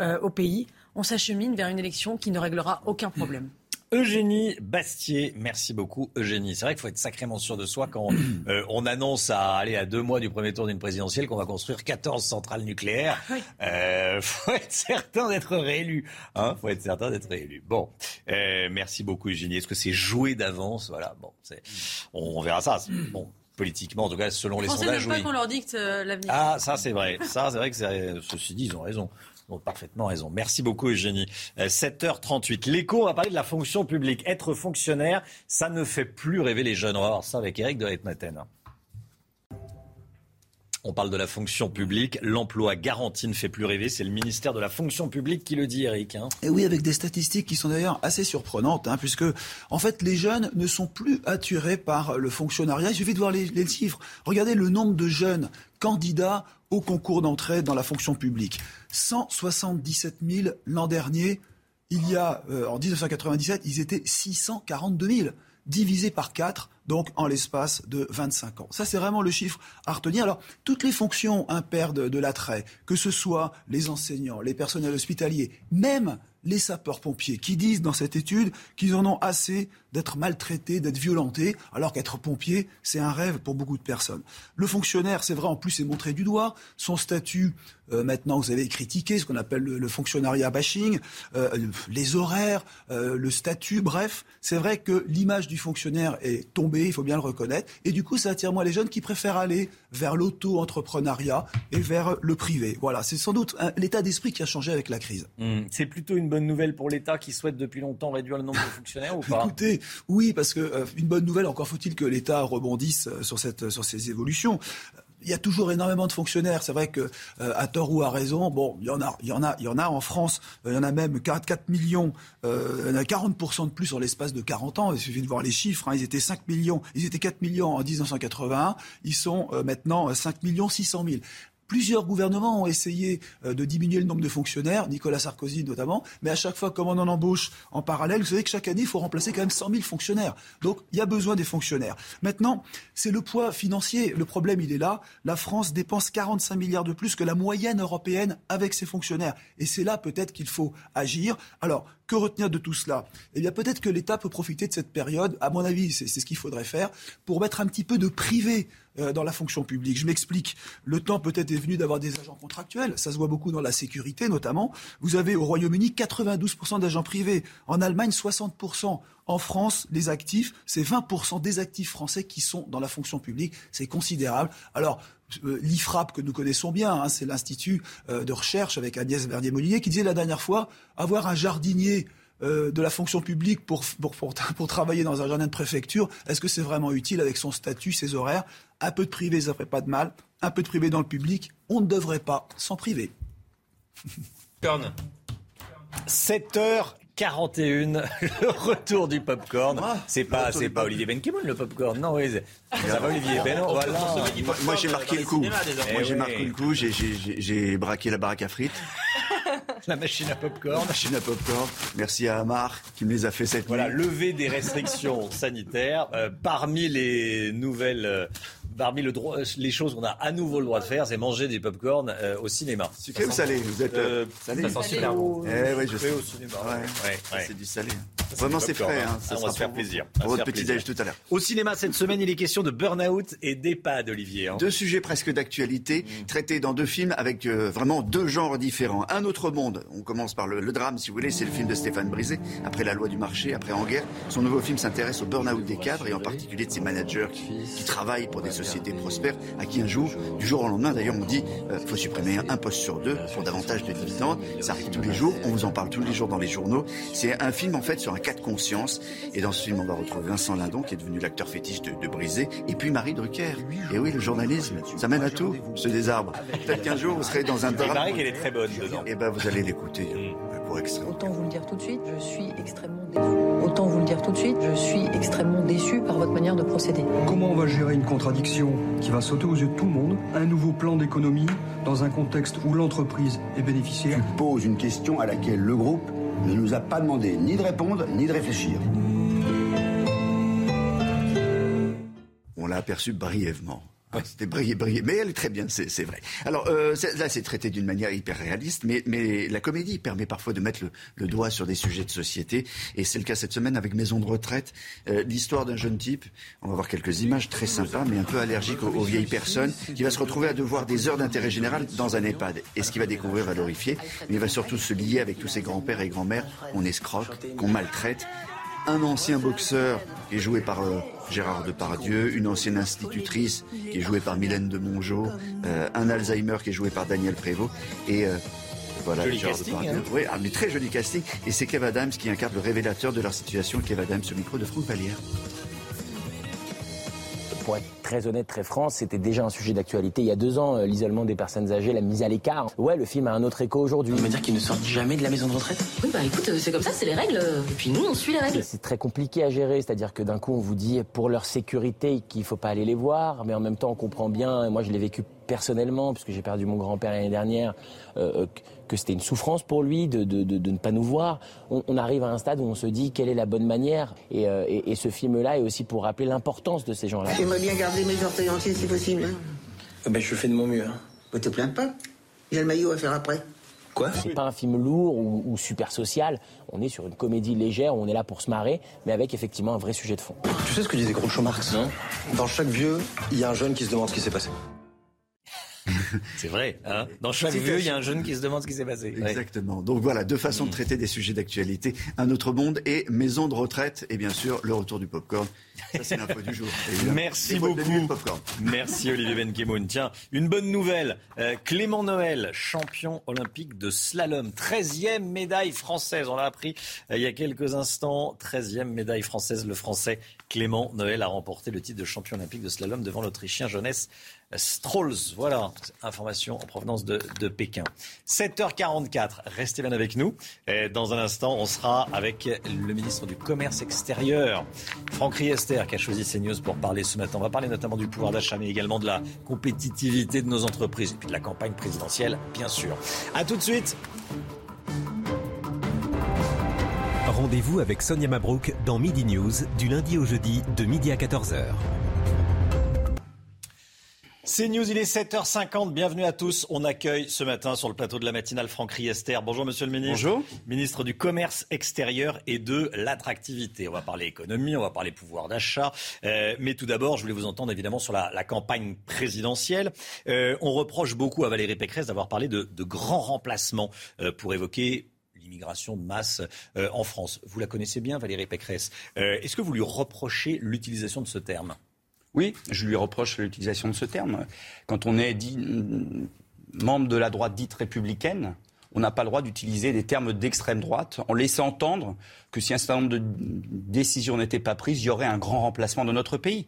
[SPEAKER 47] au pays on s'achemine vers une élection qui ne réglera aucun problème.
[SPEAKER 1] Eugénie Bastier, merci beaucoup Eugénie. C'est vrai qu'il faut être sacrément sûr de soi quand [coughs] euh, on annonce à aller à deux mois du premier tour d'une présidentielle qu'on va construire 14 centrales nucléaires. Il euh, [laughs] faut être certain d'être réélu. Hein faut être certain d'être réélu. Bon, euh, merci beaucoup Eugénie. Est-ce que c'est joué d'avance? Voilà. Bon, on, on, verra ça. [coughs] Bon, politiquement, en tout cas selon les, sondages.
[SPEAKER 47] pas qu'on leur dicte l'avenir.
[SPEAKER 1] Ah, ça c'est vrai. Ça c'est vrai que ceci dit, ils ont raison parfaitement raison. Merci beaucoup, Eugénie. 7h38. Euh, L'écho, on va parler de la fonction publique. Être fonctionnaire, ça ne fait plus rêver les jeunes. On va voir ça avec Eric de Ritmaten. On parle de la fonction publique. L'emploi garanti ne fait plus rêver. C'est le ministère de la fonction publique qui le dit, Eric. Hein.
[SPEAKER 26] Et oui, avec des statistiques qui sont d'ailleurs assez surprenantes, hein, puisque en fait les jeunes ne sont plus attirés par le fonctionnariat. Il suffit de voir les chiffres. Regardez le nombre de jeunes candidats au concours d'entrée dans la fonction publique. 177 000 l'an dernier. Il y a, euh, en 1997, ils étaient 642 000, divisé par 4, donc en l'espace de 25 ans. Ça, c'est vraiment le chiffre à retenir. Alors, toutes les fonctions perdent de l'attrait, que ce soit les enseignants, les personnels hospitaliers, même les sapeurs-pompiers, qui disent dans cette étude qu'ils en ont assez d'être maltraités, d'être violentés, alors qu'être pompier, c'est un rêve pour beaucoup de personnes. Le fonctionnaire, c'est vrai, en plus, est montré du doigt. Son statut, euh, maintenant, vous avez critiqué ce qu'on appelle le, fonctionnariat bashing, euh, les horaires, euh, le statut, bref, c'est vrai que l'image du fonctionnaire est tombée, il faut bien le reconnaître, et du coup, ça attire moins les jeunes qui préfèrent aller vers l'auto-entrepreneuriat et vers le privé. Voilà, c'est sans doute l'état d'esprit qui a changé avec la crise.
[SPEAKER 1] Mmh. C'est plutôt une bonne nouvelle pour l'État qui souhaite depuis longtemps réduire le nombre de fonctionnaires ou pas?
[SPEAKER 26] Écoutez, oui, parce que euh, une bonne nouvelle, encore faut-il que l'État rebondisse euh, sur, cette, sur ces évolutions il y a toujours énormément de fonctionnaires. C'est vrai que euh, à tort ou à raison, bon, il y en a, il y en a, il y en a en France. il y en a même 4, 4 millions. il y en a 40 de plus en l'espace de 40 ans. Il suffit de voir les chiffres. Hein. Ils étaient 5 millions, ils étaient 4 millions en 1981. Ils sont maintenant 5 millions 600 000. Plusieurs gouvernements ont essayé euh, de diminuer le nombre de fonctionnaires, Nicolas Sarkozy notamment, mais à chaque fois, comme on en embauche en parallèle, vous savez que chaque année, il faut remplacer quand même 100 000 fonctionnaires. Donc, il y a besoin des fonctionnaires. Maintenant, c'est le poids financier. Le problème, il est là. La France dépense 45 milliards de plus que la moyenne européenne avec ses fonctionnaires. Et c'est là peut-être qu'il faut agir. Alors, que retenir de tout cela? Eh bien, peut-être que l'État peut profiter de cette période, à mon avis, c'est ce qu'il faudrait faire, pour mettre un petit peu de privé euh, dans la fonction publique. Je m'explique. Le temps peut-être est venu d'avoir des agents contractuels. Ça se voit beaucoup dans la sécurité notamment. Vous avez au Royaume-Uni 92% d'agents privés. En Allemagne, 60%. En France, les actifs, c'est 20% des actifs français qui sont dans la fonction publique. C'est considérable. Alors, euh, l'IFRAP que nous connaissons bien, hein, c'est l'Institut euh, de recherche avec Agnès Verdier-Molinier qui disait la dernière fois avoir un jardinier de la fonction publique pour, pour, [laughs] pour, travailler dans un jardin de préfecture, est-ce que c'est vraiment utile avec son statut, ses horaires? Un peu de privé, ça ferait pas de mal. Un peu de privé dans le public, on ne devrait pas s'en priver.
[SPEAKER 1] 7 heures 41, [laughs] le retour du popcorn. C'est pas, c'est pas Olivier Benkemoun le popcorn, non, oui. Ça va Olivier Ben, voilà.
[SPEAKER 53] Moi j'ai marqué le coup. Moi j'ai marqué le coup, j'ai braqué la baraque à frites. [laughs]
[SPEAKER 1] La machine à popcorn. La
[SPEAKER 53] machine à popcorn. Merci à Amar qui me les a fait cette
[SPEAKER 1] voilà, nuit. Voilà, lever des restrictions sanitaires. Euh, parmi les nouvelles euh, parmi le droit, les choses qu'on a à nouveau le droit de faire, c'est manger des pop-corn euh, au cinéma.
[SPEAKER 53] Sucré ou salé Vous êtes euh,
[SPEAKER 1] salé Ça sent super bon.
[SPEAKER 53] Eh oui, je sais.
[SPEAKER 1] au cinéma.
[SPEAKER 53] Ouais. Ouais, C'est du salé. Vraiment, c'est frais. Hein.
[SPEAKER 1] Ça
[SPEAKER 53] Ça
[SPEAKER 1] on va se faire plaisir.
[SPEAKER 53] Pour votre petit déj tout à l'heure.
[SPEAKER 1] Au cinéma, cette semaine, il est question de burn-out et d'EHPAD, Olivier. hein.
[SPEAKER 53] Deux sujets presque d'actualité,
[SPEAKER 1] Mm.
[SPEAKER 53] traités dans deux films avec euh, vraiment deux genres différents. Un autre monde, on commence par le, le drame si vous voulez, c'est le film de Stéphane Brisé, après la loi du marché, après En guerre. Son nouveau film s'intéresse au burn-out des cadres et en particulier de ces managers qui, qui travaillent pour des sociétés prospères, à qui un jour, du jour au lendemain d'ailleurs, on dit euh, faut supprimer un, un poste sur deux pour davantage de dividendes. Ça arrive tous les jours, on vous en parle tous les jours dans les journaux. C'est un film en fait sur un cas de conscience. Et dans ce film, on va retrouver Vincent Lindon qui est devenu l'acteur fétiche de, de Brisé, et puis Marie Drucker. Et oui, le journalisme, ça mène à tout, ce désarbre. Peut-être qu'un jour vous serez dans un drame.
[SPEAKER 1] paraît qu'elle est très bonne dedans.
[SPEAKER 53] Et ben vous allez l'écouter euh, pour extrait.
[SPEAKER 54] Autant vous le dire tout de suite, je suis extrêmement déçu. Autant vous le dire tout de suite, je suis extrêmement déçu par votre manière de procéder.
[SPEAKER 55] Comment on va gérer une contradiction qui va sauter aux yeux de tout le monde Un nouveau plan d'économie dans un contexte où l'entreprise est bénéficiaire?
[SPEAKER 56] Pose une question à laquelle le groupe ne nous a pas demandé ni de répondre ni de réfléchir.
[SPEAKER 53] On l'a aperçu brièvement. C'était brillé, brillé. Mais elle est très bien, c'est vrai. Alors euh, là, c'est traité d'une manière hyper réaliste, mais, mais la comédie permet parfois de mettre le, le doigt sur des sujets de société. Et c'est le cas cette semaine avec Maison de retraite. Euh, L'histoire d'un jeune type, on va voir quelques images très sympas, mais un peu allergiques aux, vieilles personnes, qui va se retrouver à devoir des heures d'intérêt général dans un EHPAD. Et ce qu'il va découvrir va l'horrifier, mais il va surtout se lier avec tous ses grands-pères et grands-mères qu'on escroque, qu'on maltraite un ancien boxeur qui est joué par euh, Gérard Depardieu, une ancienne institutrice qui est jouée par Mylène de Mongeau, euh, un Alzheimer qui est joué par Daniel Prévost et euh, voilà
[SPEAKER 1] Joli
[SPEAKER 53] Gérard
[SPEAKER 1] casting,
[SPEAKER 53] Depardieu.
[SPEAKER 1] hein.
[SPEAKER 53] Oui, ah, mais très joli casting et c'est Kev Adams qui incarne le révélateur de leur situation. Kev Adams au micro de Franck Vallière.
[SPEAKER 57] Pour être très honnête, très franc, c'était déjà un sujet d'actualité il y a deux ans, euh, l'isolement des personnes âgées, la mise à l'écart. Ouais, le film a un autre écho aujourd'hui.
[SPEAKER 58] Ça veut dire qu'ils ne sortent jamais de la maison de retraite?
[SPEAKER 54] Oui, bah écoute, c'est comme ça, c'est les règles. Et puis nous, on suit les règles.
[SPEAKER 57] C'est très compliqué à gérer, c'est-à-dire que d'un coup on vous dit pour leur sécurité qu'il faut pas aller les voir, mais en même temps on comprend bien, et moi je l'ai vécu personnellement, puisque j'ai perdu mon grand-père l'année dernière, euh, que- c'était une souffrance pour lui de, de- de- de ne pas nous voir. On, on arrive à un stade où on se dit quelle est la bonne manière, et, euh, et- et ce film-là est aussi pour rappeler l'importance de ces gens-là.
[SPEAKER 59] J'aimerais bien garder mes orteils entiers si possible.
[SPEAKER 58] Ben, je fais de mon mieux. Hein.
[SPEAKER 59] Ne te plains pas. Il y a le maillot à faire après.
[SPEAKER 58] Quoi?
[SPEAKER 57] C'est pas un film lourd ou, ou super social. On est sur une comédie légère où on est là pour se marrer, mais avec effectivement un vrai sujet de fond.
[SPEAKER 58] Tu sais ce que disait Groucho Marx? Non. Dans chaque vieux, il y a un jeune qui se demande ce qui s'est passé. [laughs]
[SPEAKER 1] C'est vrai. Hein Dans chaque vieux, il y a un jeune qui se demande ce qui s'est passé. Ouais.
[SPEAKER 53] Exactement. Donc voilà, deux façons de traiter des sujets d'actualité. Un autre monde et maison de retraite. Et bien sûr, le retour du popcorn. Ça, c'est l'info du jour.
[SPEAKER 1] Merci beaucoup. Merci Olivier Benkemoun. Tiens, une bonne nouvelle. Euh, Clément Noël, champion olympique de slalom. 13e médaille française. On l'a appris euh, il y a quelques instants. 13e médaille française. Le français Clément Noël a remporté le titre de champion olympique de slalom devant l'Autrichien Jonas Strolls. Voilà, information en provenance de, Pékin. 7h44, restez bien avec nous. Et dans un instant, on sera avec le ministre du Commerce extérieur, Franck Riester, qui a choisi CNews pour parler ce matin. On va parler notamment du pouvoir d'achat, mais également de la compétitivité de nos entreprises et puis de la campagne présidentielle, bien sûr. À tout de suite.
[SPEAKER 27] Rendez-vous avec Sonia Mabrouk dans Midi News du lundi au jeudi de midi à 14h.
[SPEAKER 1] C'est News, il est 7h50. Bienvenue à tous. On accueille ce matin sur le plateau de la matinale Franck Riester. Bonjour Monsieur le Ministre.
[SPEAKER 53] Bonjour.
[SPEAKER 1] Ministre du Commerce extérieur et de l'attractivité. On va parler économie, on va parler pouvoir d'achat. Euh, mais tout d'abord, je voulais vous entendre évidemment sur la, la campagne présidentielle. Euh, on reproche beaucoup à Valérie Pécresse d'avoir parlé de, de grands remplacements euh, pour évoquer l'immigration de masse en France. Vous la connaissez bien, Valérie Pécresse. Est-ce que vous lui reprochez l'utilisation de ce terme?
[SPEAKER 60] Oui, je lui reproche l'utilisation de ce terme. Quand on est mm, membre de la droite dite républicaine, on n'a pas le droit d'utiliser des termes d'extrême droite en laissant entendre que si un certain nombre de décisions n'étaient pas prises, il y aurait un grand remplacement de notre pays.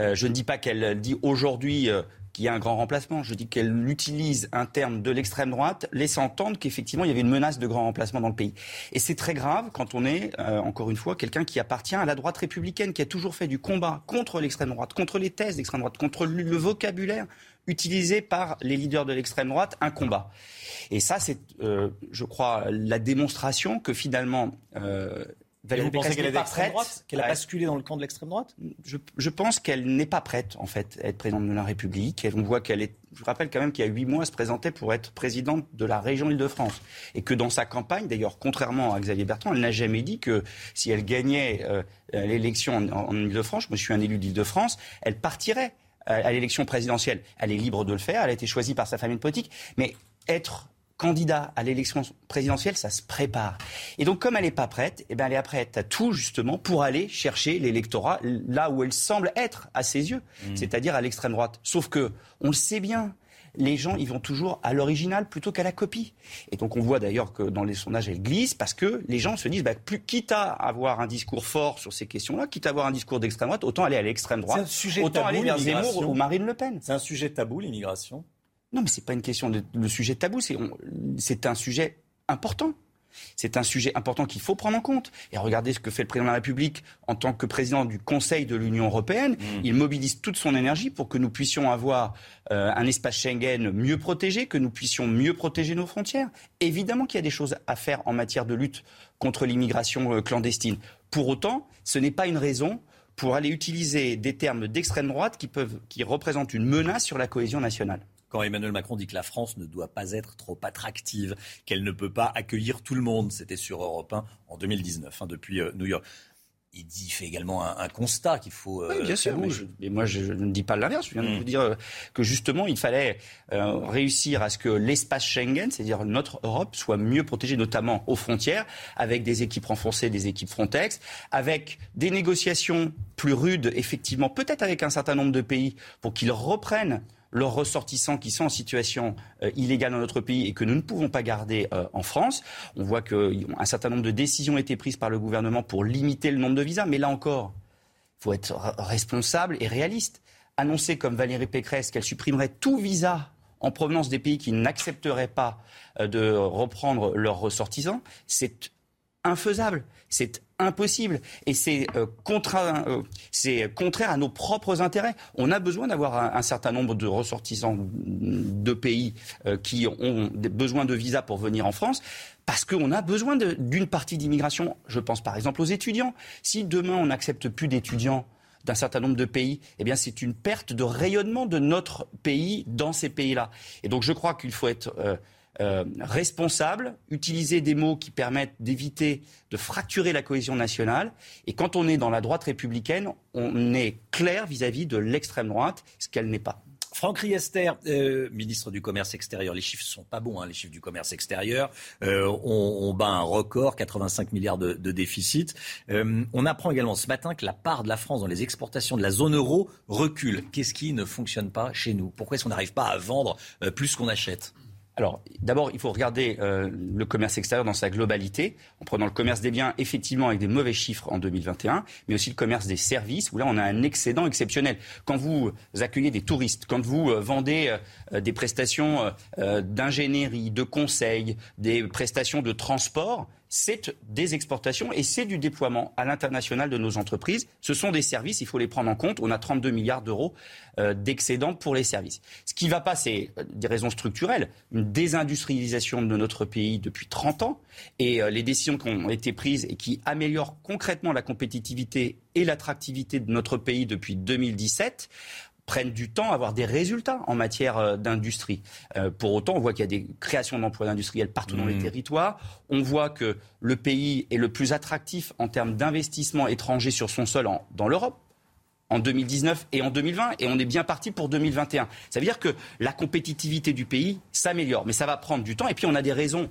[SPEAKER 60] Euh, je ne dis pas qu'elle dit aujourd'hui euh, qu'il y a un grand remplacement. Je dis qu'elle utilise un terme de l'extrême droite, laissant entendre qu'effectivement il y avait une menace de grand remplacement dans le pays. Et c'est très grave quand on est, euh, encore une fois, quelqu'un qui appartient à la droite républicaine, qui a toujours fait du combat contre l'extrême droite, contre les thèses d'extrême droite, contre le vocabulaire utilisé par les leaders de l'extrême droite, un combat. Et ça, c'est, euh, je crois, la démonstration que finalement, euh,
[SPEAKER 1] vous pensez qu'elle est d'extrême droite Qu'elle a basculé dans le camp de l'extrême droite?
[SPEAKER 60] Je, je, pense qu'elle n'est pas prête, en fait, à être présidente de la République. on voit qu'elle est. Je rappelle quand même qu'il y a huit mois, elle se présentait pour être présidente de la région Île-de-France. Et que dans sa campagne, d'ailleurs, contrairement à Xavier Bertrand, elle n'a jamais dit que si elle gagnait euh, l'élection en, en Île-de-France, je suis un élu d'Île-de-France, elle partirait à l'élection présidentielle. Elle est libre de le faire, elle a été choisie par sa famille politique. Mais être candidat à l'élection présidentielle, ça se prépare. Et donc, comme elle n'est pas prête, eh ben, elle est prête à tout, justement, pour aller chercher l'électorat là où elle semble être, à ses yeux, mmh. c'est-à-dire à, l'extrême droite. Sauf que, on le sait bien, les gens, ils vont toujours à l'original plutôt qu'à la copie. Et donc, on voit d'ailleurs que dans les sondages, elle glisse parce que les gens se disent, bah, plus, quitte à avoir un discours fort sur ces questions-là, quitte à avoir un discours d'extrême droite, autant aller à l'extrême droite, autant aller vers Zemmour ou Marine Le Pen.
[SPEAKER 1] C'est un sujet tabou, l'immigration
[SPEAKER 60] non, mais c'est pas une question de, sujet tabou, c'est un sujet important. C'est un sujet important qu'il faut prendre en compte. Et regardez ce que fait le président de la République en tant que président du Conseil de l'Union européenne. Mmh. Il mobilise toute son énergie pour que nous puissions avoir euh, un espace Schengen mieux protégé, que nous puissions mieux protéger nos frontières. Évidemment qu'il y a des choses à faire en matière de lutte contre l'immigration euh, clandestine. Pour autant, ce n'est pas une raison pour aller utiliser des termes d'extrême droite qui, peuvent, qui représentent une menace sur la cohésion nationale
[SPEAKER 1] quand Emmanuel Macron dit que la France ne doit pas être trop attractive, qu'elle ne peut pas accueillir tout le monde. C'était sur Europe 1 en 2019, hein, depuis euh, New York. Il, dit, fait également un, constat qu'il faut.
[SPEAKER 60] Euh, oui, bien sûr. Mais, moi, je, ne dis pas l'inverse. Je viens de hmm. vous dire euh, que justement, il fallait réussir à ce que l'espace Schengen, c'est-à-dire notre Europe, soit mieux protégée, notamment aux frontières, avec des équipes renforcées, des équipes Frontex, avec des négociations plus rudes, effectivement, peut-être avec un certain nombre de pays, pour qu'ils reprennent leurs ressortissants qui sont en situation euh, illégale dans notre pays et que nous ne pouvons pas garder euh, en France. On voit qu'un certain nombre de décisions ont été prises par le gouvernement pour limiter le nombre de visas, mais là encore, il faut être responsable et réaliste. Annoncer comme Valérie Pécresse qu'elle supprimerait tout visa en provenance des pays qui n'accepteraient pas euh, de reprendre leurs ressortissants, c'est infaisable, c'est impossible et c'est euh, euh, contraire à nos propres intérêts. On a besoin d'avoir un, certain nombre de ressortissants de pays euh, qui ont besoin de visa pour venir en France parce qu'on a besoin d'une partie d'immigration. Je pense par exemple aux étudiants. Si demain on n'accepte plus d'étudiants d'un certain nombre de pays, eh bien c'est une perte de rayonnement de notre pays dans ces pays-là. Et donc je crois qu'il faut être euh, responsable, utiliser des mots qui permettent d'éviter de fracturer la cohésion nationale. Et quand on est dans la droite républicaine, on est clair vis-à-vis de l'extrême droite, ce qu'elle n'est pas.
[SPEAKER 1] Franck Riester, euh, ministre du Commerce extérieur, les chiffres sont pas bons, hein, les chiffres du commerce extérieur. Euh, on, bat un record, 85 milliards de, déficit. on apprend également ce matin que la part de la France dans les exportations de la zone euro recule. Qu'est-ce qui ne fonctionne pas chez nous? Pourquoi est-ce qu'on n'arrive pas à vendre plus qu'on achète?
[SPEAKER 60] Alors, d'abord, il faut regarder euh, le commerce extérieur dans sa globalité, en prenant le commerce des biens, effectivement, avec des mauvais chiffres en 2021, mais aussi le commerce des services, où là, on a un excédent exceptionnel. Quand vous accueillez des touristes, quand vous euh, vendez euh, des prestations d'ingénierie, de conseil, des prestations de transport, c'est des exportations et c'est du déploiement à l'international de nos entreprises. Ce sont des services, il faut les prendre en compte. On a 32 milliards d'euros euh, d'excédents pour les services. Ce qui va pas, c'est euh, des raisons structurelles, une désindustrialisation de notre pays depuis 30 ans et euh, les décisions qui ont été prises et qui améliorent concrètement la compétitivité et l'attractivité de notre pays depuis 2017 prennent du temps à avoir des résultats en matière euh, d'industrie. Euh, pour autant, on voit qu'il y a des créations d'emplois industriels partout dans les mmh. territoires. On voit que le pays est le plus attractif en termes d'investissement étranger sur son sol dans l'Europe en 2019 et en 2020, et on est bien parti pour 2021. Ça veut dire que la compétitivité du pays s'améliore, mais ça va prendre du temps, et puis on a des raisons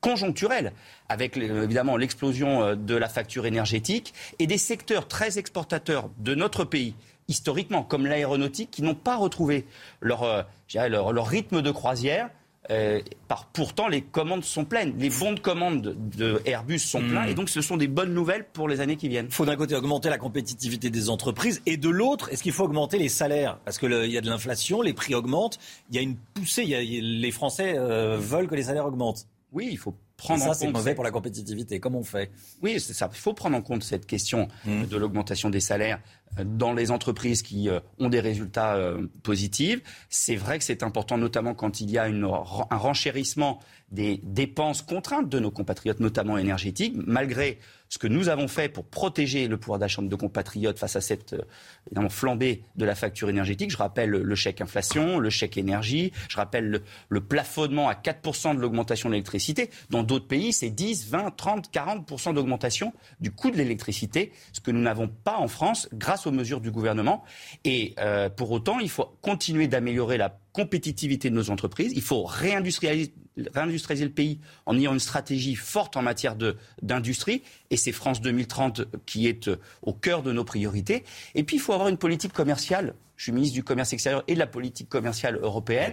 [SPEAKER 60] conjoncturelles, avec évidemment l'explosion euh, de la facture énergétique, et des secteurs très exportateurs de notre pays historiquement, comme l'aéronautique, qui n'ont pas retrouvé leur, euh, leur, rythme de croisière. Euh, par, pourtant, les commandes sont pleines. Les bons de commande de Airbus sont pleins. Hmm. Et donc, ce sont des bonnes nouvelles pour les années qui viennent.
[SPEAKER 1] Il faut d'un côté augmenter la compétitivité des entreprises. Et de l'autre, est-ce qu'il faut augmenter les salaires? Parce qu'il y a de l'inflation, les prix augmentent. Il y a une poussée. les Français euh, veulent que les salaires augmentent.
[SPEAKER 60] Oui, il faut prendre
[SPEAKER 1] ça,
[SPEAKER 60] en
[SPEAKER 1] c'est
[SPEAKER 60] compte
[SPEAKER 1] mauvais
[SPEAKER 60] cette-
[SPEAKER 1] pour la compétitivité. Comment on fait?
[SPEAKER 60] Oui, c'est ça. Il faut prendre en compte cette question
[SPEAKER 1] Mmh.
[SPEAKER 60] de l'augmentation des salaires dans les entreprises qui euh, ont des résultats euh, positifs. C'est vrai que c'est important, notamment quand il y a un renchérissement des dépenses contraintes de nos compatriotes, notamment énergétiques, malgré ce que nous avons fait pour protéger le pouvoir d'achat de nos compatriotes face à cette euh, flambée de la facture énergétique. Je rappelle le chèque inflation, le chèque énergie, je rappelle le, le plafonnement à 4% de l'augmentation de l'électricité. Dans d'autres pays, c'est 10, 20, 30, 40% d'augmentation du coût de l'électricité, ce que nous n'avons pas en France grâce aux mesures du gouvernement. Et euh, pour autant, il faut continuer d'améliorer la compétitivité de nos entreprises. Il faut réindustrialiser, réindustrialiser le pays en ayant une stratégie forte en matière de- d'industrie. Et c'est France 2030 qui est euh, au cœur de nos priorités. Et puis, il faut avoir une politique commerciale. Je suis ministre du Commerce extérieur et de la politique commerciale européenne.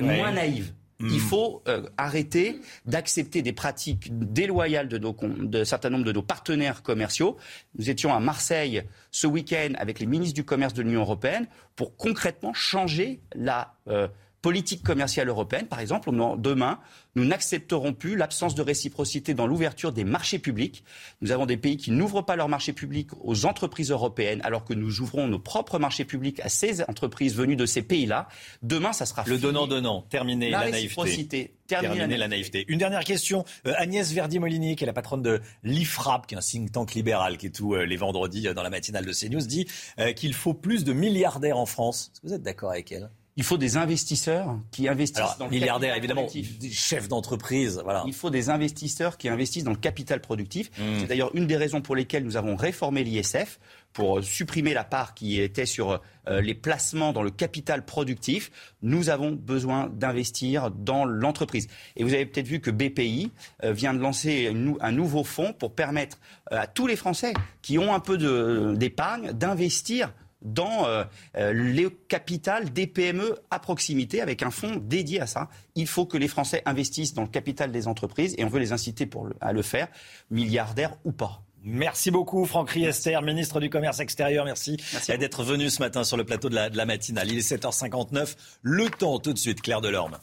[SPEAKER 1] Ouais.
[SPEAKER 60] moins Il faut euh, arrêter d'accepter des pratiques déloyales de, nos, de certain nombre de nos partenaires commerciaux. Nous étions à Marseille ce week-end avec les ministres du commerce de l'Union européenne pour concrètement changer la euh, politique commerciale européenne. Par exemple, demain, nous n'accepterons plus l'absence de réciprocité dans l'ouverture des marchés publics. Nous avons des pays qui n'ouvrent pas leurs marchés publics aux entreprises européennes, alors que nous ouvrons nos propres marchés publics à ces entreprises venues de ces pays-là. Demain, ça sera
[SPEAKER 1] Le donnant-donnant, terminé
[SPEAKER 60] La
[SPEAKER 1] la,
[SPEAKER 60] réciprocité,
[SPEAKER 1] naïveté.
[SPEAKER 60] terminé la
[SPEAKER 1] la naïveté. Une dernière question. Euh, Agnès Verdi-Molinier, qui est la patronne de l'IFRAP, qui est un think tank libéral, qui est tous euh, les vendredis euh, dans la matinale de CNews, dit qu'il faut plus de milliardaires en France. Est-ce que vous êtes d'accord avec elle?
[SPEAKER 60] Il faut des investisseurs qui investissent
[SPEAKER 1] Alors,
[SPEAKER 60] dans le
[SPEAKER 1] milliardaires,
[SPEAKER 60] capital
[SPEAKER 1] évidemment,
[SPEAKER 60] productif.
[SPEAKER 1] des chefs d'entreprise, voilà.
[SPEAKER 60] Il faut des investisseurs qui investissent dans le capital productif.
[SPEAKER 1] Mmh.
[SPEAKER 60] C'est d'ailleurs une des raisons pour lesquelles nous avons réformé l'ISF pour euh, supprimer la part qui était sur euh, les placements dans le capital productif. Nous avons besoin d'investir dans l'entreprise. Et vous avez peut-être vu que BPI euh, vient de lancer une un nouveau fonds pour permettre à tous les Français qui ont un peu d'épargne d'investir dans euh, euh, le capital des PME à proximité avec un fonds dédié à ça. Il faut que les Français investissent dans le capital des entreprises et on veut les inciter pour le- à le faire, milliardaires ou pas.
[SPEAKER 1] Merci beaucoup, Franck Riester, ministre du Commerce extérieur. Merci,
[SPEAKER 60] Merci
[SPEAKER 1] d'être venu ce matin sur le plateau de la, de la matinale. Il est 7h59. Le temps, tout de suite, Claire Delorme.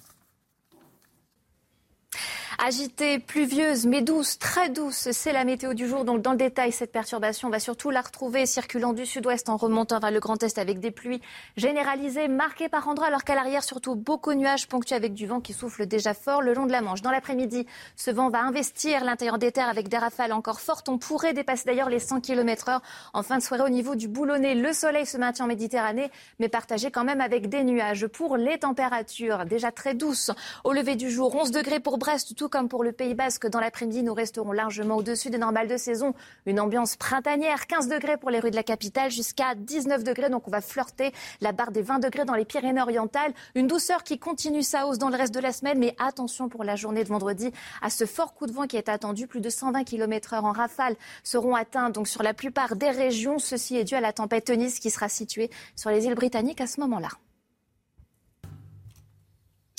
[SPEAKER 28] Agitée, pluvieuse, mais douce, très douce, c'est la météo du jour. Donc dans le détail, cette perturbation, on va surtout la retrouver circulant du sud-ouest en remontant vers le Grand Est avec des pluies généralisées, marquées par endroits, alors qu'à l'arrière, surtout beaucoup de nuages ponctués avec du vent qui souffle déjà fort le long de la Manche. Dans l'après-midi, ce vent va investir l'intérieur des terres avec des rafales encore fortes. On pourrait dépasser d'ailleurs les 100 km heure en fin de soirée au niveau du Boulonnais. Le soleil se maintient en Méditerranée, mais partagé quand même avec des nuages. Pour les températures, déjà très douces au lever du jour, 11 degrés pour Brest, comme pour le Pays Basque. Dans l'après-midi, nous resterons largement au-dessus des normales de saison. Une ambiance printanière, 15 degrés pour les rues de la capitale, jusqu'à 19 degrés. Donc on va flirter la barre des 20 degrés dans les Pyrénées-Orientales. Une douceur qui continue sa hausse dans le reste de la semaine, mais attention pour la journée de vendredi à ce fort coup de vent qui est attendu. Plus de 120 km heure en rafale seront atteints donc sur la plupart des régions. Ceci est dû à la tempête Eunice qui sera située sur les îles britanniques à ce moment-là.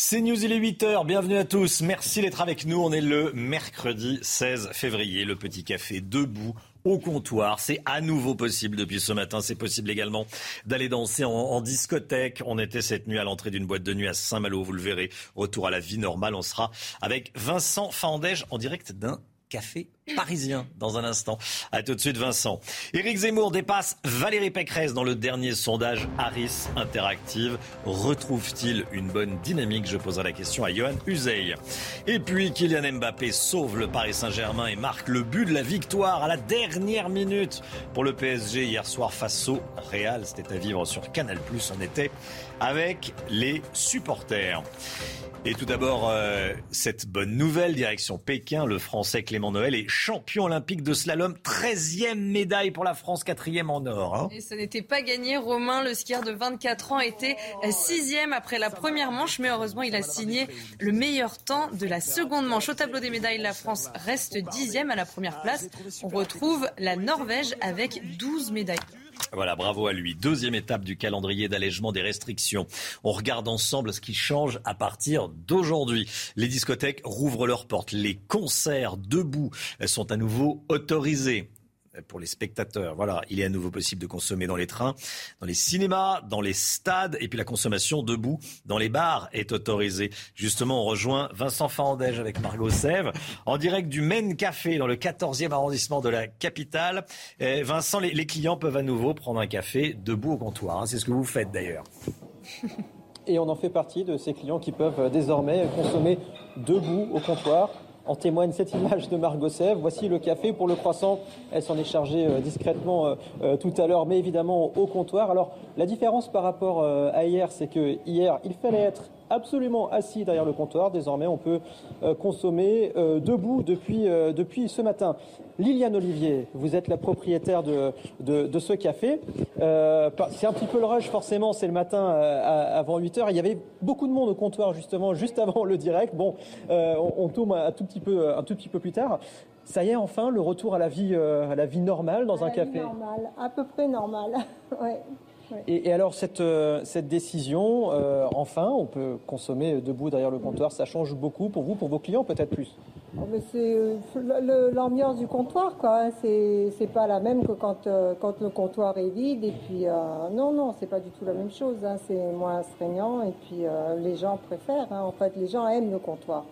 [SPEAKER 1] C'est News, il est 8h, bienvenue à tous. Merci d'être avec nous. On est le mercredi 16 février. Le petit café debout au comptoir. C'est à nouveau possible depuis ce matin. C'est possible également d'aller danser en, discothèque. On était cette nuit à l'entrée d'une boîte de nuit à Saint-Malo. Vous le verrez. Retour à la vie normale. On sera avec Vincent Fandège en direct d'un café parisien dans un instant. À tout de suite Vincent. Éric Zemmour dépasse Valérie Pécresse dans le dernier sondage Harris Interactive. Retrouve-t-il une bonne dynamique Je poserai la question à Johan Uzey. Et puis Kylian Mbappé sauve le Paris Saint-Germain et marque le but de la victoire à la dernière minute pour le PSG hier soir face au Real. C'était à vivre sur Canal+. On était avec les supporters. Et tout d'abord, euh, cette bonne nouvelle, direction Pékin, le Français Clément Noël est champion olympique de slalom, 13e médaille pour la France, 4e en or. hein.
[SPEAKER 2] Et ce n'était pas gagné. Romain, le skieur de 24 ans, était sixième après la première manche, mais heureusement, il a signé le meilleur temps de la seconde manche. Au tableau des médailles, la France reste dixième à la première place. On retrouve la Norvège avec 12 médailles.
[SPEAKER 1] Voilà, bravo à lui. Deuxième étape du calendrier d'allègement des restrictions. On regarde ensemble ce qui change à partir d'aujourd'hui. Les discothèques rouvrent leurs portes. Les concerts debout sont à nouveau autorisés. Pour les spectateurs. Voilà, il est à nouveau possible de consommer dans les trains, dans les cinémas, dans les stades, et puis la consommation debout dans les bars est autorisée. Justement, on rejoint Vincent Fandège avec Margot Sèvres en direct du Maine Café dans le 14e arrondissement de la capitale. Vincent, les, clients peuvent à nouveau prendre un café debout au comptoir. Hein. C'est ce que vous faites d'ailleurs.
[SPEAKER 61] Et on en fait partie de ces clients qui peuvent désormais consommer debout au comptoir en témoigne cette image de Margot Sèvres. Voici le café pour le croissant. Elle s'en est chargée euh, discrètement euh, euh, tout à l'heure, mais évidemment au comptoir. Alors la différence par rapport à hier, c'est que hier, il fallait être absolument assis derrière le comptoir. Désormais, on peut euh, consommer euh, debout depuis, euh, depuis ce matin. Liliane Olivier, vous êtes la propriétaire de, de, ce café. c'est un petit peu le rush, forcément, c'est le matin avant 8 heures. Il y avait beaucoup de monde au comptoir, justement, [laughs] juste avant le direct. Bon, on, on, tourne un tout, petit peu, un tout petit peu plus tard. Ça y est, enfin, le retour à la vie, à la vie normale dans un café.
[SPEAKER 62] Normal, à peu près normal. [laughs] ouais.
[SPEAKER 61] Et, alors cette, euh, cette décision, euh, enfin, on peut consommer debout derrière le comptoir, ça change beaucoup pour vous, pour vos clients peut-être plus?
[SPEAKER 62] Oh, C'est euh, l'ambiance du comptoir, quoi. Hein. C'est pas la même que quand, quand le comptoir est vide. Et puis, non, non, c'est pas du tout la même chose. Hein. C'est moins astreignant et puis les gens préfèrent. Hein. En fait, les gens aiment le comptoir.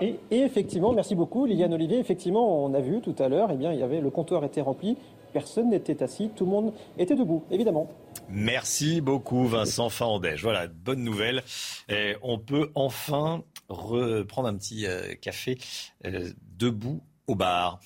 [SPEAKER 61] Et, effectivement, merci beaucoup Liliane Olivier. Effectivement, on a vu tout à l'heure, eh bien, il y avait le comptoir était rempli, personne n'était assis, tout le monde était debout, évidemment.
[SPEAKER 1] Merci beaucoup Vincent Fandège. Voilà, bonne nouvelle. on peut enfin reprendre un petit euh, café euh, debout au bar.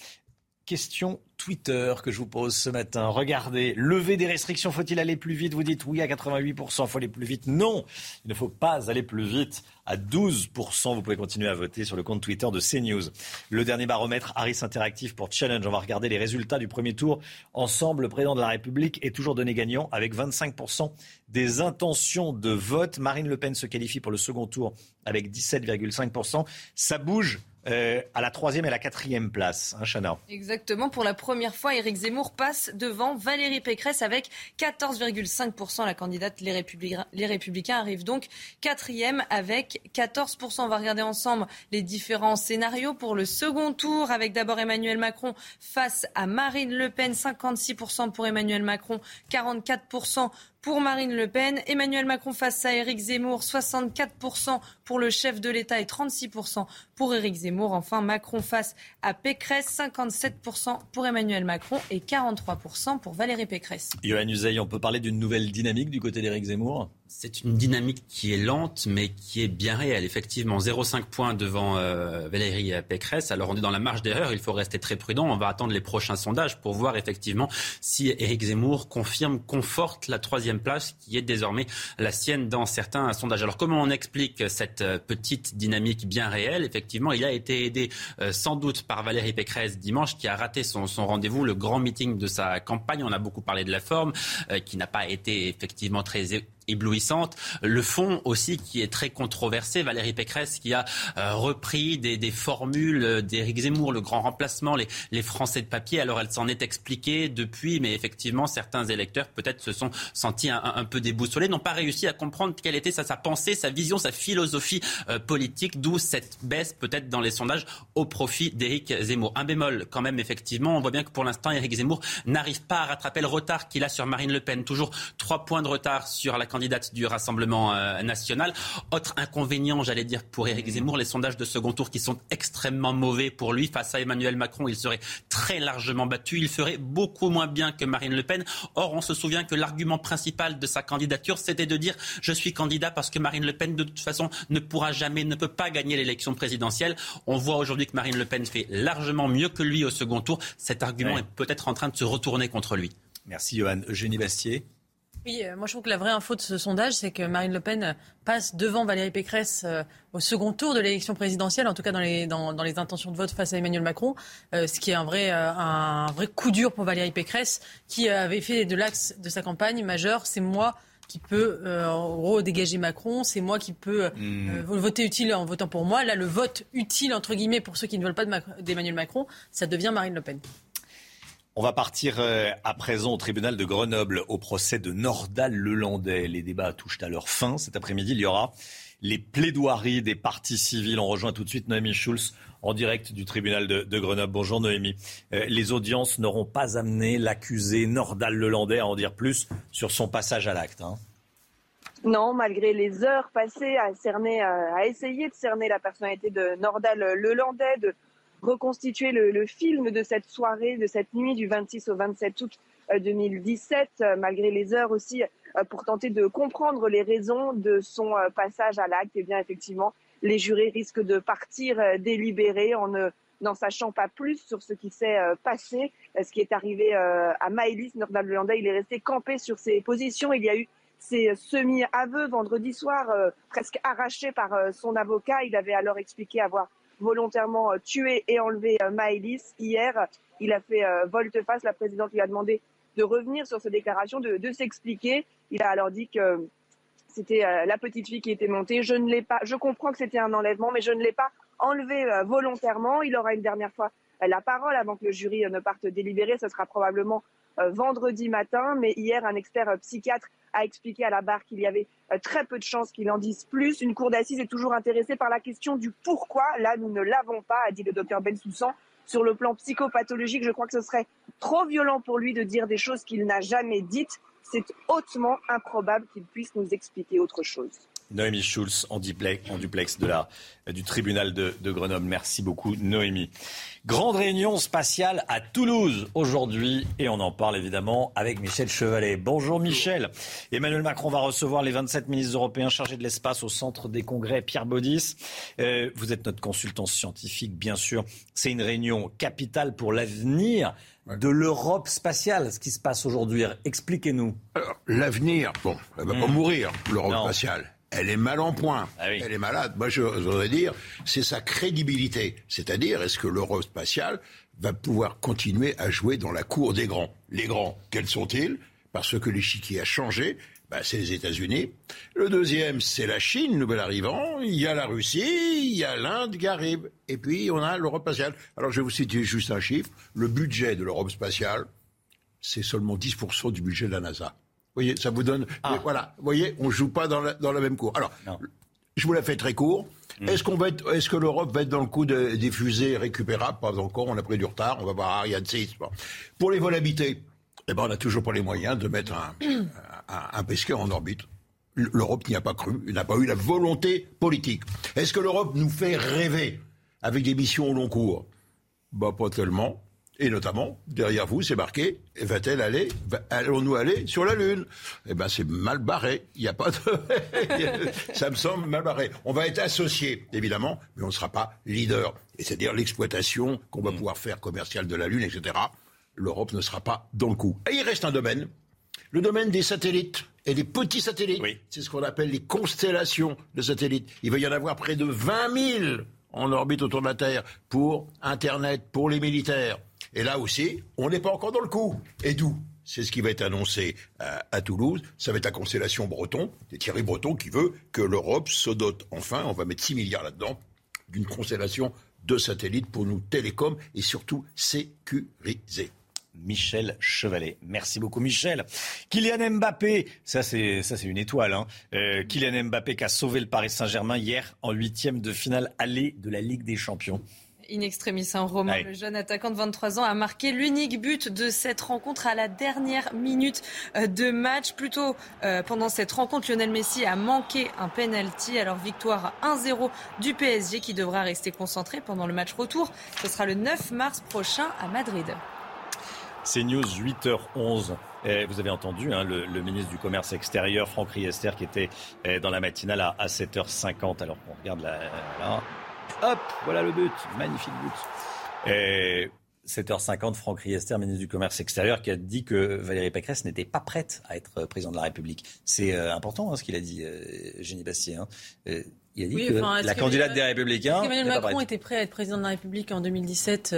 [SPEAKER 1] Question Twitter que je vous pose ce matin. Regardez, lever des restrictions, faut-il aller plus vite? Vous dites oui à 88%, il faut aller plus vite. Non, il ne faut pas aller plus vite. À 12%, vous pouvez continuer à voter sur le compte Twitter de CNews. Le dernier baromètre Harris Interactive pour Challenge. On va regarder les résultats du premier tour. Ensemble, le président de la République est toujours donné gagnant avec 25% des intentions de vote. Marine Le Pen se qualifie pour le second tour avec 17,5%. Ça bouge euh, à la troisième et la quatrième place, hein, Chana.
[SPEAKER 2] Exactement. Pour la première fois, Éric Zemmour passe devant Valérie Pécresse avec 14,5%. La candidate Les Républicains, les Républicains arrive donc quatrième avec 14%. On va regarder ensemble les différents scénarios pour le second tour avec d'abord Emmanuel Macron face à Marine Le Pen. 56% pour Emmanuel Macron, 44% pour Marine Le Pen. Emmanuel Macron face à Éric Zemmour, 64% pour le chef de l'État et 36% pour Éric Zemmour. Enfin, Macron face à Pécresse, 57% pour Emmanuel Macron et 43% pour Valérie Pécresse.
[SPEAKER 1] Yohann Usaï, on peut parler d'une nouvelle dynamique du côté d'Éric Zemmour?
[SPEAKER 10] C'est une dynamique qui est lente, mais qui est bien réelle. Effectivement, 0,5 points devant euh, Valérie Pécresse. Alors, on est dans la marge d'erreur. Il faut rester très prudent. On va attendre les prochains sondages pour voir effectivement si Éric Zemmour confirme, conforte la troisième place qui est désormais la sienne dans certains sondages. Alors, comment on explique cette euh, petite dynamique bien réelle? Effectivement, il a été aidé euh, sans doute par Valérie Pécresse dimanche, qui a raté son, son rendez-vous, le grand meeting de sa campagne. On a beaucoup parlé de la forme, qui n'a pas été effectivement très éblouissante. Le fond aussi qui est très controversé. Valérie Pécresse qui a euh, repris des, formules d'Éric Zemmour, le grand remplacement, les, Français de papier. Alors elle s'en est expliquée depuis, mais effectivement certains électeurs peut-être se sont sentis un, peu déboussolés, n'ont pas réussi à comprendre quelle était sa, sa pensée, sa vision, sa philosophie euh, politique, d'où cette baisse peut-être dans les sondages au profit d'Éric Zemmour. Un bémol quand même effectivement, on voit bien que pour l'instant Éric Zemmour n'arrive pas à rattraper le retard qu'il a sur Marine Le Pen. Toujours trois points de retard sur la candidate du Rassemblement euh, national. Autre inconvénient, j'allais dire, pour Éric Zemmour, les sondages de second tour qui sont extrêmement mauvais pour lui. Face à Emmanuel Macron, il serait très largement battu. Il ferait beaucoup moins bien que Marine Le Pen. Or, on se souvient que l'argument principal de sa candidature, c'était de dire je suis candidat parce que Marine Le Pen, de toute façon, ne pourra jamais, ne peut pas gagner l'élection présidentielle. On voit aujourd'hui que Marine Le Pen fait largement mieux que lui au second tour. Cet argument est peut-être en train de se retourner contre lui.
[SPEAKER 1] Merci Johan. Eugénie Bastier.
[SPEAKER 47] Oui, euh, moi je trouve que la vraie info de ce sondage, c'est que Marine Le Pen passe devant Valérie Pécresse euh, au second tour de l'élection présidentielle, en tout cas dans les, dans, dans, les intentions de vote face à Emmanuel Macron, euh, ce qui est un vrai, un vrai coup dur pour Valérie Pécresse, qui avait fait de l'axe de sa campagne majeur, c'est moi qui peut redégager Macron, c'est moi qui peux hmm. voter utile en votant pour moi. Là, le vote utile, entre guillemets, pour ceux qui ne veulent pas d'Emmanuel Macron, ça devient Marine Le Pen.
[SPEAKER 1] On va partir euh, à présent au tribunal de Grenoble au procès de Nordal Lelandais. Les débats touchent à leur fin. Cet après-midi, il y aura les plaidoiries des partis civils. On rejoint tout de suite Noémie Schulz en direct du tribunal de, Grenoble. Bonjour Noémie. Euh, les audiences n'auront pas amené l'accusé Nordal Lelandais à en dire plus sur son passage à l'acte. Hein.
[SPEAKER 63] Non, malgré les heures passées à cerner, à essayer de cerner la personnalité de Nordal Lelandais, reconstituer le, film de cette soirée, de cette nuit du 26 au 27 août 2017, euh, euh, malgré les heures aussi euh, pour tenter de comprendre les raisons de son passage à l'acte. Et eh bien effectivement, les jurés risquent de partir délibérés en ne n'en sachant pas plus sur ce qui s'est passé, ce qui est arrivé à Maëlys Nordal Lelandais. Il est resté campé sur ses positions. Il y a eu ces semi-aveux vendredi soir, presque arrachés par son avocat. Il avait alors expliqué avoir volontairement euh, tué et enlevé euh, Maëlys. Hier, il a fait euh, volte-face. La présidente lui a demandé de revenir sur ses déclarations, de, s'expliquer. Il a alors dit que c'était la petite fille qui était montée. Je ne l'ai pas. Je comprends que c'était un enlèvement, mais je ne l'ai pas enlevé volontairement. Il aura une dernière fois la parole avant que le jury ne parte délibérer. Ce sera probablement vendredi matin. Mais hier, un expert psychiatre a expliqué à la barre qu'il y avait euh, très peu de chances qu'il en dise plus. Une cour d'assises est toujours intéressée par la question du pourquoi. Là, nous ne l'avons pas, a dit le docteur Bensoussan. Sur le plan psychopathologique, je crois que ce serait trop violent pour lui de dire des choses qu'il n'a jamais dites. C'est hautement improbable qu'il puisse nous expliquer autre chose.
[SPEAKER 1] Noémie Schulz en duplex, en duplex de la, du tribunal de, de, Grenoble. Merci beaucoup, Noémie. Grande réunion spatiale à Toulouse aujourd'hui et on en parle évidemment avec Michel Chevalet. Bonjour Michel. Emmanuel Macron va recevoir les 27 ministres européens chargés de l'espace au centre des congrès Pierre Baudis. Euh, vous êtes notre consultant scientifique, bien sûr. C'est une réunion capitale pour l'avenir de l'Europe spatiale, ce qui se passe aujourd'hui. Expliquez-nous.
[SPEAKER 39] L'avenir, bon, elle va pas hmm. mourir, l'Europe spatiale elle est mal en point. Ah elle est malade. Moi, je voudrais dire, c'est sa crédibilité. C'est-à-dire, est-ce que l'Europe spatiale va pouvoir continuer à jouer dans la cour des grands? Les grands, quels sont-ils? Parce que l'échiquier a changé. Bah, c'est les États-Unis. Le deuxième, c'est la Chine, nouvel arrivant. Il y a la Russie, il y a l'Inde qui arrive. Et puis, on a l'Europe spatiale. Alors, je vais vous citer juste un chiffre. Le budget de l'Europe spatiale, c'est seulement 10% du budget de la NASA voyez, ça vous donne. Ah. Voilà, vous voyez, on joue pas dans la, dans la même cour. Alors, je vous la fais très court. Hmm. Est-ce qu'on va est-ce que l'Europe va être dans le coup de, des fusées récupérables? Pas encore. On a pris du retard. On va voir Ariane 6. Pour les vols habités, eh ben, on n'a toujours pas les moyens de mettre un, un, un pesqueur en orbite. L'Europe n'y a pas cru, n'a pas eu la volonté politique. Est-ce que l'Europe nous fait rêver avec des missions au long cours? Bah pas tellement. Et notamment, derrière vous, c'est marqué, va-t-elle aller, allons-nous aller sur la Lune? Eh ben, c'est mal barré. Il n'y a pas de, [laughs] ça me semble mal barré. On va être associé, évidemment, mais on ne sera pas leader. Et c'est-à-dire l'exploitation qu'on va pouvoir faire commerciale de la Lune, etc. L'Europe ne sera pas dans le coup. Et il reste un domaine. Le domaine des satellites et des petits satellites. C'est ce qu'on appelle les constellations de satellites. Il va y en avoir près de 20 000 en orbite autour de la Terre pour Internet, pour les militaires. Et là aussi, on n'est pas encore dans le coup. Et d'où? C'est ce qui va être annoncé à, Toulouse. Ça va être la constellation Breton, c'est Thierry Breton qui veut que l'Europe se dote enfin, on va mettre 6 milliards là-dedans, d'une constellation de satellites pour nous télécom et surtout sécuriser.
[SPEAKER 1] Michel Chevalet. Merci beaucoup Michel. Kylian Mbappé, ça c'est ça c'est une étoile. Hein. Euh, Kylian Mbappé qui a sauvé le Paris Saint-Germain hier en huitième de finale aller de la Ligue des Champions.
[SPEAKER 2] In extremis, un roman. Le jeune attaquant de 23 ans a marqué l'unique but de cette rencontre à la dernière minute euh, de match. Plutôt euh, pendant cette rencontre, Lionel Messi a manqué un penalty. Alors victoire 1-0 du PSG qui devra rester concentré pendant le match retour. Ce sera le 9 mars prochain à Madrid.
[SPEAKER 1] C'est News 8h11. vous avez entendu hein, le, ministre du Commerce extérieur, Franck Riester, qui était euh, dans la matinale à, 7h50. Alors on regarde là. Hop, voilà le but. Magnifique but. Et 7h50, Franck Riester, ministre du Commerce extérieur, qui a dit que Valérie Pécresse n'était pas prête à être président de la République. C'est euh, important hein, ce qu'il a dit, euh, Génie Bastien. Hein. Euh, il a dit que la candidate des Républicains.
[SPEAKER 2] Emmanuel Macron était prêt à être président de la République en 2017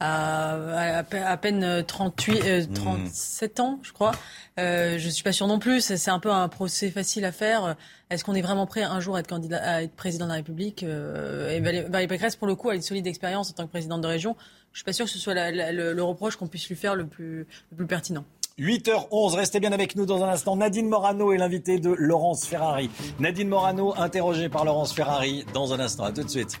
[SPEAKER 2] à, à, peine 38, 37 ans, je crois. Euh, je suis pas sûr non plus. C'est un peu un procès facile à faire. Est-ce qu'on est vraiment prêt un jour à être candidat, à être président de la République euh, et Valérie Pécresse, pour le coup, a une solide expérience en tant que présidente de région. Je suis pas sûr que ce soit le, reproche qu'on puisse lui faire le plus, le plus pertinent.
[SPEAKER 1] 8h11, restez bien avec nous dans un instant. Nadine Morano est l'invité de Laurence Ferrari. Nadine Morano, interrogée par Laurence Ferrari dans un instant. À tout de suite.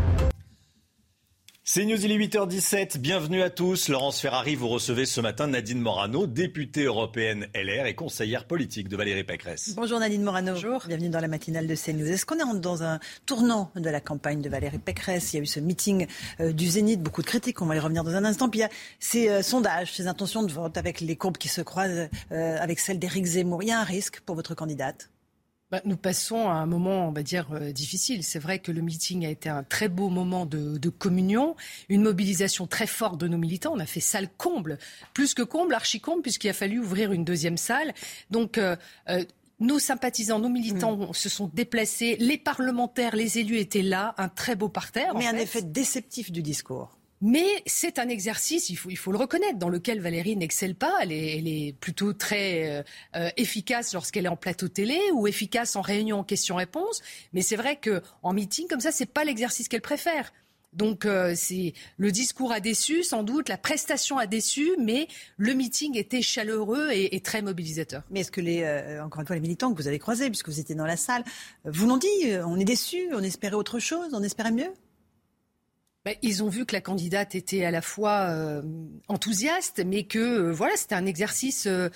[SPEAKER 1] C'est News, il est 8h17. Bienvenue à tous. Laurence Ferrari, vous recevez ce matin Nadine Morano, députée européenne LR et conseillère politique de Valérie Pécresse.
[SPEAKER 64] Bonjour Nadine Morano. Bonjour. Bienvenue dans la matinale de CNews. Est-ce qu'on est dans un tournant de la campagne de Valérie Pécresse? Il y a eu ce meeting euh, du Zénith, beaucoup de critiques, on va y revenir dans un instant. Puis il y a ces euh, sondages, ces intentions de vote avec les courbes qui se croisent euh, avec celles d'Éric Zemmour. Il y a un risque pour votre candidate?
[SPEAKER 65] Bah, nous passons à un moment, on va dire, euh, difficile. C'est vrai que le meeting a été un très beau moment de, de, communion, une mobilisation très forte de nos militants. On a fait salle comble, plus que comble, archi comble, puisqu'il a fallu ouvrir une deuxième salle. Donc, euh, euh, nos sympathisants, nos militants mmh. se sont déplacés, les parlementaires, les élus étaient là, un très beau parterre.
[SPEAKER 64] Mais un effet déceptif du discours.
[SPEAKER 65] Mais c'est un exercice, il faut, le reconnaître, dans lequel Valérie n'excelle pas. Elle est, plutôt très euh, euh, efficace lorsqu'elle est en plateau télé ou efficace en réunion en questions-réponses. Mais c'est vrai qu'en meeting comme ça, c'est pas l'exercice qu'elle préfère. Donc euh, c'est le discours a déçu sans doute, la prestation a déçu, mais le meeting était chaleureux et, et très mobilisateur.
[SPEAKER 64] Mais est-ce que les encore une fois les militants que vous avez croisés, puisque vous étiez dans la salle, vous l'ont dit On est déçus, on espérait autre chose, on espérait mieux?
[SPEAKER 65] Ben, ils ont vu que la candidate était à la fois euh, enthousiaste, mais que euh, voilà, c'était un exercice euh,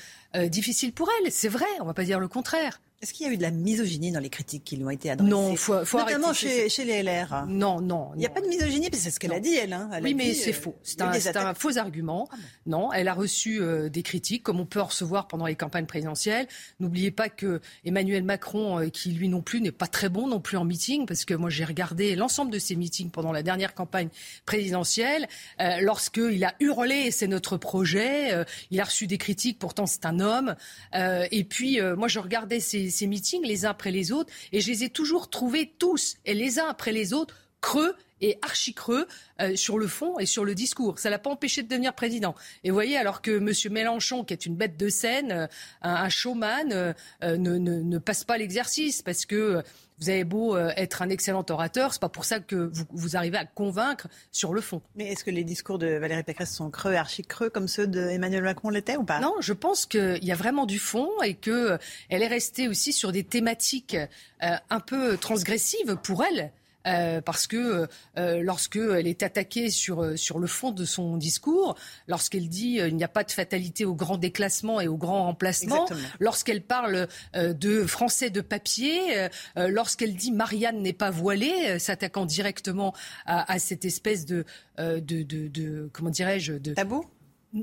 [SPEAKER 65] difficile pour elle. C'est vrai, on ne va pas dire le contraire.
[SPEAKER 64] Est-ce qu'il y a eu de la misogynie dans les critiques qui lui ont été adressées
[SPEAKER 65] Non, faut, faut
[SPEAKER 64] notamment chez, chez, les LR.
[SPEAKER 65] Non, non.
[SPEAKER 64] Il n'y a pas de misogynie, c'est ce qu'elle a dit, elle. Hein.
[SPEAKER 65] oui, mais c'est euh, faux. C'est un, un, faux argument. Ah non, elle a reçu euh, des critiques, comme on peut en recevoir pendant les campagnes présidentielles. N'oubliez pas que Emmanuel Macron, euh, qui lui non plus n'est pas très bon non plus en meeting, parce que moi j'ai regardé l'ensemble de ses meetings pendant la dernière campagne présidentielle, lorsqu'il a hurlé c'est notre projet, il a reçu des critiques, pourtant c'est un homme. et puis moi je regardais ses ces meetings les uns après les autres et je les ai toujours trouvés tous et les uns après les autres creux et archi creux euh, sur le fond et sur le discours. Ça l'a pas empêché de devenir président. Et vous voyez, alors que M. Mélenchon, qui est une bête de scène, euh, un, showman, euh, ne, ne, ne, passe pas l'exercice parce que vous avez beau être un excellent orateur, c'est pas pour ça que vous, vous, arrivez à convaincre sur le fond.
[SPEAKER 64] Mais est-ce que les discours de Valérie Pécresse sont creux, archi creux, comme ceux d'Emmanuel Macron l'étaient ou pas?
[SPEAKER 65] Non, je pense qu'il y a vraiment du fond et que elle est restée aussi sur des thématiques un peu transgressives pour elle. Euh, parce que euh, euh, lorsqu'elle est attaquée sur, sur le fond de son discours, lorsqu'elle dit il n'y a pas de fatalité au grand déclassement et au grand remplacement, lorsqu'elle parle de français de papier, lorsqu'elle dit Marianne n'est pas voilée, s'attaquant directement à, à, cette espèce de, de, de, de comment dirais-je, de
[SPEAKER 64] tabou?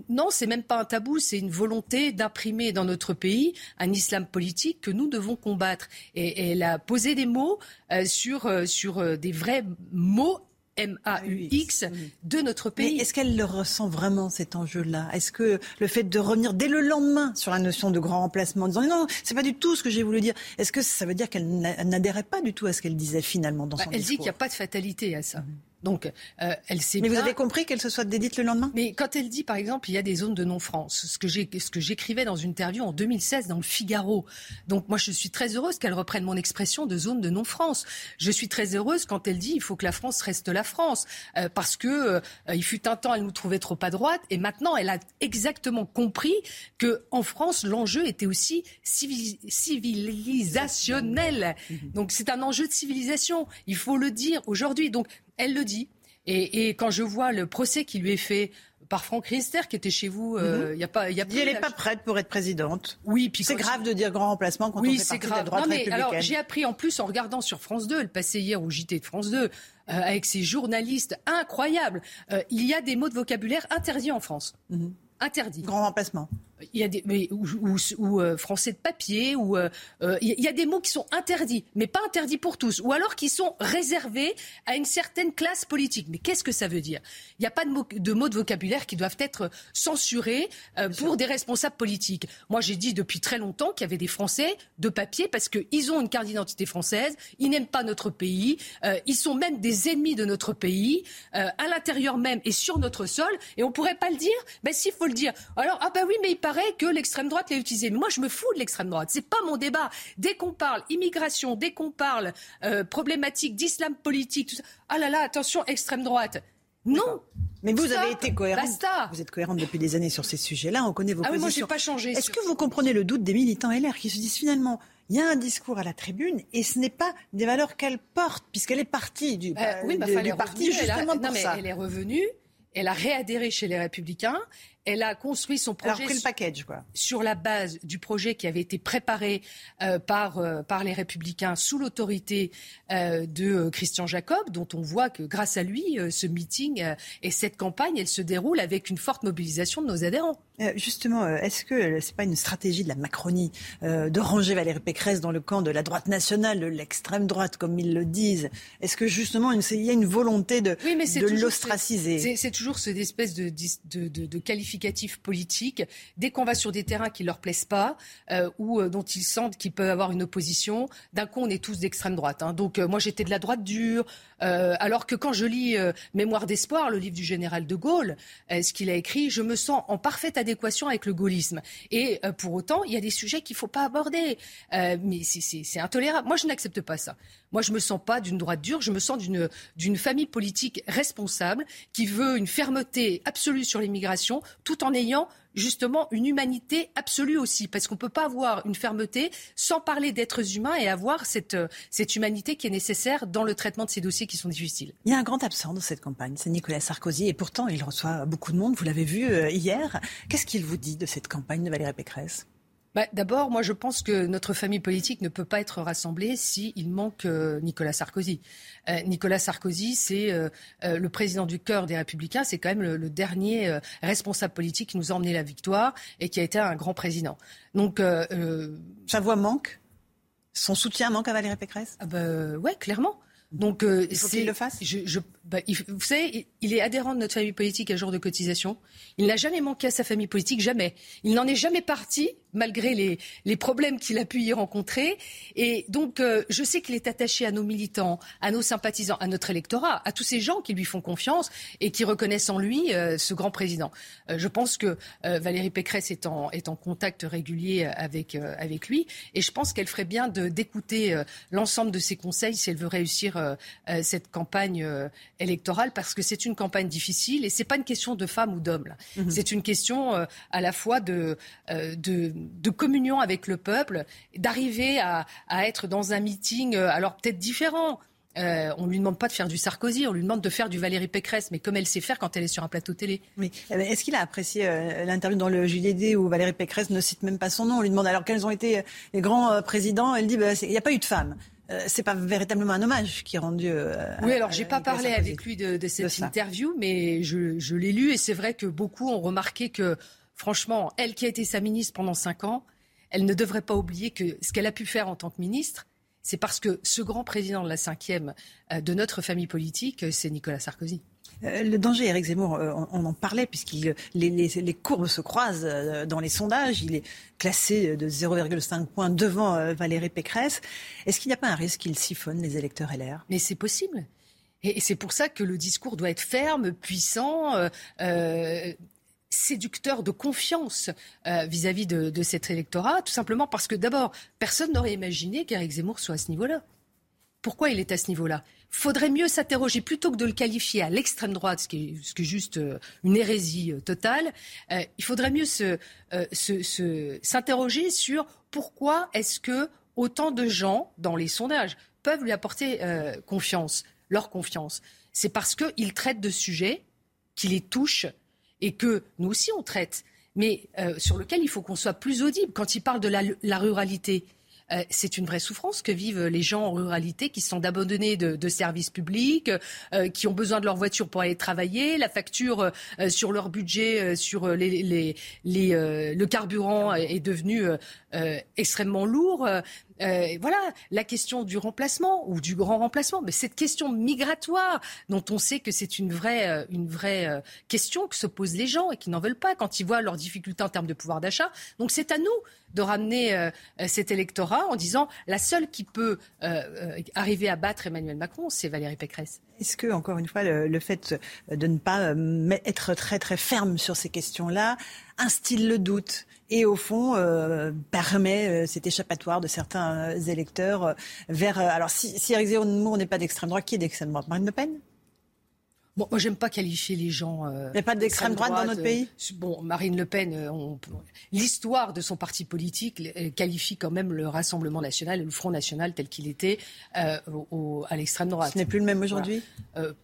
[SPEAKER 65] Non, c'est même pas un tabou, c'est une volonté d'imprimer dans notre pays un islam politique que nous devons combattre. Et, elle a posé des mots euh, sur, euh, sur euh, des vrais mots M-A-U-X de notre pays.
[SPEAKER 64] Est-ce qu'elle le ressent vraiment cet enjeu-là? Est-ce que le fait de revenir dès le lendemain sur la notion de grand remplacement, en disant non, c'est pas du tout ce que j'ai voulu dire, est-ce que ça veut dire qu'elle n'adhérait pas du tout à ce qu'elle disait finalement dans bah, son
[SPEAKER 65] discours Elle dit qu'il n'y a pas de fatalité à ça. Mhm. Donc, euh, elle sait.
[SPEAKER 64] Mais vous avez compris qu'elle se soit dédite le lendemain?
[SPEAKER 65] Mais quand elle dit, par exemple, il y a des zones de non-France, ce que j'ai, ce que j'écrivais dans une interview en 2016 dans le Figaro. Donc, moi, je suis très heureuse qu'elle reprenne mon expression de zone de non-France. Je suis très heureuse quand elle dit, il faut que la France reste la France, euh, parce que euh, il fut un temps, elle nous trouvait trop à droite, et maintenant, elle a exactement compris que en France, l'enjeu était aussi civilisationnel. Donc, c'est un enjeu de civilisation. Il faut le dire aujourd'hui. Donc, elle le dit. Et, quand je vois le procès qui lui est fait par Franck Riester, qui était chez vous, euh, il y a pas, il y a
[SPEAKER 64] Elle n'est pas prête pour être présidente.
[SPEAKER 65] Oui, puis
[SPEAKER 64] c'est grave de dire grand remplacement quand
[SPEAKER 65] oui,
[SPEAKER 64] on fait
[SPEAKER 65] partie grave. de la
[SPEAKER 64] droite
[SPEAKER 65] non, mais alors j'ai appris en plus en regardant sur France 2, elle passait hier au JT de France 2 euh, avec ses journalistes incroyables. Euh, il y a des mots de vocabulaire interdits en France. Mhm. Interdits.
[SPEAKER 64] Grand remplacement
[SPEAKER 65] il y a des mais, ou, ou, euh, français de papier ou euh, euh, il y a des mots qui sont interdits mais pas interdits pour tous ou alors qui sont réservés à une certaine classe politique. Mais qu'est-ce que ça veut dire? Il n'y a pas de mots de, mots de vocabulaire qui doivent être censurés pour des responsables politiques. Moi j'ai dit depuis très longtemps qu'il y avait des français de papier parce qu'ils ont une carte d'identité française ils n'aiment pas notre pays ils sont même des ennemis de notre pays à l'intérieur même et sur notre sol et on pourrait pas le dire? Ben s'il faut le dire. Alors ah ben oui mais il parle paraît que l'extrême droite l'a utilisé. Mais moi, je me fous de l'extrême droite. C'est pas mon débat. Dès qu'on parle immigration, dès qu'on parle euh, problématique d'islam politique, tout ça, ah là là, attention, extrême droite. Non.
[SPEAKER 64] Mais vous avez été cohérente. Vous êtes cohérente depuis des années sur ces sujets-là. On connaît vos
[SPEAKER 65] ah
[SPEAKER 64] positions.
[SPEAKER 65] Oui, moi, j'ai pas changé.
[SPEAKER 64] Est-ce que vous comprenez le doute des militants LR qui se disent finalement, il y a un discours à la tribune et ce n'est pas des valeurs qu'elle porte puisqu'elle est partie du,
[SPEAKER 65] euh, oui,
[SPEAKER 64] du,
[SPEAKER 65] du
[SPEAKER 64] parti justement
[SPEAKER 65] non,
[SPEAKER 64] pour
[SPEAKER 65] mais
[SPEAKER 64] ça.
[SPEAKER 65] Elle est revenue. Elle a réadhéré chez les Républicains. Elle a construit son projet
[SPEAKER 64] le package, quoi.
[SPEAKER 65] sur la base du projet qui avait été préparé euh, par, euh, par les Républicains sous l'autorité euh, de Christian Jacob, dont on voit que grâce à lui, ce meeting et cette campagne, elle se déroule avec une forte mobilisation de nos adhérents.
[SPEAKER 64] justement, est-ce que c'est pas une stratégie de la Macronie de ranger Valérie Pécresse dans le camp de la droite nationale, de l'extrême droite, comme ils le disent? Est-ce que justement, il y a une volonté de,
[SPEAKER 65] oui, mais
[SPEAKER 64] de l'ostraciser?
[SPEAKER 65] C'est toujours cette espèce de, de, de, de qualification politique. Dès qu'on va sur des terrains qui leur plaisent pas euh, ou euh, dont ils sentent qu'ils peuvent avoir une opposition, d'un coup on est tous d'extrême droite. Hein. Donc euh, moi j'étais de la droite dure, alors que quand je lis Mémoire d'espoir, le livre du général de Gaulle, ce qu'il a écrit, je me sens en parfaite adéquation avec le gaullisme. Et pour autant, il y a des sujets qu'il ne faut pas aborder. mais c'est intolérable. Moi, je n'accepte pas ça. Moi, je ne me sens pas d'une droite dure, je me sens d'une famille politique responsable qui veut une fermeté absolue sur l'immigration tout en ayant justement une humanité absolue aussi, parce qu'on ne peut pas avoir une fermeté sans parler d'êtres humains et avoir cette, euh, cette humanité qui est nécessaire dans le traitement de ces dossiers qui sont difficiles.
[SPEAKER 64] Il y a un grand absent dans cette campagne, c'est Nicolas Sarkozy, et pourtant il reçoit beaucoup de monde, vous l'avez vu euh, hier. Qu'est-ce qu'il vous dit de cette campagne de Valérie Pécresse?
[SPEAKER 65] Bah, D'abord, moi, je pense que notre famille politique ne peut pas être rassemblée s'il manque euh, Nicolas Sarkozy. Euh, Nicolas Sarkozy, c'est euh, le président du cœur des Républicains. C'est quand même le, dernier responsable politique qui nous a emmené la victoire et qui a été un grand président. Donc,
[SPEAKER 64] sa voix manque? Son soutien manque à Valérie Pécresse?
[SPEAKER 65] Ah bah, ouais, clairement. Donc,
[SPEAKER 64] il faut qu'il le fasse?
[SPEAKER 65] Je, je, bah, vous savez, il est adhérent de notre famille politique à jour de cotisation. Il n'a jamais manqué à sa famille politique, jamais. Il n'en est jamais parti, malgré les, les problèmes qu'il a pu y rencontrer. Et donc, euh, je sais qu'il est attaché à nos militants, à nos sympathisants, à notre électorat, à tous ces gens qui lui font confiance et qui reconnaissent en lui euh, ce grand président. Euh, je pense que Valérie Pécresse est en, est en contact régulier avec, avec lui. Et je pense qu'elle ferait bien d'écouter l'ensemble de ses conseils si elle veut réussir cette campagne électorale parce que c'est une campagne difficile et c'est pas une question de femme ou d'homme. Mhm. C'est une question euh, à la fois de, euh, de, de, communion avec le peuple, d'arriver à, à, être dans un meeting, euh, alors peut-être différent. on lui demande pas de faire du Sarkozy, on lui demande de faire du Valérie Pécresse, mais comme elle sait faire quand elle est sur un plateau télé.
[SPEAKER 64] Oui. Eh ben, est-ce qu'il a apprécié l'interview dans le JDD où Valérie Pécresse ne cite même pas son nom On lui demande alors quels ont été les grands présidents. Elle dit bah, il n'y a pas eu de femme. Euh, c'est pas véritablement un hommage qui est rendu. Euh,
[SPEAKER 65] oui, alors j'ai pas parlé avec lui de, cette interview, mais je, l'ai lu et c'est vrai que beaucoup ont remarqué que, franchement, elle qui a été sa ministre pendant cinq ans, elle ne devrait pas oublier que ce qu'elle a pu faire en tant que ministre, c'est parce que ce grand président de la cinquième euh, de notre famille politique, c'est Nicolas Sarkozy.
[SPEAKER 64] Euh, le danger, Eric Zemmour, euh, on, en parlait, puisque les, les, courbes se croisent euh, dans les sondages. Il est classé de 0,5 points devant Valérie Pécresse. Est-ce qu'il n'y a pas un risque qu'il siphonne les électeurs LR
[SPEAKER 65] Mais c'est possible. Et c'est pour ça que le discours doit être ferme, puissant, séducteur de confiance vis-à-vis de, de, cet électorat, tout simplement parce que d'abord, personne n'aurait imaginé qu'Éric Zemmour soit à ce niveau-là. Pourquoi il est à ce niveau-là? Faudrait mieux s'interroger plutôt que de le qualifier à l'extrême droite, ce qui est, ce qui est juste euh, une hérésie euh, totale. Euh, il faudrait mieux s'interroger se, sur pourquoi est-ce que autant de gens dans les sondages peuvent lui apporter confiance, leur confiance. C'est parce qu'il traite de sujets qui les touchent et que nous aussi on traite, mais sur lequel il faut qu'on soit plus audible. Quand il parle de la ruralité, euh, c'est une vraie souffrance que vivent les gens en ruralité qui sont abandonnés de, services publics, euh, qui ont besoin de leur voiture pour aller travailler, la facture euh, sur leur budget, sur les, le carburant est devenu extrêmement lourd. Euh, voilà, la question du remplacement ou du grand remplacement, mais cette question migratoire dont on sait que c'est une vraie, euh, une vraie euh, question que se posent les gens et qui n'en veulent pas quand ils voient leurs difficultés en termes de pouvoir d'achat. Donc c'est à nous de ramener cet électorat en disant la seule qui peut arriver à battre Emmanuel Macron, c'est Valérie Pécresse.
[SPEAKER 64] Est-ce que, encore une fois, le, fait de ne pas euh, être très très ferme sur ces questions-là instille le doute et au fond euh, permet euh, cet échappatoire de certains électeurs vers. alors si, si Eric Zemmour n'est pas d'extrême droite, qui est d'extrême droite? Marine Le Pen?
[SPEAKER 65] Bon, moi, j'aime pas qualifier les gens.
[SPEAKER 64] Euh, Il n'y a pas d'extrême droite, dans notre pays
[SPEAKER 65] euh, Bon, Marine Le Pen, euh, l'histoire de son parti politique qualifie quand même le Rassemblement national le Front national tel qu'il était au, à l'extrême droite.
[SPEAKER 64] Ce n'est plus le même aujourd'hui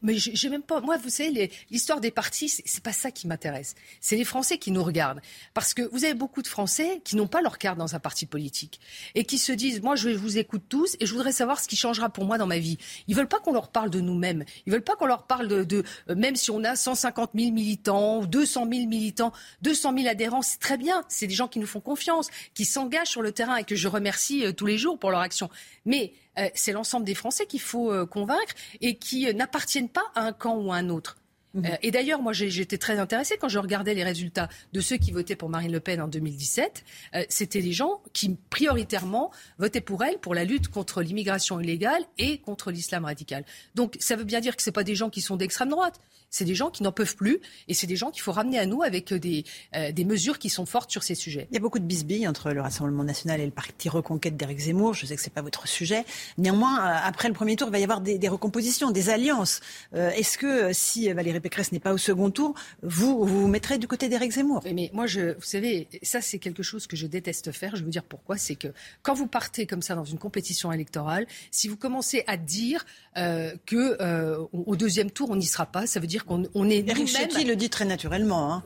[SPEAKER 65] Mais j'ai même pas. Moi, vous savez, l'histoire des partis, c'est pas ça qui m'intéresse. C'est les Français qui nous regardent. Parce que vous avez beaucoup de Français qui n'ont pas leur carte dans un parti politique et qui se disent Moi, je vous écoute tous et je voudrais savoir ce qui changera pour moi dans ma vie. Ils veulent pas qu'on leur parle de nous-mêmes. Ils veulent pas qu'on leur parle de euh, même si on a 150 000 militants ou 200 000 militants, 200 000 adhérents, c'est très bien. C'est des gens qui nous font confiance, qui s'engagent sur le terrain et que je remercie euh, tous les jours pour leur action. Mais euh, c'est l'ensemble des Français qu'il faut convaincre et qui n'appartiennent pas à un camp ou à un autre. Mhm. Euh, et d'ailleurs, moi, j'étais très intéressée quand je regardais les résultats de ceux qui votaient pour Marine Le Pen en 2017. Euh, c'était des gens qui, prioritairement, votaient pour elle pour la lutte contre l'immigration illégale et contre l'islam radical. Donc, ça veut bien dire que ce pas des gens qui sont d'extrême droite. C'est des gens qui n'en peuvent plus et c'est des gens qu'il faut ramener à nous avec des, euh, des mesures qui sont fortes sur ces sujets.
[SPEAKER 64] Il y a beaucoup de bisbilles entre le Rassemblement national et le parti Reconquête d'Éric Zemmour. Je sais que ce n'est pas votre sujet. Néanmoins, après le premier tour, il va y avoir des, des recompositions, des alliances. Est-ce que si Valérie Pécresse n'est pas au second tour, vous vous, mettrez du côté d'Éric Zemmour?
[SPEAKER 65] Mais moi, je, vous savez, ça c'est quelque chose que je déteste faire. Je vais vous dire pourquoi? C'est que quand vous partez comme ça dans une compétition électorale, si vous commencez à dire euh, que euh, au deuxième tour on n'y sera pas, ça veut dire qu'on on est
[SPEAKER 64] Éric Ciotti le dit très naturellement. Hein.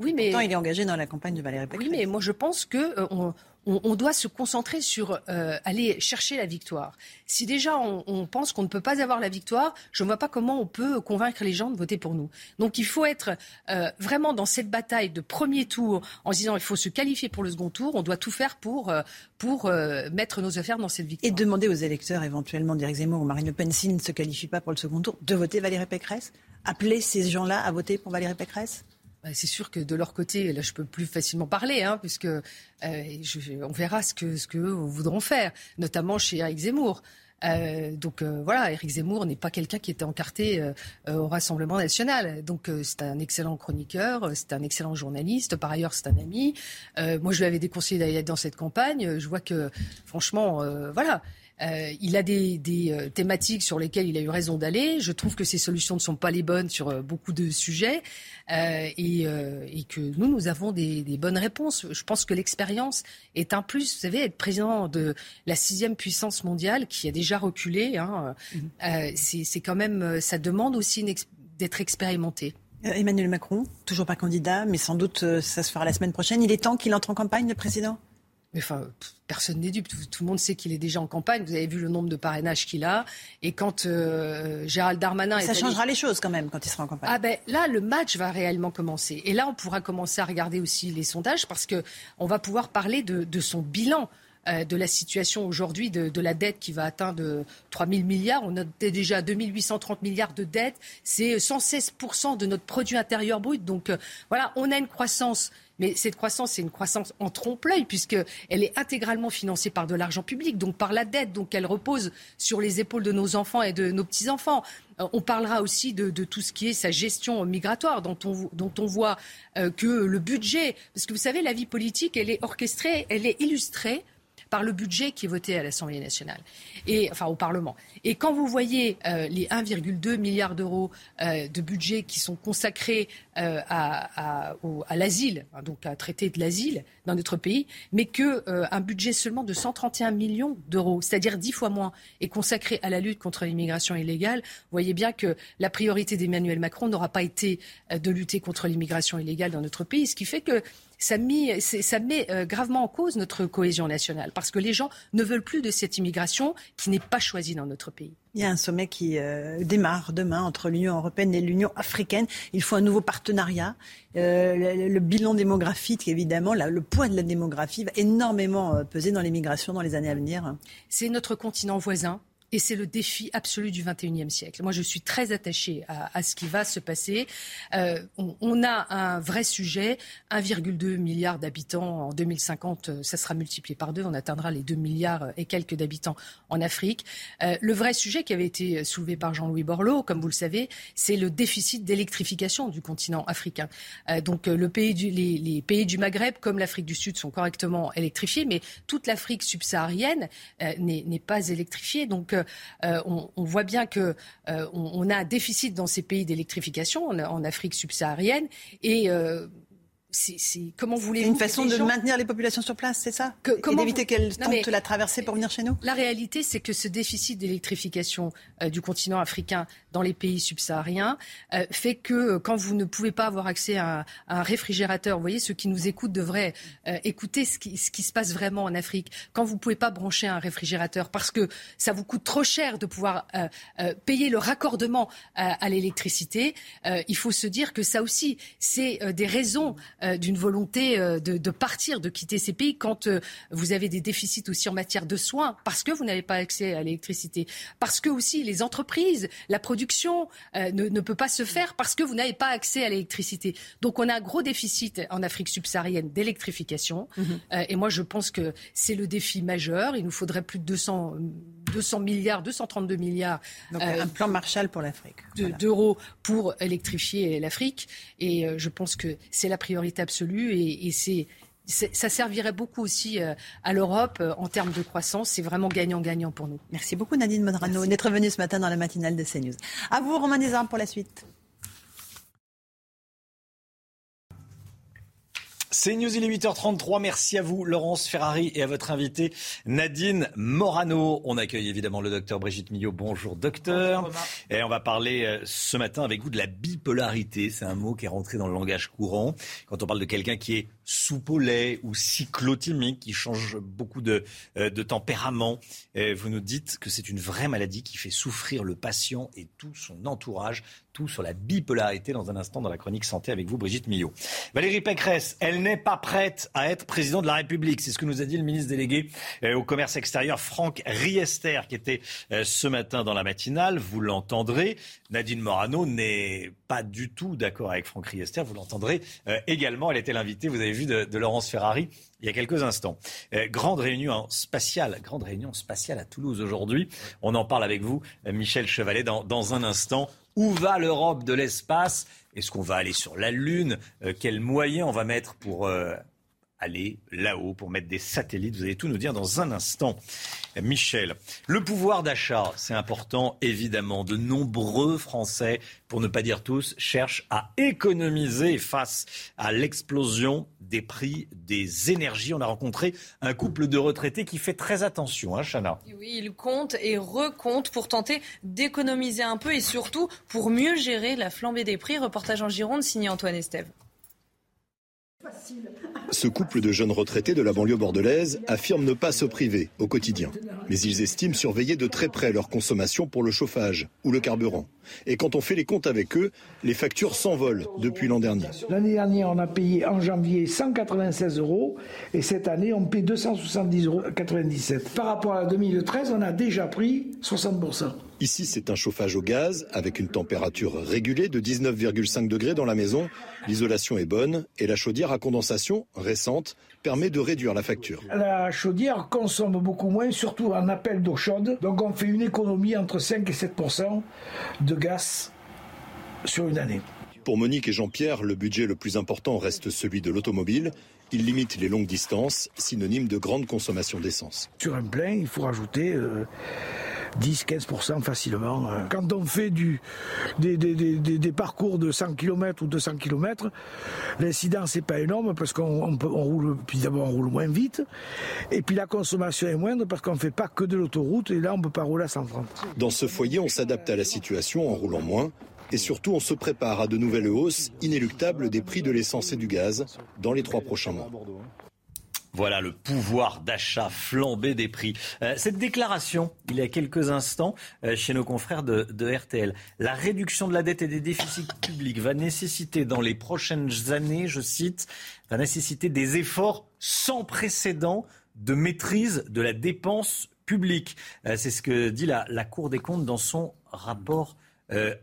[SPEAKER 64] Oui, mais Pourtant, il est engagé dans la campagne de Valérie Pécresse.
[SPEAKER 65] Oui, mais moi je pense que euh, on, on, doit se concentrer sur euh, aller chercher la victoire. Si déjà on, pense qu'on ne peut pas avoir la victoire, je ne vois pas comment on peut convaincre les gens de voter pour nous. Donc il faut être euh, vraiment dans cette bataille de premier tour en se disant il faut se qualifier pour le second tour. On doit tout faire pour, pour mettre nos affaires dans cette victoire.
[SPEAKER 64] Et demander aux électeurs éventuellement d'Éric Zemmour ou Marine Le Pen s'ils ne se qualifient pas pour le second tour de voter Valérie Pécresse? Appeler ces gens-là à voter pour Valérie Pécresse?
[SPEAKER 65] Bah, c'est sûr que de leur côté, là, je peux plus facilement parler, hein, puisque euh, on verra ce que ce que voudront faire, notamment chez Eric Zemmour. Euh, donc euh, voilà, Éric Zemmour n'est pas quelqu'un qui était encarté au Rassemblement national. Donc c'est un excellent chroniqueur, c'est un excellent journaliste. Par ailleurs, c'est un ami. moi, je lui avais déconseillé d'aller dans cette campagne. Je vois que, franchement, voilà. Euh, il a des, euh, thématiques sur lesquelles il a eu raison d'aller. Je trouve que ses solutions ne sont pas les bonnes sur euh, beaucoup de sujets et, que nous, nous avons des, bonnes réponses. Je pense que l'expérience est un plus. Vous savez, être président de la sixième puissance mondiale qui a déjà reculé, hein, mhm. c'est quand même, ça demande aussi d'être expérimenté.
[SPEAKER 64] Emmanuel Macron, toujours pas candidat, mais sans doute ça se fera la semaine prochaine. Il est temps qu'il entre en campagne, le président?
[SPEAKER 65] Mais enfin, personne n'est dupe. Tout, le monde sait qu'il est déjà en campagne. Vous avez vu le nombre de parrainages qu'il a. Et quand euh, Gérald Darmanin...
[SPEAKER 64] Ça changera les choses quand même quand il sera en campagne.
[SPEAKER 65] Ah ben là, le match va réellement commencer. Et là, on pourra commencer à regarder aussi les sondages parce que on va pouvoir parler de, son bilan. Euh, de la situation aujourd'hui, de, la dette qui va atteindre 3 000 milliards. On était déjà à 2 830 milliards de dettes. C'est 116 de notre produit intérieur brut. Donc euh, voilà, on a une croissance mais cette croissance, c'est une croissance en trompe-l'œil, puisqu'elle est intégralement financée par de l'argent public, donc par la dette. Donc elle repose sur les épaules de nos enfants et de nos petits-enfants. Euh, on parlera aussi de, tout ce qui est sa gestion migratoire, dont on, dont on voit que le budget, parce que vous savez, la vie politique, elle est orchestrée, elle est illustrée par le budget qui est voté à l'Assemblée nationale, et, enfin au Parlement. Et quand vous voyez euh, les 1,2 milliard d'euros euh, de budget qui sont consacrés euh, à, l'asile, hein, donc à traiter de l'asile dans notre pays, mais que un budget seulement de 131 millions d'euros, c'est-à-dire dix fois moins, est consacré à la lutte contre l'immigration illégale, vous voyez bien que la priorité d'Emmanuel Macron n'aura pas été de lutter contre l'immigration illégale dans notre pays, ce qui fait que ça, met euh, gravement en cause notre cohésion nationale parce que les gens ne veulent plus de cette immigration qui n'est pas choisie dans notre pays.
[SPEAKER 64] Il y a un sommet qui euh, démarre demain entre l'Union européenne et l'Union africaine. Il faut un nouveau partenariat. Euh, le, bilan démographique, évidemment, le poids de la démographie va énormément peser dans l'immigration dans les années à venir.
[SPEAKER 65] C'est notre continent voisin Et c'est le défi absolu du 21e siècle. Moi, je suis très attachée à, ce qui va se passer. Euh, on, a un vrai sujet, 1,2 milliard d'habitants en 2050, euh, ça sera multiplié par deux, on atteindra les 2 milliards et quelques d'habitants en Afrique. Euh, le vrai sujet qui avait été soulevé par Jean-Louis Borloo, comme vous le savez, c'est le déficit d'électrification du continent africain. donc les, les, pays du Maghreb, comme l'Afrique du Sud, sont correctement électrifiés, mais toute l'Afrique subsaharienne n'est pas électrifiée. Donc euh, on, voit bien que euh, a un déficit dans ces pays d'électrification en, Afrique subsaharienne et c'est comment voulez-vous
[SPEAKER 64] une façon de maintenir les populations sur place, c'est ça que, Et d'éviter qu'elles tentent la traversée pour venir chez nous
[SPEAKER 65] La réalité, c'est que ce déficit d'électrification euh, du continent africain dans les pays subsahariens euh, fait que euh, quand vous ne pouvez pas avoir accès à, un réfrigérateur, vous voyez, ceux qui nous écoutent devraient écouter ce qui, ce qui, se passe vraiment en Afrique. Quand vous ne pouvez pas brancher un réfrigérateur parce que ça vous coûte trop cher de pouvoir payer le raccordement à l'électricité, il faut se dire que ça aussi, c'est des raisons d'une volonté euh, de, partir, de quitter ces pays quand euh, vous avez des déficits aussi en matière de soins, parce que vous n'avez pas accès à l'électricité, parce que aussi les entreprises, la production ne, peut pas se faire parce que vous n'avez pas accès à l'électricité. Donc on a un gros déficit en Afrique subsaharienne d'électrification. Mhm. et moi je pense que c'est le défi majeur. Il nous faudrait plus de 200, 200 milliards, 232 milliards.
[SPEAKER 64] Donc un plan Marshall pour l'Afrique.
[SPEAKER 65] D'euros pour électrifier l'Afrique. Et je pense que c'est la priorité absolue et, c'est ça servirait beaucoup aussi euh, à l'Europe euh, en termes de croissance. C'est vraiment gagnant-gagnant pour nous.
[SPEAKER 64] Merci beaucoup Nadine Modrano d'être venue ce matin dans la matinale de CNews. À vous Romain Desarmes pour la suite.
[SPEAKER 1] C'est News, il est 8h33. Merci à vous, Laurence Ferrari, et à votre invité, Nadine Morano. On accueille évidemment le docteur Brigitte Millot. Bonjour, docteur. et on va parler euh, ce matin avec vous de la bipolarité. C'est un mot qui est rentré dans le langage courant. Quand on parle de quelqu'un qui est sous-polais ou cyclotimique, qui change beaucoup de, euh, de tempérament, vous nous dites que c'est une vraie maladie qui fait souffrir le patient et tout son entourage tout sur la bipolarité dans un instant dans la chronique santé avec vous, Brigitte Millot. Valérie Pécresse, elle n'est pas prête à être président de la République. C'est ce que nous a dit le ministre délégué euh, au commerce extérieur, Franck Riester, qui était euh, ce matin dans la matinale. Vous l'entendrez. Nadine Morano n'est pas du tout d'accord avec Franck Riester. Vous l'entendrez euh, également. Elle était l'invitée, vous avez vu, de, Laurence Ferrari il y a quelques instants. grande réunion spatiale, grande réunion spatiale à Toulouse aujourd'hui. On en parle avec vous, Michel Chevalet, dans, dans un instant. Où va l'Europe de l'espace? Est-ce qu'on va aller sur la Lune? Euh, Quels moyens on va mettre pour euh, aller là-haut, pour mettre des satellites Vous allez tout nous dire dans un instant. Michel, le pouvoir d'achat, c'est important évidemment. De nombreux Français, pour ne pas dire tous, cherchent à économiser face à l'explosion des prix des énergies. On a rencontré un couple de retraités qui fait très attention, hein, Chana
[SPEAKER 2] Oui, il compte et recompte pour tenter d'économiser un peu et surtout pour mieux gérer la flambée des prix. Reportage en Gironde signé Antoine Estève.
[SPEAKER 46] Ce couple de jeunes retraités de la banlieue bordelaise affirme ne pas se priver au quotidien. Mais ils estiment surveiller de très près leur consommation pour le chauffage ou le carburant. Et quand on fait les comptes avec eux, les factures s'envolent depuis l'an dernier.
[SPEAKER 66] L'année dernière, on a payé en janvier 196 euros et cette année, on paie 270,97 euros. Par rapport à 2013, on a déjà pris 60%.
[SPEAKER 46] Ici, c'est un chauffage au gaz avec une température régulée de 19,5 degrés dans la maison. L'isolation est bonne et la chaudière à condensation récente permet de réduire la facture.
[SPEAKER 66] La chaudière consomme beaucoup moins, surtout en appel d'eau chaude. Donc on fait une économie entre 5 et 7% de gaz sur une année.
[SPEAKER 46] Pour Monique et Jean-Pierre, le budget le plus important reste celui de l'automobile. Il limite les longues distances, synonyme de grande consommation d'essence.
[SPEAKER 66] Sur un plein, il faut rajouter... Euh, 10-15% facilement. Euh, quand on fait des, parcours de 100 km ou 200 km, l'incidence n'est pas énorme parce qu'on on, on roule, d'abord roule moins vite, et puis la consommation est moindre parce qu'on ne fait pas que de l'autoroute, et là on ne peut pas rouler à 130.
[SPEAKER 46] Dans ce foyer, on s'adapte à la situation en roulant moins, et surtout on se prépare à de nouvelles hausses inéluctables des prix de l'essence et du gaz dans les trois prochains mois.
[SPEAKER 1] Voilà le pouvoir d'achat flambé des prix. Euh, cette déclaration, il y a quelques instants, euh, chez nos confrères de, RTL, la réduction de la dette et des déficits [coughs] publics va nécessiter dans les prochaines années, je cite, va nécessiter des efforts sans précédent de maîtrise de la dépense publics. C'est ce que dit la Cour des comptes dans son rapport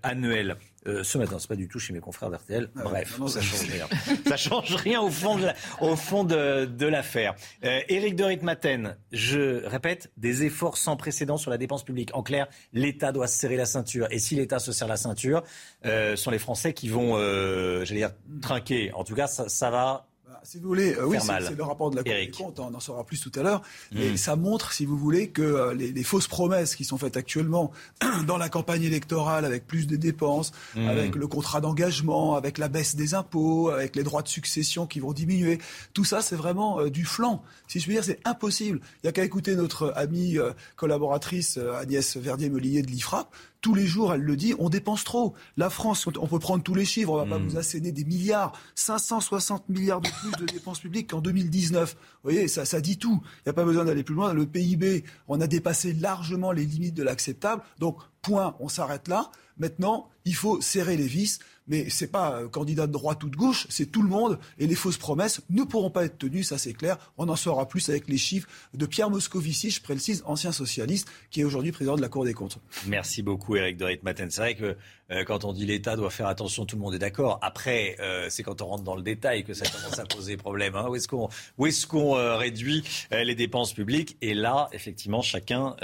[SPEAKER 1] annuel. Euh, ce matin. C'est pas du tout chez mes confrères d'RTL. Ah Bref, ça change rien. [laughs] ça change rien au fond de, au fond de, l'affaire. Euh, Éric de Ritmaten, je répète, des efforts sans précédent sur la dépense publique. En clair, l'État doit se serrer la ceinture. Et si l'État se serre la ceinture, euh, sont les Français qui vont, euh, j'allais dire, trinquer. En tout cas, ça, ça va
[SPEAKER 26] si vous voulez, euh, oui, c'est le rapport de la Cour des comptes, on en saura plus tout à l'heure. Et mm. ça montre, si vous voulez, que euh, les, fausses promesses qui sont faites actuellement [clears throat] dans la campagne électorale, avec plus de dépenses, mm. avec le contrat d'engagement, avec la baisse des impôts, avec les droits de succession qui vont diminuer, tout ça, c'est vraiment euh, du flanc. Si je puis dire, c'est impossible. Il n'y a qu'à écouter notre amie collaboratrice Agnès Verdier-Meillier de l'IFRAP tous les jours, elle le dit, on dépense trop. La France, on peut prendre tous les chiffres, on va pas hmm. vous asséner des milliards, 560 milliards de plus de dépenses publiques qu'en 2019. Vous voyez, ça, ça dit tout. Il n'y a pas besoin d'aller plus loin. Le PIB, on a dépassé largement les limites de l'acceptable. Donc, point, on s'arrête là. Maintenant, il faut serrer les vis, mais ce n'est pas euh, candidat de droite ou de gauche, c'est tout le monde. Et les fausses promesses ne pourront pas être tenues, ça c'est clair. On en saura plus avec les chiffres de Pierre Moscovici, je précise, ancien socialiste, qui est aujourd'hui président de la Cour des comptes.
[SPEAKER 1] Merci beaucoup, Eric de Maten. C'est vrai que euh, quand on dit l'État doit faire attention, tout le monde est d'accord. Après, euh, c'est quand on rentre dans le détail que ça commence à poser problème. Hein. Où est-ce qu'on est qu'on réduit les dépenses publiques? Et là, effectivement, chacun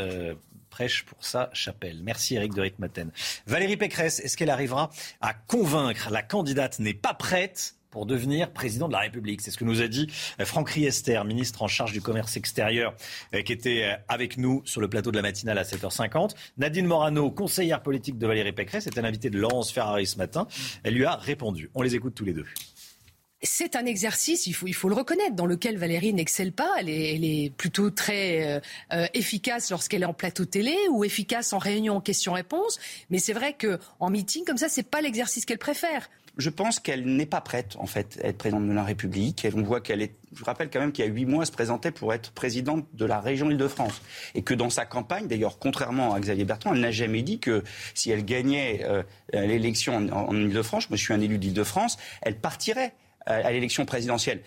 [SPEAKER 1] prêche pour sa chapelle. Merci Eric de Ritmaten. Valérie Pécresse, est-ce qu'elle arrivera à convaincre La candidate n'est pas prête pour devenir président de la République? C'est ce que nous a dit euh, Franck Riester, ministre en charge du commerce extérieur, euh, qui était euh, avec nous sur le plateau de la matinale à 7h50. Nadine Morano, conseillère politique de Valérie Pécresse, était l'invitée de Laurence Ferrari ce matin. Elle lui a répondu. On les écoute tous les deux
[SPEAKER 65] c'est un exercice, il faut, le reconnaître, dans lequel Valérie n'excelle pas. Elle est, plutôt très euh, euh, efficace lorsqu'elle est en plateau télé ou efficace en réunion en question-réponse. Mais c'est vrai qu'en meeting, comme ça, c'est pas l'exercice qu'elle préfère.
[SPEAKER 60] Je pense qu'elle n'est pas prête, en fait, à être présidente de la République. On voit qu'elle est. Je rappelle quand même qu'il y a huit mois, elle se présentait pour être présidente de la région Île-de-France. Et que dans sa campagne, d'ailleurs, contrairement à Xavier Bertrand, elle n'a jamais dit que si elle gagnait euh, l'élection en, en Île-de-France, je suis un élu d'Île-de-France, elle partirait à l'élection présidentielle.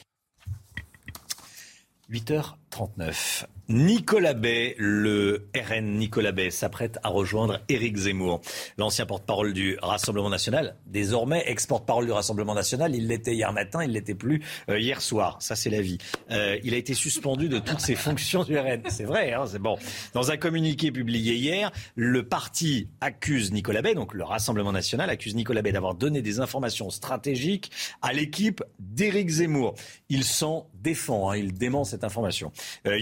[SPEAKER 1] 8h39. Nicolas Bay, le RN Nicolas Bay, s'apprête à rejoindre Éric Zemmour, l'ancien porte-parole du Rassemblement national, désormais ex-porte-parole du Rassemblement national. Il l'était hier matin, il l'était plus euh, hier soir. Ça, c'est la vie. Euh, il a été suspendu de toutes ses fonctions du RN. C'est vrai, hein, c'est bon. Dans un communiqué publié hier, le parti accuse Nicolas Bay, donc le Rassemblement national accuse Nicolas Bay d'avoir donné des informations stratégiques à l'équipe d'Éric Zemmour. Il s'en défend, hein, il dément cette information. Euh,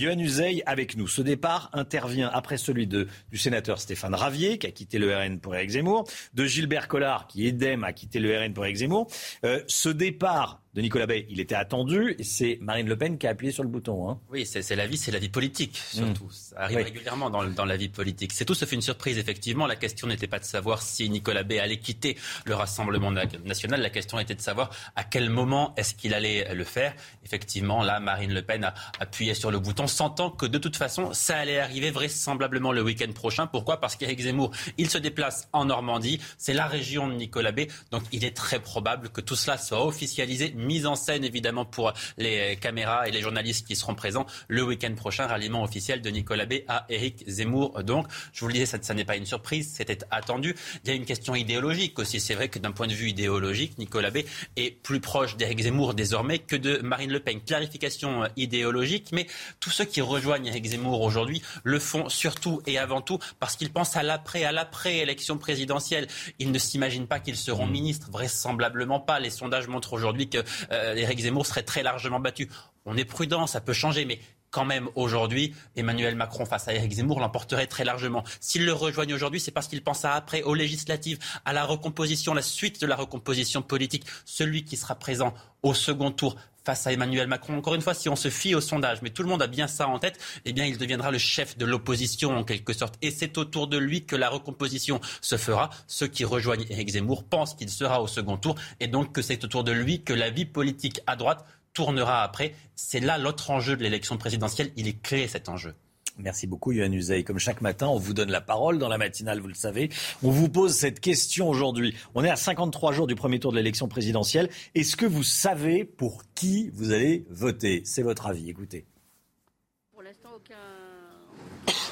[SPEAKER 1] avec nous. Ce départ intervient après celui du sénateur Stéphane Ravier, qui a quitté le RN pour Éric Zemmour, de Gilbert Collard, qui, idem, a quitté le RN pour Éric Zemmour. Euh, ce départ de Nicolas Bay, il était attendu. C'est Marine Le Pen qui a appuyé sur le bouton. Hein.
[SPEAKER 10] Oui, c'est la vie, c'est la vie politique, surtout. Mm. Ça arrive régulièrement dans, dans, la vie politique. C'est tout, fait une surprise, effectivement. La question n'était pas de savoir si Nicolas Bay allait quitter le Rassemblement national. La question était de savoir à quel moment est-ce qu'il allait le faire. Effectivement, là, Marine Le Pen a appuyé sur le bouton, sentant que de toute façon, ça allait arriver vraisemblablement le week-end prochain. Pourquoi? Parce qu'Éric Zemmour, il se déplace en Normandie. C'est la région de Nicolas Bay. Donc, il est très probable que tout cela soit officialisé mise en scène évidemment pour les caméras et les journalistes qui seront présents le week-end prochain. Ralliement officiel de Nicolas B à Éric Zemmour. Donc, je vous le disais, ça, ça n'est pas une surprise, c'était attendu. Il y a une question idéologique aussi. C'est vrai que d'un point de vue idéologique, Nicolas B est plus proche d'Éric Zemmour désormais que de Marine Le Pen. Clarification idéologique, mais tous ceux qui rejoignent Éric Zemmour aujourd'hui le font surtout et avant tout parce qu'ils pensent à l'après, à l'après-élection présidentielle. Ils ne s'imaginent pas qu'ils seront mmh. ministres, vraisemblablement pas. Les sondages montrent aujourd'hui que euh, Éric Zemmour serait très largement battu. On est prudent, ça peut changer, mais quand même aujourd'hui, Emmanuel Macron face à Éric Zemmour l'emporterait très largement. S'il le rejoignent aujourd'hui, c'est parce qu'il pense à après, aux législatives, à la recomposition, la suite de la recomposition politique. Celui qui sera présent au second tour face à Emmanuel Macron. Encore une fois, si on se fie au sondage, mais tout le monde a bien ça en tête, eh bien, il deviendra le chef de l'opposition en quelque sorte. Et c'est autour de lui que la recomposition se fera. Ceux qui rejoignent Éric Zemmour pensent qu'il sera au second tour et donc que c'est autour de lui que la vie politique à droite tournera après. C'est là l'autre enjeu de l'élection présidentielle. Il est clé cet enjeu.
[SPEAKER 1] Merci beaucoup, Yohann Uzey. Comme chaque matin, on vous donne la parole dans la matinale, vous le savez. On vous pose cette question aujourd'hui. On est à 53 jours du premier tour de l'élection présidentielle. Est-ce que vous savez pour qui vous allez voter? C'est votre avis. Écoutez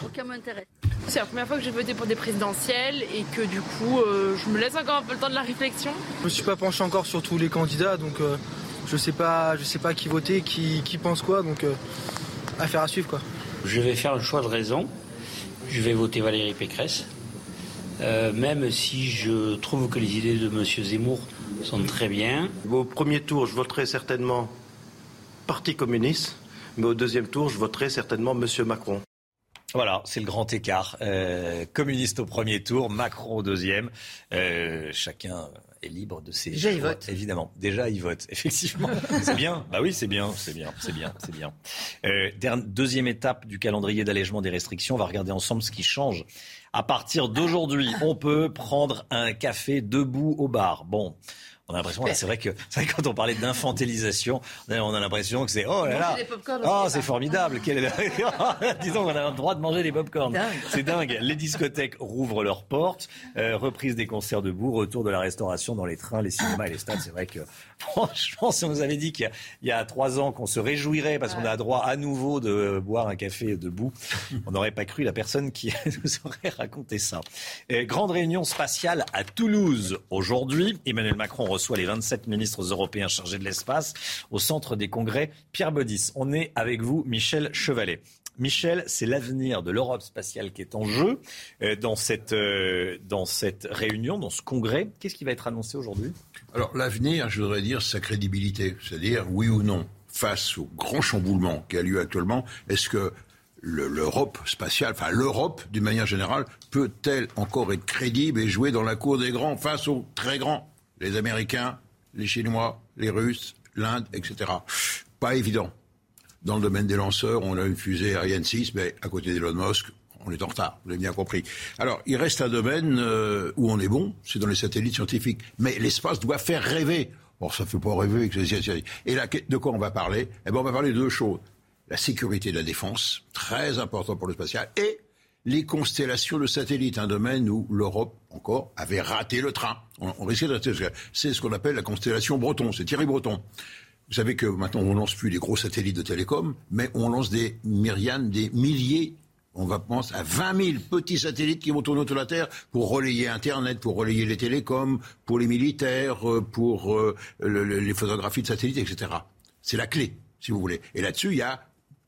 [SPEAKER 67] aucun m'intérêt.
[SPEAKER 68] C'est la première fois que j'ai voté pour des présidentielles et que du coup, euh, je me laisse encore un peu le temps de la réflexion.
[SPEAKER 69] Je me suis pas penché encore sur tous les candidats, donc euh, je sais pas, je sais pas qui voter, qui, qui pense quoi, donc euh, affaire à suivre quoi.
[SPEAKER 51] Je vais faire un choix de raison. Je vais voter Valérie Pécresse, même si je trouve que les idées de M. Zemmour sont très bien.
[SPEAKER 52] Au premier tour, je voterai certainement Parti communiste, mais au deuxième tour, je voterai certainement M. Macron.
[SPEAKER 1] Voilà, c'est le grand écart. Euh, communiste au premier tour, Macron au deuxième. Euh, chacun est libre de ses
[SPEAKER 64] Déjà, il vote.
[SPEAKER 1] Évidemment. Déjà, il vote. [laughs] Effectivement. c'est bien. Bah oui, c'est bien. C'est bien. C'est bien. C'est bien. Euh, deuxième étape du calendrier d'allègement des restrictions. On va regarder ensemble ce qui change. À partir d'aujourd'hui, on peut prendre un café debout au bar. Bon. On a l'impression, [laughs] c'est vrai que vrai, quand on parlait d'infantilisation, on a l'impression que c'est oh là là, oh c'est formidable, [laughs] disons qu'on a le droit de manger des popcorns. C'est dingue. Les discothèques rouvrent leurs portes, euh, reprise des concerts debout, retour de la restauration dans les trains, les cinémas et les stades. C'est vrai que [laughs] franchement, si on nous avait dit qu'il y, a trois ans qu'on se réjouirait parce qu'on a droit à nouveau de boire un café debout, on n'aurait pas cru la personne qui nous aurait raconté ça. Grande réunion spatiale à Toulouse aujourd'hui. Emmanuel Macron reçoit les 27 ministres européens chargés de l'espace au centre des congrès Pierre Bodis. On est avec vous, Michel Chevalet. Michel, c'est l'avenir de l'Europe spatiale qui est en jeu euh, dans, cette, euh, dans cette réunion, dans ce congrès. Qu'est-ce qui va être annoncé aujourd'hui?
[SPEAKER 39] Alors l'avenir, je voudrais dire sa crédibilité, c'est-à-dire oui ou non, face au grand chamboulement qui a lieu actuellement, est-ce que l'Europe spatiale, enfin l'Europe d'une manière générale, peut-elle encore être crédible et jouer dans la cour des grands face aux très grands? Les Américains, les Chinois, les Russes, l'Inde, etc. Pas évident. Dans le domaine des lanceurs, on a une fusée Ariane 6, mais à côté d'Elon Musk, on est en retard, vous avez bien compris. Alors, il reste un domaine euh, où on est bon, c'est dans les satellites scientifiques. Mais l'espace doit faire rêver. Or, ça ne fait pas rêver. Et de quoi on va parler? Eh bien, on va parler de deux choses. La sécurité de la défense, très important pour le spatial, et les constellations de satellites, un domaine où l'Europe encore avait raté le train. On, risquait de. C'est ce qu'on appelle la constellation Breton. C'est Thierry Breton. Vous savez que maintenant on lance plus des gros satellites de télécom, mais on lance des myriades, des milliers. On va penser à 20 000 petits satellites qui vont tourner autour de la Terre pour relayer Internet, pour relayer les télécoms, pour les militaires, euh, pour euh, les photographies de satellites, etc. C'est la clé, si vous voulez. Et là-dessus, il y a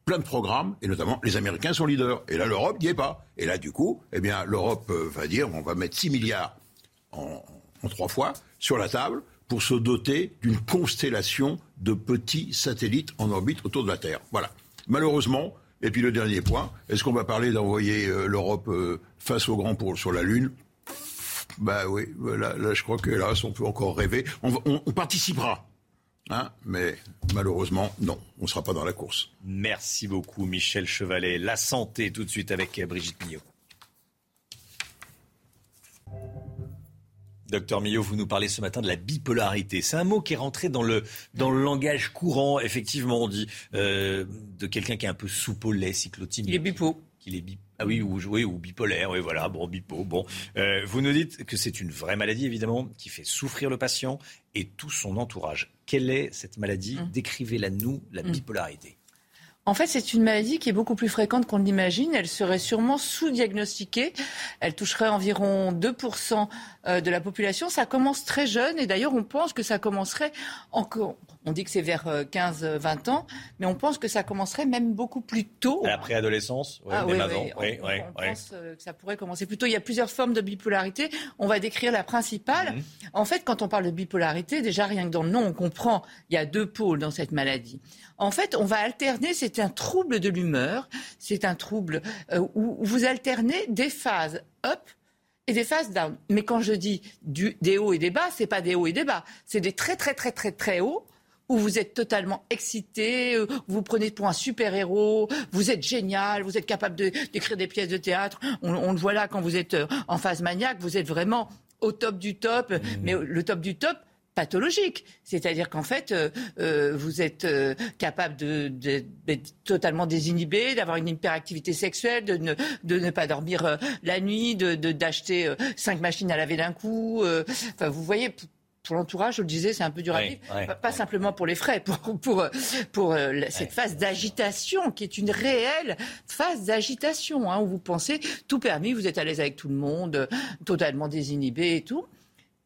[SPEAKER 39] plein de programmes, et notamment les Américains sont leaders. Et là, l'Europe n'y est pas. Et là, du coup, eh bien, l'Europe euh, va dire, on va mettre 6 milliards en, trois fois sur la table pour se doter d'une constellation de petits satellites en orbite autour de la Terre. Voilà. Malheureusement, et puis le dernier point, est-ce qu'on va parler d'envoyer euh, l'Europe euh, face au grand pôle sur la Lune? Bah oui, là, là, je crois que là, on peut encore rêver. on participera Hein, mais malheureusement, non, on ne sera pas dans la course.
[SPEAKER 1] Merci beaucoup, Michel Chevalet. La santé, tout de suite avec Brigitte Millot. Docteur Millot, vous nous parlez ce matin de la bipolarité. C'est un mot qui est rentré dans le, dans le langage courant. Effectivement, on dit euh, de quelqu'un qui est un peu lait, cyclotine.
[SPEAKER 64] Il est bipo.
[SPEAKER 1] Qu'il est bipo. Ah oui, ou, oui, ou bipolaire, oui, voilà, bon, bipo, bon. Euh, vous nous dites que c'est une vraie maladie, évidemment, qui fait souffrir le patient et tout son entourage. Quelle est cette maladie? Mmh. Décrivez-la nous, la mmh. bipolarité.
[SPEAKER 62] En fait, c'est une maladie qui est beaucoup plus fréquente qu'on l'imagine. Elle serait sûrement sous-diagnostiquée. Elle toucherait environ 2% euh, de la population. Ça commence très jeune et d'ailleurs, on pense que ça commencerait encore. On dit que c'est vers 15-20 euh, ans, mais on pense que ça commencerait même beaucoup plus tôt.
[SPEAKER 1] À la préadolescence,
[SPEAKER 62] ah. Oui, on, pense euh, que ça pourrait commencer plus tôt. Il y a plusieurs formes de bipolarité. On va décrire la principale. Mhm. En fait, quand on parle de bipolarité, déjà rien que dans le nom, on comprend. Il y a deux pôles dans cette maladie. En fait, on va alterner, c'est un trouble de l'humeur, c'est un trouble euh, où vous alternez des phases up et des phases down. Mais quand je dis des hauts et des bas, c'est pas des hauts et des bas, c'est des très très très très très hauts où vous êtes totalement excité, euh, vous vous prenez pour un super-héros, vous êtes génial, vous êtes capable d'écrire des pièces de théâtre. On, on, le voit là quand vous êtes euh, en phase maniaque, vous êtes vraiment au top du top. Mmh. Mais le top du top, pathologique. C'est-à-dire qu'en fait, euh, vous êtes euh, capable d'être totalement désinhibé, d'avoir une hyperactivité sexuelle, de ne, de ne pas dormir la nuit, d'acheter de, d'acheter cinq machines à laver d'un coup. Enfin, vous voyez, pour l'entourage, je le disais, c'est un peu dur à vivre. pas, simplement pour les frais, pour, pour, pour euh, cette phase d'agitation qui est une réelle phase d'agitation, hein, où vous pensez tout permis, vous êtes à l'aise avec tout le monde, totalement désinhibé et tout.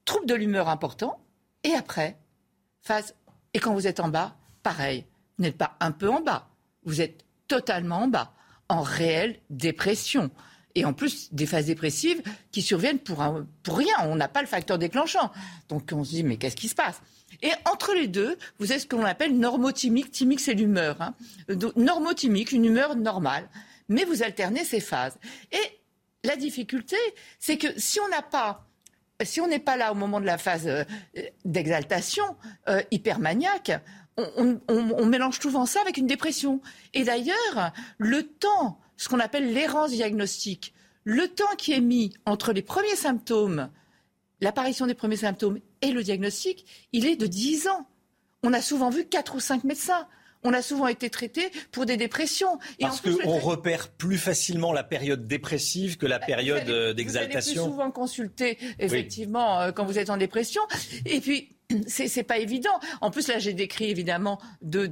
[SPEAKER 62] Trouble de l'humeur important. Et après, phase. Et quand vous êtes en bas, pareil. Vous n'êtes pas un peu en bas. Vous êtes totalement en bas, en réelle dépression et en plus des phases dépressives qui surviennent pour, pour rien. On n'a pas le facteur déclenchant. Donc on se dit, mais qu'est-ce qui se passe? Et entre les deux, vous avez ce qu'on appelle normotimique. Timique, c'est l'humeur. Hein. Normotimique, une humeur normale. Mais vous alternez ces phases. Et la difficulté, c'est que si on n'a pas si on n'est pas là au moment de la phase euh, d'exaltation euh, hypermaniaque, on, mélange souvent ça avec une dépression. Et d'ailleurs, le temps ce qu'on appelle l'errance diagnostique. Le temps qui est mis entre les premiers symptômes, l'apparition des premiers symptômes et le diagnostic, il est de 10 ans. On a souvent vu 4 ou 5 médecins. On a souvent été traité pour des dépressions.
[SPEAKER 1] Et Parce qu'on repère plus facilement la période dépressive que la bah, période d'exaltation.
[SPEAKER 62] Vous allez plus souvent consulter, effectivement, euh, quand vous êtes en dépression. Et puis, c'est pas évident. En plus, là, j'ai décrit évidemment deux,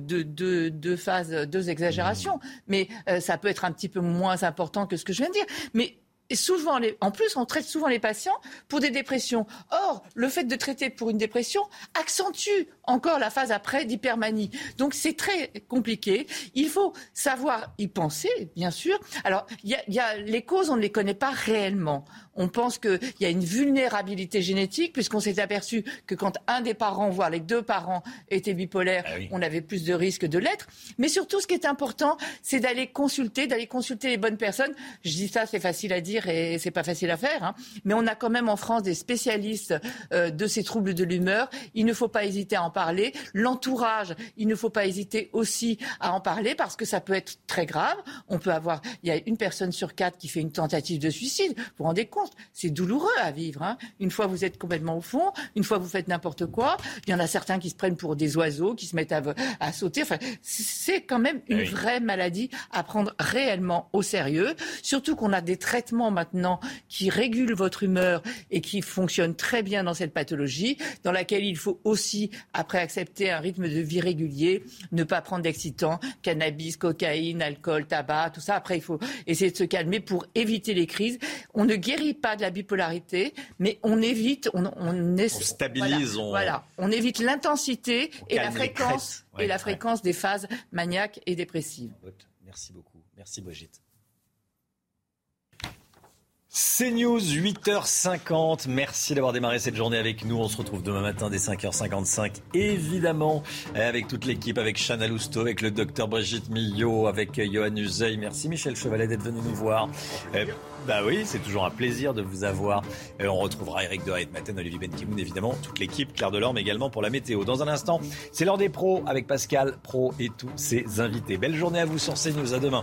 [SPEAKER 62] phases, deux exagérations, mmh. mais euh, ça peut être un petit peu moins important que ce que je viens de dire. Mais souvent, en plus, on traite souvent les patients pour des dépressions. Or, le fait de traiter pour une dépression accentue encore la phase après d'hypermanie. Donc, c'est très compliqué. Il faut savoir y penser, bien sûr. Alors, y y a, les causes, on ne les connaît pas réellement on pense qu'il y a une vulnérabilité génétique, puisqu'on s'est aperçu que quand un des parents, voire les deux parents, étaient bipolaires, ah on avait plus de risques de l'être. Mais surtout, ce qui est important, c'est d'aller consulter, d'aller consulter les bonnes personnes. Je dis ça, c'est facile à dire et c'est pas facile à faire, hein. mais on a quand même en France des spécialistes euh, de ces troubles de l'humeur. Il ne faut pas hésiter à en parler. L'entourage, il ne faut pas hésiter aussi à en parler parce que ça peut être très grave. On peut avoir, il y a une personne sur quatre qui fait une tentative de suicide. Vous vous rendez compte c'est douloureux à vivre. Hein. Une fois vous êtes complètement au fond, une fois vous faites n'importe quoi. Il y en a certains qui se prennent pour des oiseaux, qui se mettent à, sauter. Enfin, c'est quand même une vraie maladie à prendre réellement au sérieux. Surtout qu'on a des traitements maintenant qui régulent votre humeur et qui fonctionnent très bien dans cette pathologie, dans laquelle il faut aussi, après accepter un rythme de vie régulier, ne pas prendre d'excitants, cannabis, cocaïne, alcool, tabac, tout ça. Après, il faut essayer de se calmer pour éviter les crises. On ne guérit pas de la bipolarité, mais on évite, on, on,
[SPEAKER 1] stabilise,
[SPEAKER 62] voilà, on... évite l'intensité et la fréquence et la fréquence des phases maniaques et dépressives.
[SPEAKER 1] Merci beaucoup, merci Brigitte. CNews, 8h50. Merci d'avoir démarré cette journée avec nous. On se retrouve demain matin dès 5h55. Évidemment, avec toute l'équipe, avec Chana Lousteau, avec le docteur Brigitte Millot, avec Johan Uzey. Merci Michel Chevalet d'être venu nous voir. Euh, bah oui, c'est toujours un plaisir de vous avoir. Euh, on retrouvera Eric Dohaet, Matin, Olivier Benkimoun, évidemment, toute l'équipe, Claire Delorme également pour la météo. Dans un instant, c'est l'heure des pros avec Pascal Pro et tous ses invités. Belle journée à vous sur CNews. À demain.